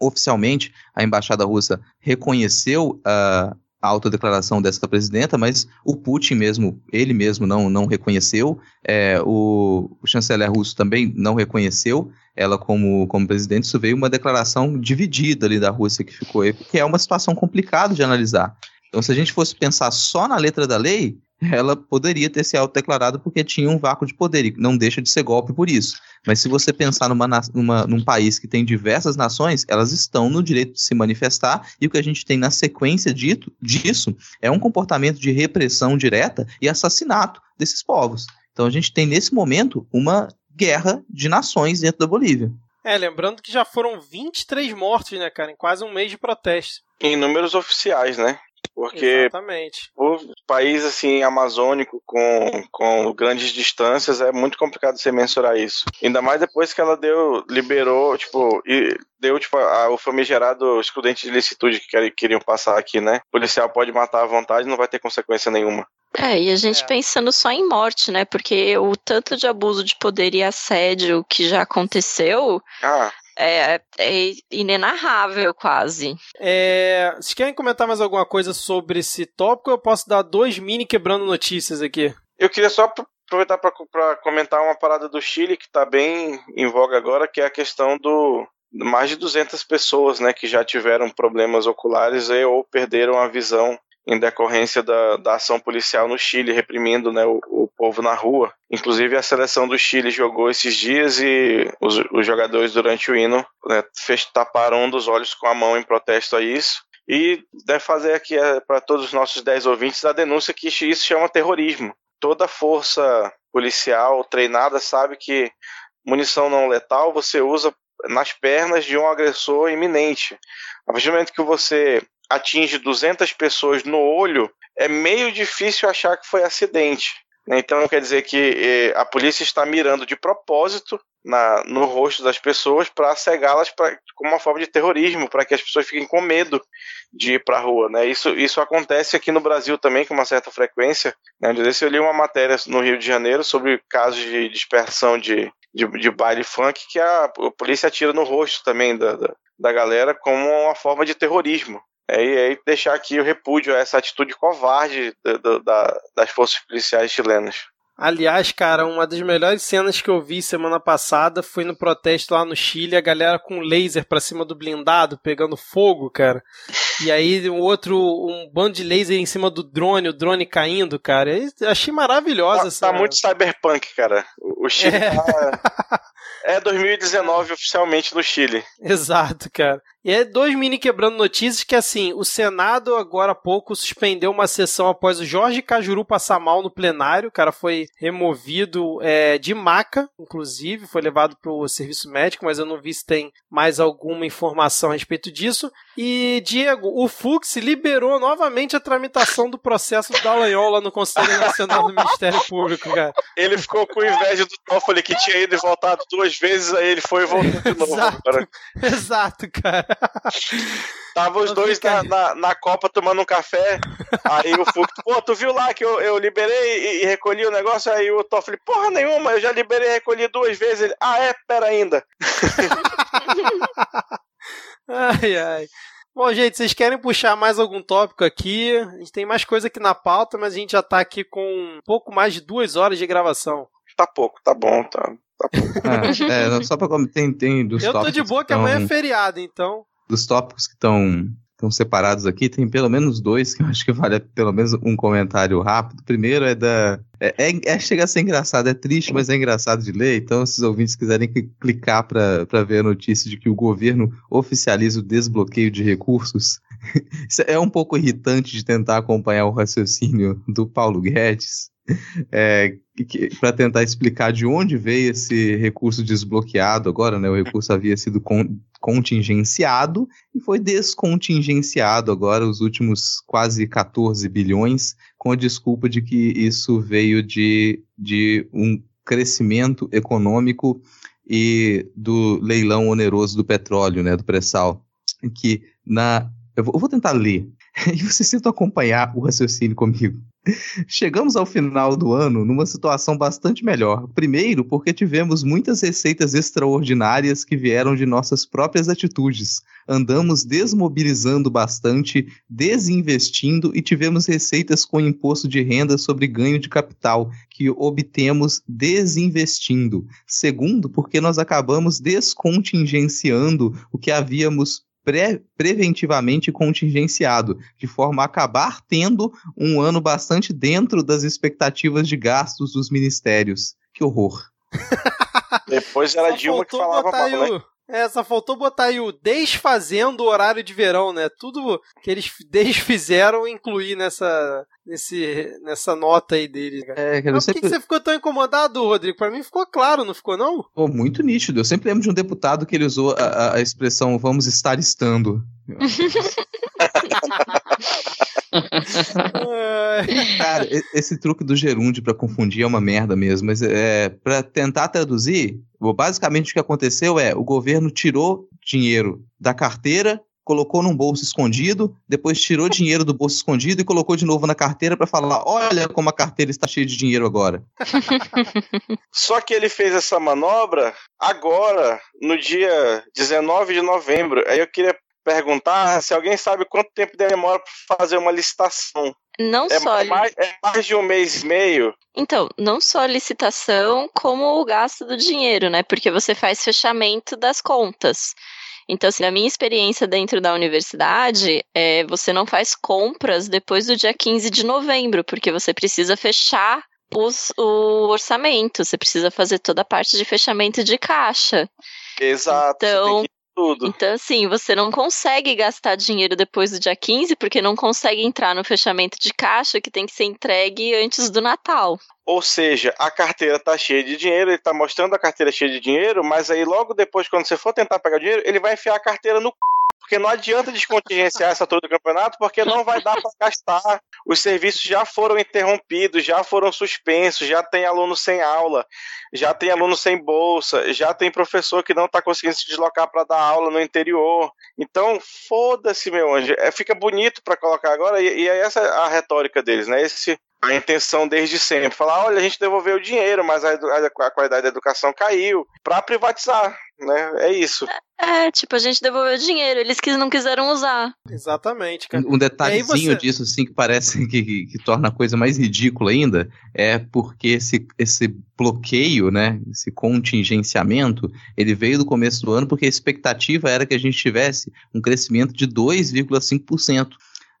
oficialmente a embaixada russa reconheceu uh, a autodeclaração dessa presidenta, mas o Putin mesmo, ele mesmo não, não reconheceu, é, o, o, chanceler russo também não reconheceu ela como, como presidente, isso veio uma declaração dividida ali da Rússia que ficou aí, porque é uma situação complicada de analisar. Então, se a gente fosse pensar só na letra da lei, ela poderia ter se autodeclarado porque tinha um vácuo de poder e não deixa de ser golpe por isso. Mas se você pensar numa, numa, num país que tem diversas nações, elas estão no direito de se manifestar e o que a gente tem na sequência dito, disso é um comportamento de repressão direta e assassinato desses povos. Então a gente tem nesse momento uma guerra de nações dentro da Bolívia. É, lembrando que já foram 23 mortos, né, cara, em quase um mês de protesto. Em números oficiais, né? Porque Exatamente. o país assim amazônico com, com grandes distâncias é muito complicado você mensurar isso. Ainda mais depois que ela deu liberou, tipo, e deu tipo a, o famigerado excludente de licitude que queriam passar aqui, né? O policial pode matar à vontade, não vai ter consequência nenhuma. É, e a gente é. pensando só em morte, né? Porque o tanto de abuso de poder e assédio que já aconteceu. Ah é, é inenarrável quase. É, vocês querem comentar mais alguma coisa sobre esse tópico? Eu posso dar dois mini quebrando notícias aqui. Eu queria só aproveitar para comentar uma parada do Chile que está bem em voga agora, que é a questão do mais de 200 pessoas, né, que já tiveram problemas oculares e, ou perderam a visão em decorrência da, da ação policial no Chile, reprimindo né, o, o, povo na rua. Inclusive, a seleção do Chile jogou esses dias e os, os jogadores, durante o hino, né, fez, taparam um dos olhos com a mão em protesto a isso. E deve fazer aqui é, para todos os nossos 10 ouvintes a denúncia que isso chama terrorismo. Toda força policial treinada sabe que munição não letal você usa nas pernas de um agressor iminente. A partir do momento que você atinge 200 pessoas no olho, é meio difícil achar que foi acidente. Né? Então quer dizer que eh, a polícia está mirando de propósito na, no rosto das pessoas para cegá-las como uma forma de terrorismo, para que as pessoas fiquem com medo de ir para a rua. Né? Isso, isso acontece aqui no Brasil também com uma certa frequência. Né? Eu li uma matéria no Rio de Janeiro sobre casos de dispersão de, de, de baile funk que a, a polícia atira no rosto também da, da, da galera como uma forma de terrorismo. É, e aí deixar aqui o repúdio a essa atitude covarde da, da, das forças policiais chilenas. Aliás, cara, uma das melhores cenas que eu vi semana passada foi no protesto lá no Chile, a galera com laser pra cima do blindado, pegando fogo, cara. E aí um outro, um bando de laser em cima do drone, o drone caindo, cara. Eu achei maravilhosa tá, essa. Tá muito cyberpunk, cara. O Chile é. tá... É 2019 oficialmente no Chile. Exato, cara. E é dois mini quebrando notícias que, assim, o Senado agora há pouco suspendeu uma sessão após o Jorge Cajuru passar mal no plenário. O cara foi removido é, de maca, inclusive, foi levado para o serviço médico, mas eu não vi se tem mais alguma informação a respeito disso. E, Diego, o Fux liberou novamente a tramitação do processo da Dallagnol lá no Conselho Nacional do Ministério Público, cara. Ele ficou com inveja do Toffoli que tinha ido e voltado duas vezes, aí ele foi e voltou de [laughs] novo. Exato, cara. Exato, cara. Tava os dois na, na, na, Copa tomando um café. Aí o Fux, pô, tu viu lá que eu, eu liberei e, e, recolhi o negócio? Aí o Toffoli, porra nenhuma, eu já liberei e recolhi duas vezes. Ele, ah, é? Pera ainda. [laughs] ai, ai. Bom, gente, vocês querem puxar mais algum tópico aqui? A gente tem mais coisa aqui na pauta, mas a gente já tá aqui com um pouco mais de duas horas de gravação. Tá pouco, tá bom, tá. tá é, [laughs] é, só pra tem, tem dos Eu tô de boa que, que amanhã é feriado, então. Dos tópicos que estão estão separados aqui, tem pelo menos dois que eu acho que vale pelo menos um comentário rápido. Primeiro é da. É, é, é, chega a ser engraçado, é triste, mas é engraçado de ler. Então, se os ouvintes quiserem clicar para ver a notícia de que o governo oficializa o desbloqueio de recursos, [laughs] é um pouco irritante de tentar acompanhar o raciocínio do Paulo Guedes. É, para tentar explicar de onde veio esse recurso desbloqueado agora, né? O recurso havia sido con contingenciado e foi descontingenciado agora os últimos quase 14 bilhões, com a desculpa de que isso veio de, de um crescimento econômico e do leilão oneroso do petróleo, né, do pré-sal, que na eu vou, vou tentar ler [laughs] e vocês tentam acompanhar o raciocínio comigo. Chegamos ao final do ano numa situação bastante melhor. Primeiro, porque tivemos muitas receitas extraordinárias que vieram de nossas próprias atitudes. Andamos desmobilizando bastante, desinvestindo e tivemos receitas com imposto de renda sobre ganho de capital, que obtemos desinvestindo. Segundo, porque nós acabamos descontingenciando o que havíamos pre preventivamente contingenciado, de forma a acabar tendo um ano bastante dentro das expectativas de gastos dos ministérios. Que horror. Depois era Dilma que falava mal, né? É, só faltou botar aí o desfazendo o horário de verão, né? Tudo que eles [laughs] desfizeram incluir nessa, nesse, nessa nota aí deles. Cara. É, Mas por que, você ficou tão incomodado, Rodrigo? Pra mim ficou claro, não ficou não? Pô, muito nítido. Eu sempre lembro de um deputado que ele usou a, a expressão vamos estar estando. [laughs] [laughs] Cara, esse truque do gerúndio para confundir é uma merda mesmo, mas é para tentar traduzir, basicamente o que aconteceu é o governo tirou dinheiro da carteira, colocou num bolso escondido, depois tirou dinheiro do bolso escondido e colocou de novo na carteira para falar: "Olha como a carteira está cheia de dinheiro agora". [laughs] Só que ele fez essa manobra agora, no dia 19 de novembro. Aí eu queria perguntar se alguém sabe quanto tempo demora para fazer uma licitação. Não é só. Mais, é mais de um mês e meio. Então, não só a licitação, como o gasto do dinheiro, né? Porque você faz fechamento das contas. Então, assim, na minha experiência dentro da universidade, é, você não faz compras depois do dia 15 de novembro, porque você precisa fechar os, o orçamento, você precisa fazer toda a parte de fechamento de caixa. Exato. Então, tudo. Então, assim, você não consegue gastar dinheiro depois do dia 15, porque não consegue entrar no fechamento de caixa que tem que ser entregue antes do Natal. Ou seja, a carteira tá cheia de dinheiro, ele tá mostrando a carteira cheia de dinheiro, mas aí logo depois, quando você for tentar pegar o dinheiro, ele vai enfiar a carteira no c porque não adianta descontingenciar essa altura do campeonato, porque não vai dar para gastar. Os serviços já foram interrompidos, já foram suspensos, já tem aluno sem aula, já tem aluno sem bolsa, já tem professor que não está conseguindo se deslocar para dar aula no interior. Então, foda-se, meu anjo. É, fica bonito para colocar agora, e, e essa é a retórica deles, né? Esse a intenção desde sempre. Falar, olha, a gente devolveu o dinheiro, mas a, a, a qualidade da educação caiu para privatizar, né? É isso. É, é, tipo, a gente devolveu o dinheiro, eles que não quiseram usar. Exatamente, cara. Um detalhezinho você... disso, assim, que parece [laughs] que, que, que, torna a coisa mais ridícula ainda, é porque esse, esse bloqueio, né, esse contingenciamento, ele veio do começo do ano porque a expectativa era que a gente tivesse um crescimento de 2,5%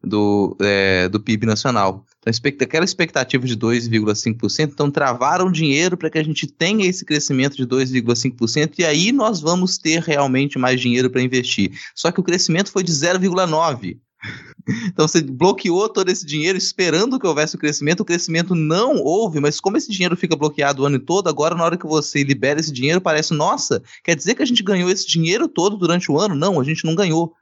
do, é, do PIB nacional. Então, aquela expectativa de 2,5%, então travaram dinheiro para que a gente tenha esse crescimento de 2,5% e aí nós vamos ter realmente mais dinheiro para investir. Só que o crescimento foi de 0,9%. [laughs] Então você bloqueou todo esse dinheiro esperando que houvesse o crescimento, o crescimento não houve, mas como esse dinheiro fica bloqueado o ano todo, agora na hora que você libera esse dinheiro, parece, nossa, quer dizer que a gente ganhou esse dinheiro todo durante o ano? Não, a gente não ganhou.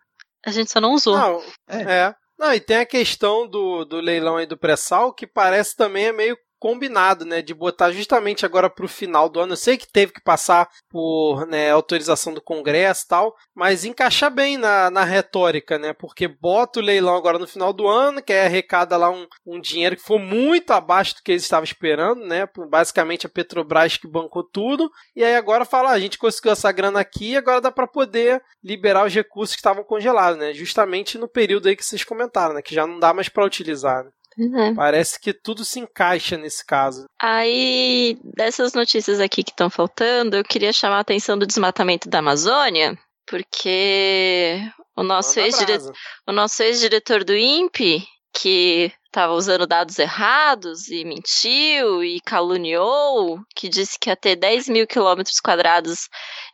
A gente só não usou. Não, é. é. Não, e tem a questão do, do leilão aí do pré-sal, que parece também é meio combinado, né, de botar justamente agora para o final do ano. Eu sei que teve que passar por né, autorização do Congresso e tal, mas encaixa bem na, na retórica, né, porque bota o leilão agora no final do ano, que é arrecada lá um, um dinheiro que foi muito abaixo do que eles estavam esperando, né, basicamente a Petrobras que bancou tudo, e aí agora fala, ah, a gente conseguiu essa grana aqui, agora dá para poder liberar os recursos que estavam congelados, né, justamente no período aí que vocês comentaram, né, que já não dá mais para utilizar. Né? É. Parece que tudo se encaixa nesse caso. Aí, dessas notícias aqui que estão faltando, eu queria chamar a atenção do desmatamento da Amazônia, porque O nosso ex-diretor brasa. o nosso ex-diretor do INPE, que estava usando dados errados e mentiu e caluniou, que disse que ia ter 10 mil quilômetros quadrados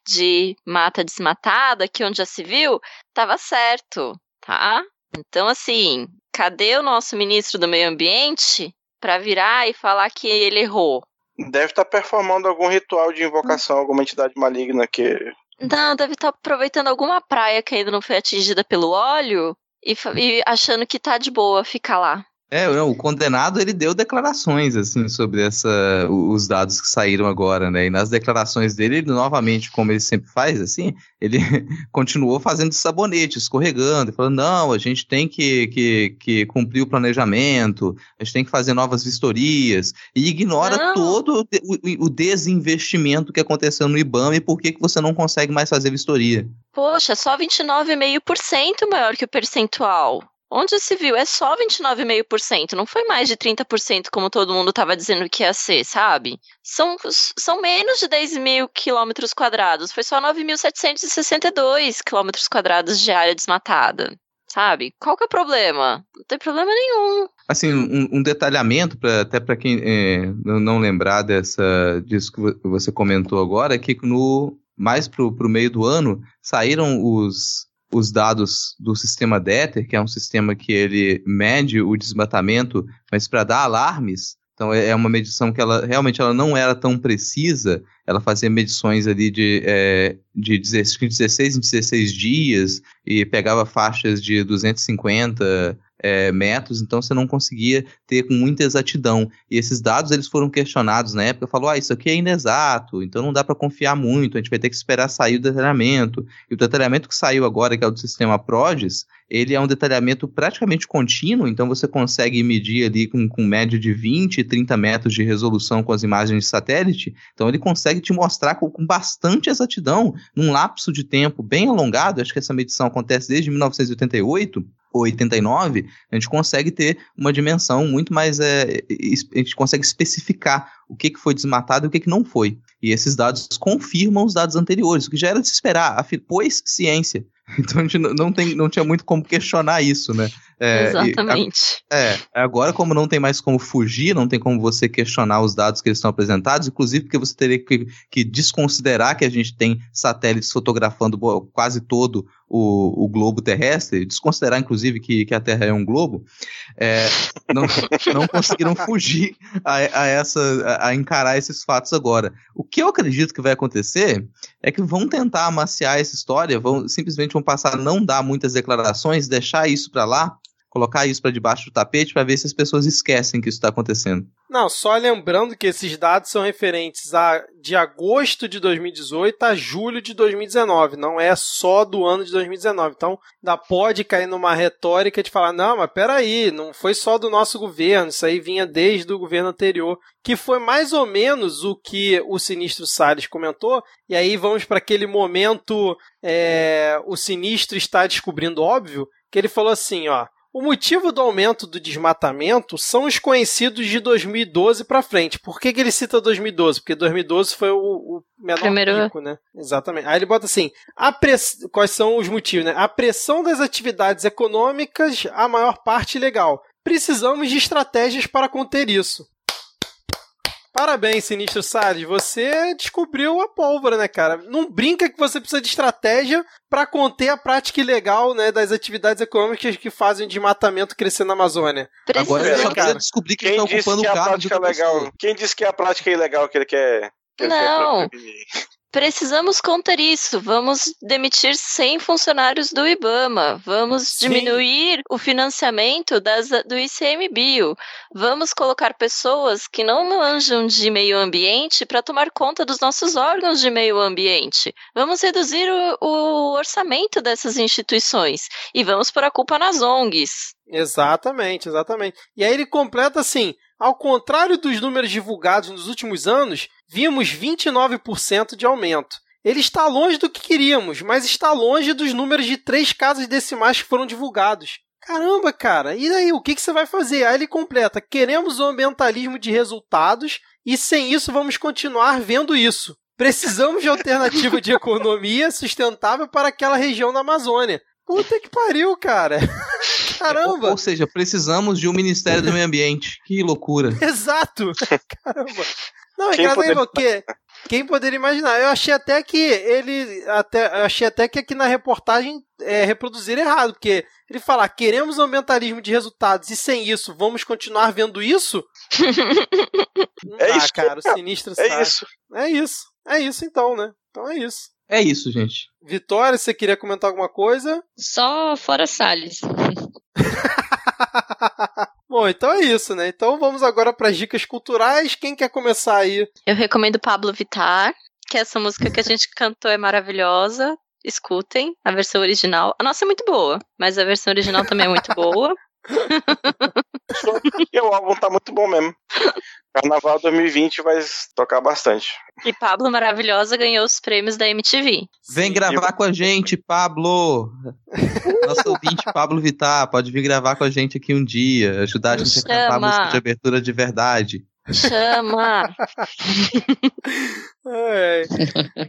de mata desmatada, que onde já se viu, estava certo, tá? Então, assim, cadê o nosso ministro do Meio Ambiente para virar e falar que ele errou? Deve estar performando algum ritual de invocação, alguma entidade maligna que. Não, deve estar aproveitando alguma praia que ainda não foi atingida pelo óleo e, e achando que tá de boa ficar lá. É, não, o condenado ele deu declarações assim sobre essa os dados que saíram agora, né? E nas declarações dele, ele, novamente, como ele sempre faz, assim, ele [laughs] continuou fazendo sabonete, escorregando, falando não, a gente tem que, que, que cumprir o planejamento, a gente tem que fazer novas vistorias e ignora Não. todo o, o desinvestimento que aconteceu no IBAMA e por que que você não consegue mais fazer vistoria. Poxa, só 29,5% maior que o percentual. Onde se viu? É só 29,5%. Não foi mais de 30% como todo mundo estava dizendo que ia ser, sabe? São, são menos de 10 mil quilômetros quadrados. Foi só 9.762 quilômetros quadrados de área desmatada. Sabe? Qual que é o problema? Não tem problema nenhum. Assim, um, um detalhamento, pra, até para quem é, não lembrar dessa, disso que vo- você comentou agora, é que no, mais para o meio do ano saíram os, os dados do sistema DETER, que é um sistema que ele mede o desmatamento, mas para dar alarmes. Então é é uma medição que ela realmente ela não era tão precisa. Ela fazia medições ali de, é, de 16 de 16 em 16 dias e pegava faixas de 250 é, metros, então você não conseguia ter com muita exatidão. E esses dados eles foram questionados na época, falou: ah, isso aqui é inexato, então não dá para confiar muito, a gente vai ter que esperar sair o detalhamento. E o detalhamento que saiu agora, que é o do sistema PRODES, ele é um detalhamento praticamente contínuo, então você consegue medir ali com, com média de 20, 30 metros de resolução com as imagens de satélite, então ele consegue te mostrar com, com bastante exatidão, num lapso de tempo bem alongado, acho que essa medição acontece desde 1988, ou 89, a gente consegue ter uma dimensão muito mais. É, a gente consegue especificar o que, que foi desmatado e o que, que não foi. E esses dados confirmam os dados anteriores, o que já era de se esperar, pois ciência. [laughs] Então a gente não, tem, não tinha muito como questionar isso, né? É, e Exatamente. é, agora como não tem mais como fugir, não tem como você questionar os dados que eles estão apresentados, inclusive porque você teria que, que desconsiderar que a gente tem satélites fotografando quase todo o, o globo terrestre, desconsiderar inclusive que, que a Terra é um globo, é, não, não conseguiram fugir a, a essa, a encarar esses fatos agora. O que eu acredito que vai acontecer é que vão tentar amaciar essa história, vão simplesmente vão passar a não dar muitas declarações, deixar isso para lá, colocar isso para debaixo do tapete para ver se as pessoas esquecem que isso está acontecendo. Não, só lembrando que esses dados são referentes a de agosto de 2018 a julho de 2019, não é só do ano de 2019. Então, ainda pode cair numa retórica de falar: não, mas peraí, não foi só do nosso governo, isso aí vinha desde o governo anterior, que foi mais ou menos o que o Sinistro Salles comentou. E aí vamos para aquele momento: é, o Sinistro está descobrindo óbvio, que ele falou assim: ó. O motivo do aumento do desmatamento são os conhecidos de 2012 para frente. Por que, que ele cita 2012? Porque 2012 foi o, o menor Primeiro- pico, né? Exatamente. Aí ele bota assim: press... quais são os motivos, né? A pressão das atividades econômicas, a maior parte ilegal. Precisamos de estratégias para conter isso. Parabéns, Sinistro Salles. Você descobriu a pólvora, né, cara? Não brinca que você precisa de estratégia para conter a prática ilegal, né, das atividades econômicas que fazem o desmatamento crescer na Amazônia. Agora Precisa- eu só cara. descobrir que ele Quem está disse ocupando que o de é outra legal? pessoa. Quem disse que a prática é ilegal que ele quer? Que ele Não. Quer? Precisamos conter isso. Vamos demitir 100 funcionários do IBAMA. Vamos Sim. diminuir o financiamento das, do ICMBio. Vamos colocar pessoas que não manjam de meio ambiente para tomar conta dos nossos órgãos de meio ambiente. Vamos reduzir o, o orçamento dessas instituições. E vamos pôr a culpa nas ONGs. Exatamente, exatamente. E aí ele completa assim: ao contrário dos números divulgados nos últimos anos, vimos 29% de aumento. Ele está longe do que queríamos, mas está longe dos números de três casas decimais que foram divulgados. Caramba, cara, e daí? O que, que você vai fazer? Aí ele completa: queremos o ambientalismo de resultados e sem isso vamos continuar vendo isso. Precisamos de alternativa de [laughs] economia sustentável para aquela região da Amazônia. Puta que pariu, cara. [laughs] Caramba. Ou, ou seja, precisamos de um Ministério do Meio Ambiente. Que loucura. [laughs] Exato. Caramba. Não, é Quem engraçado poderia- porque quem poderia imaginar? Eu achei até que ele até eu achei até que aqui na reportagem é, reproduzir errado, porque ele fala: "Queremos aumentarismo de resultados e sem isso vamos continuar vendo isso?" [laughs] Não É dá, isso, cara, o sinistro É sabe. isso. É isso. É isso então, né? Então é isso. É isso, gente. Vitória, você queria comentar alguma coisa? Só fora Salles. [laughs] Bom, então é isso, né? Então vamos agora para as dicas culturais. Quem quer começar aí? Eu recomendo Pablo Vittar, que essa música que a gente [laughs] cantou é maravilhosa. Escutem a versão original. A nossa é muito boa, mas a versão original também é muito boa. [laughs] E o álbum tá muito bom mesmo. Carnaval 2020 vai tocar bastante. E Pablo Maravilhosa ganhou os prêmios da MTV. Vem gravar com a gente, Pablo. Nosso ouvinte, Pablo Vittar, pode vir gravar com a gente aqui um dia, ajudar a gente a cantar a Chama. música de abertura de verdade. Chama! [laughs] É.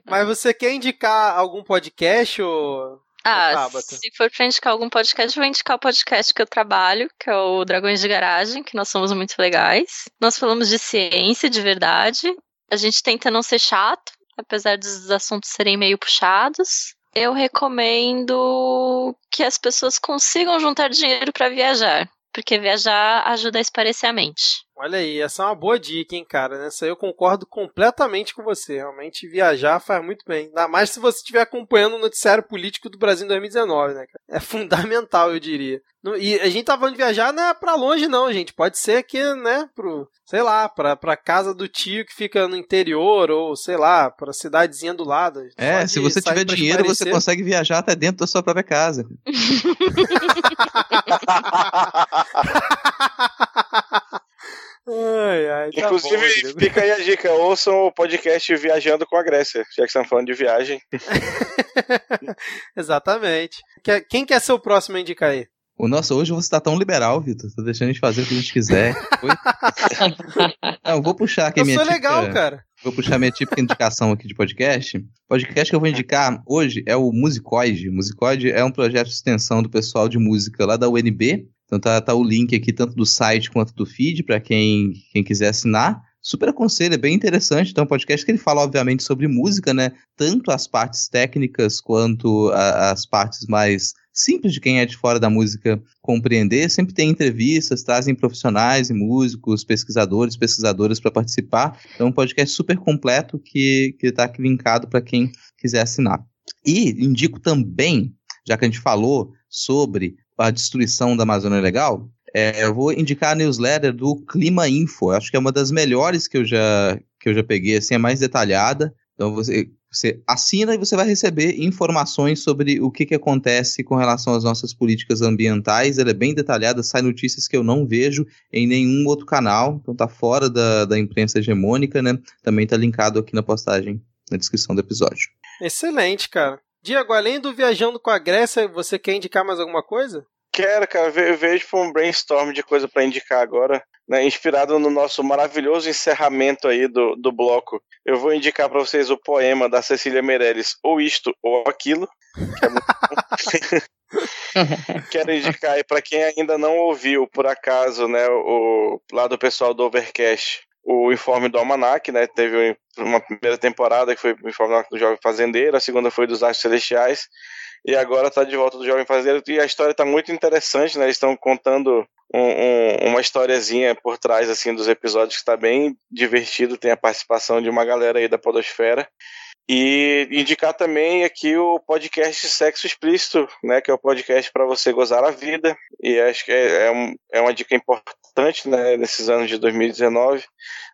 Mas você quer indicar algum podcast ou Ah, se for pra indicar algum podcast, vou indicar o podcast que eu trabalho, que é o Dragões de Garagem, que nós somos muito legais. Nós falamos de ciência de verdade. A gente tenta não ser chato, apesar dos assuntos serem meio puxados. Eu recomendo que as pessoas consigam juntar dinheiro pra viajar, porque viajar ajuda a esparecer a mente. Olha aí, essa é uma boa dica, hein, cara. Nessa aí eu concordo completamente com você. Realmente viajar faz muito bem. Ainda mais se você estiver acompanhando o noticiário político do Brasil em 2019, né, cara? É fundamental, eu diria. E a gente tá falando de viajar não é pra longe, não, gente. Pode ser aqui, né, pro, sei lá, pra, pra casa do tio que fica no interior, ou sei lá, pra cidadezinha do lado. É, Pode se você tiver dinheiro, você consegue viajar até dentro da sua própria casa. [laughs] Ai, ai, tá bom, Inclusive, Rodrigo. fica aí a dica: ouçam o podcast Viajando com a Grécia, já que estamos falando de viagem. [laughs] Exatamente. Quem quer ser o próximo a indicar aí? O nosso hoje você tá tão liberal, Vitor. Tá deixando a gente fazer o que a gente quiser. [laughs] Não, vou puxar aqui a Eu minha sou legal, típica- cara. Vou puxar minha típica indicação aqui de podcast. O podcast que eu vou indicar hoje é o Musicoide. O Musicoide é um projeto de extensão do pessoal de música lá da UNB. Então tá, tá o link aqui tanto do site quanto do feed para quem, quem quiser assinar. Super aconselho, é bem interessante. Então, é um podcast que ele fala, obviamente, sobre música, né? Tanto as partes técnicas quanto a- as partes mais simples de quem é de fora da música compreender. Sempre tem entrevistas, trazem profissionais e músicos, pesquisadores, pesquisadoras para participar. Então, é um podcast super completo que está aqui linkado para quem quiser assinar. E indico também, já que a gente falou sobre a destruição da Amazônia Legal, é, eu vou indicar a newsletter do Clima Info. Acho que é uma das melhores que eu já, que eu já peguei, assim, é mais detalhada. Então você, você assina e você vai receber informações sobre o que, que acontece com relação às nossas políticas ambientais. Ela é bem detalhada, sai notícias que eu não vejo em nenhum outro canal. Então tá fora da, da imprensa hegemônica, né? Também tá linkado aqui na postagem, na descrição do episódio. Excelente, cara. Diego, além do Viajando com a Grécia, você quer indicar mais alguma coisa? Quero, cara, ve- eu vejo um brainstorm de coisa pra indicar agora, né? Inspirado no nosso maravilhoso encerramento aí do, do bloco. Eu vou indicar pra vocês o poema da Cecília Meirelles, ou isto ou aquilo, que é. [laughs] Quero indicar aí pra quem ainda não ouviu, por acaso, né, o, lá do pessoal do Overcast, o informe do Almanac, né? Teve uma primeira temporada que foi o informe do Jovem Fazendeiro, a segunda foi dos Astros Celestiais. E agora tá de volta do Jovem Fazendeiro. E a história tá muito interessante, né? Eles estão contando um- um- uma historiazinha por trás, assim, dos episódios que tá bem divertido. Tem a participação de uma galera aí da Podosfera. E indicar também aqui o podcast Sexo Explícito, né? Que é o podcast para você gozar a vida. E acho que é, é um- é uma dica importante, né? Nesses anos de 2019,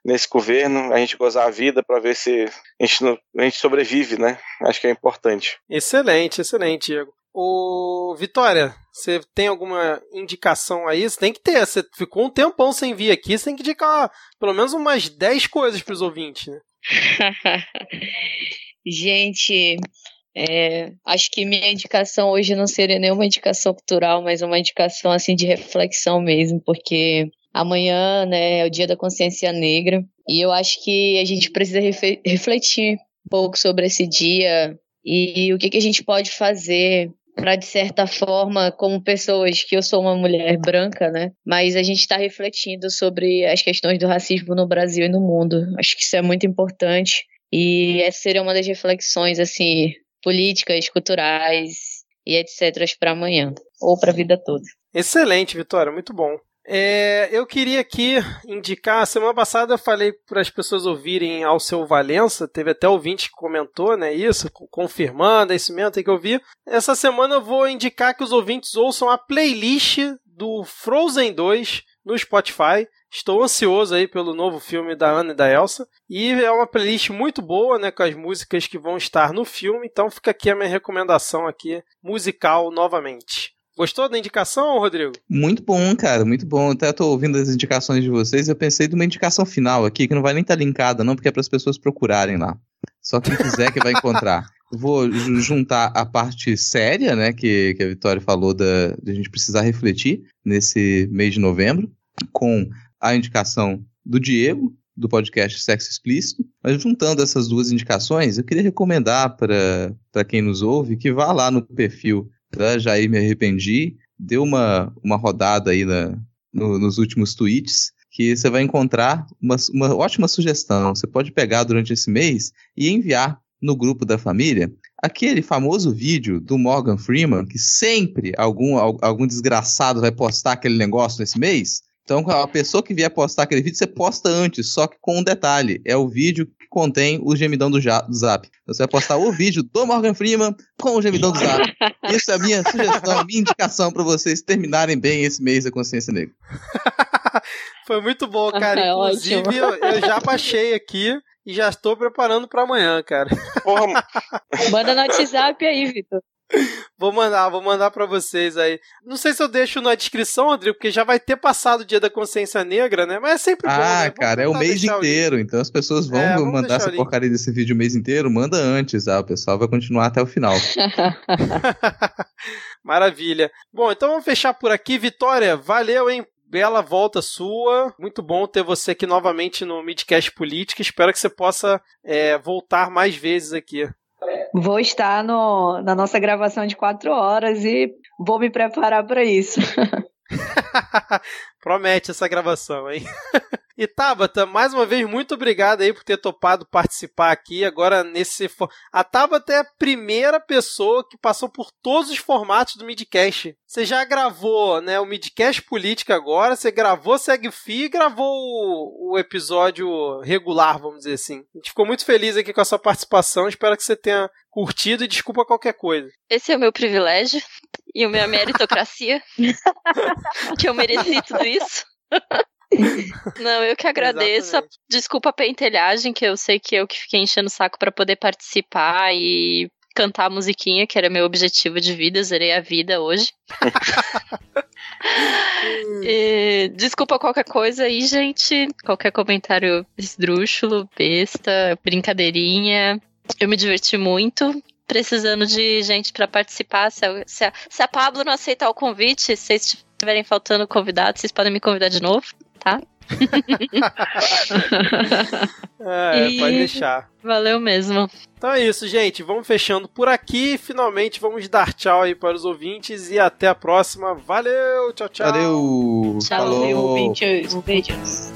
nesse governo, a gente gozar a vida para ver se a gente, a gente sobrevive, né? Acho que é importante. Excelente, excelente, Diego. O Vitória, você tem alguma indicação aí? Você tem que ter. Você ficou um tempão sem vir aqui, você tem que indicar pelo menos umas 10 coisas pros ouvintes, né? [laughs] Gente, é, acho que minha indicação hoje não seria nenhuma indicação cultural, mas uma indicação assim de reflexão mesmo, porque amanhã, né, é o Dia da Consciência Negra e eu acho que a gente precisa refletir um pouco sobre esse dia e o que, que a gente pode fazer para de certa forma, como pessoas que eu sou uma mulher branca, né? Mas a gente está refletindo sobre as questões do racismo no Brasil e no mundo. Acho que isso é muito importante e essa seria uma das reflexões assim políticas, culturais e etc para amanhã ou para a vida toda. Excelente, Vitória, muito bom. É, eu queria aqui indicar, semana passada eu falei para as pessoas ouvirem ao seu Valença, teve até ouvinte que comentou, né, isso, confirmando, é isso mesmo, tem que ouvir. Essa semana eu vou indicar que os ouvintes ouçam a playlist do Frozen 2 no Spotify. Estou ansioso aí pelo novo filme da Ana e da Elsa. E é uma playlist muito boa, né, com as músicas que vão estar no filme, então fica aqui a minha recomendação aqui musical novamente. Gostou da indicação, Rodrigo? Muito bom, cara, muito bom. Até tô ouvindo as indicações de vocês, eu pensei de uma indicação final aqui, que não vai nem estar tá linkada, não, porque é para as pessoas procurarem lá. Só quem quiser que vai encontrar. Vou juntar a parte séria, né, que, que a Vitória falou da, de a gente precisar refletir nesse mês de novembro, com a indicação do Diego, do podcast Sexo Explícito. Mas juntando essas duas indicações, eu queria recomendar para quem nos ouve que vá lá no perfil da Jair Me Arrependi, dê uma, uma rodada aí na, no, nos últimos tweets, que você vai encontrar uma, uma ótima sugestão. Você pode pegar durante esse mês e enviar no grupo da família aquele famoso vídeo do Morgan Freeman, que sempre algum, algum desgraçado vai postar aquele negócio nesse mês. Então, a pessoa que vier postar aquele vídeo, você posta antes, só que com um detalhe: é o vídeo contém o gemidão do, Zap. Você vai postar o vídeo do Morgan Freeman com o gemidão do Zap. [laughs] Isso é a minha sugestão, a minha indicação para vocês terminarem bem esse mês da consciência negra. [laughs] Foi muito bom, cara. É Inclusive, eu, eu já baixei aqui e já estou preparando para amanhã, cara. Porra. Manda no WhatsApp aí, Vitor. [laughs] Vou mandar, vou mandar para vocês aí. Não sei se eu deixo na descrição, Rodrigo, porque já vai ter passado o dia da consciência negra, né? Mas é sempre bom. Ah, né? cara, é o mês inteiro, então as pessoas vão é, mandar essa porcaria desse vídeo o mês inteiro. Manda antes, ah, o pessoal vai continuar até o final. [laughs] Maravilha. Bom, então vamos fechar por aqui. Vitória, valeu, hein? bela volta sua. Muito bom ter você aqui novamente no Midcast Política. Espero que você possa é, voltar mais vezes aqui. Vou estar no, na nossa gravação de quatro horas e vou me preparar para isso. [laughs] Promete essa gravação, hein? [laughs] e Tabata, mais uma vez, muito obrigado aí por ter topado participar aqui. Agora, nesse. A Tabata é a primeira pessoa que passou por todos os formatos do Midcast. Você já gravou né, o Midcast Política agora, você gravou Segue Fio e gravou o, o episódio regular, vamos dizer assim. A gente ficou muito feliz aqui com a sua participação. Espero que você tenha curtido e desculpa qualquer coisa. Esse é o meu privilégio e a minha [laughs] meritocracia. [laughs] que eu mereci tudo isso. [laughs] Não, eu que agradeço. Desculpa a pentelhagem, que eu sei que eu que fiquei enchendo o saco para poder participar e cantar a musiquinha, que era meu objetivo de vida, zerei a vida hoje. [laughs] [laughs] e, desculpa qualquer coisa aí, gente. Qualquer comentário esdrúxulo, besta, brincadeirinha. Eu me diverti muito precisando de gente para participar. Se a, se, a, se a Pablo não aceitar o convite, se vocês estiverem faltando convidados, vocês podem me convidar de novo, tá? é, e... pode deixar. Valeu mesmo. Então é isso, gente. Vamos fechando por aqui. Finalmente vamos dar tchau aí para os ouvintes e até a próxima. Valeu, tchau, tchau. Valeu. Tchau, ouvintes. Beijos.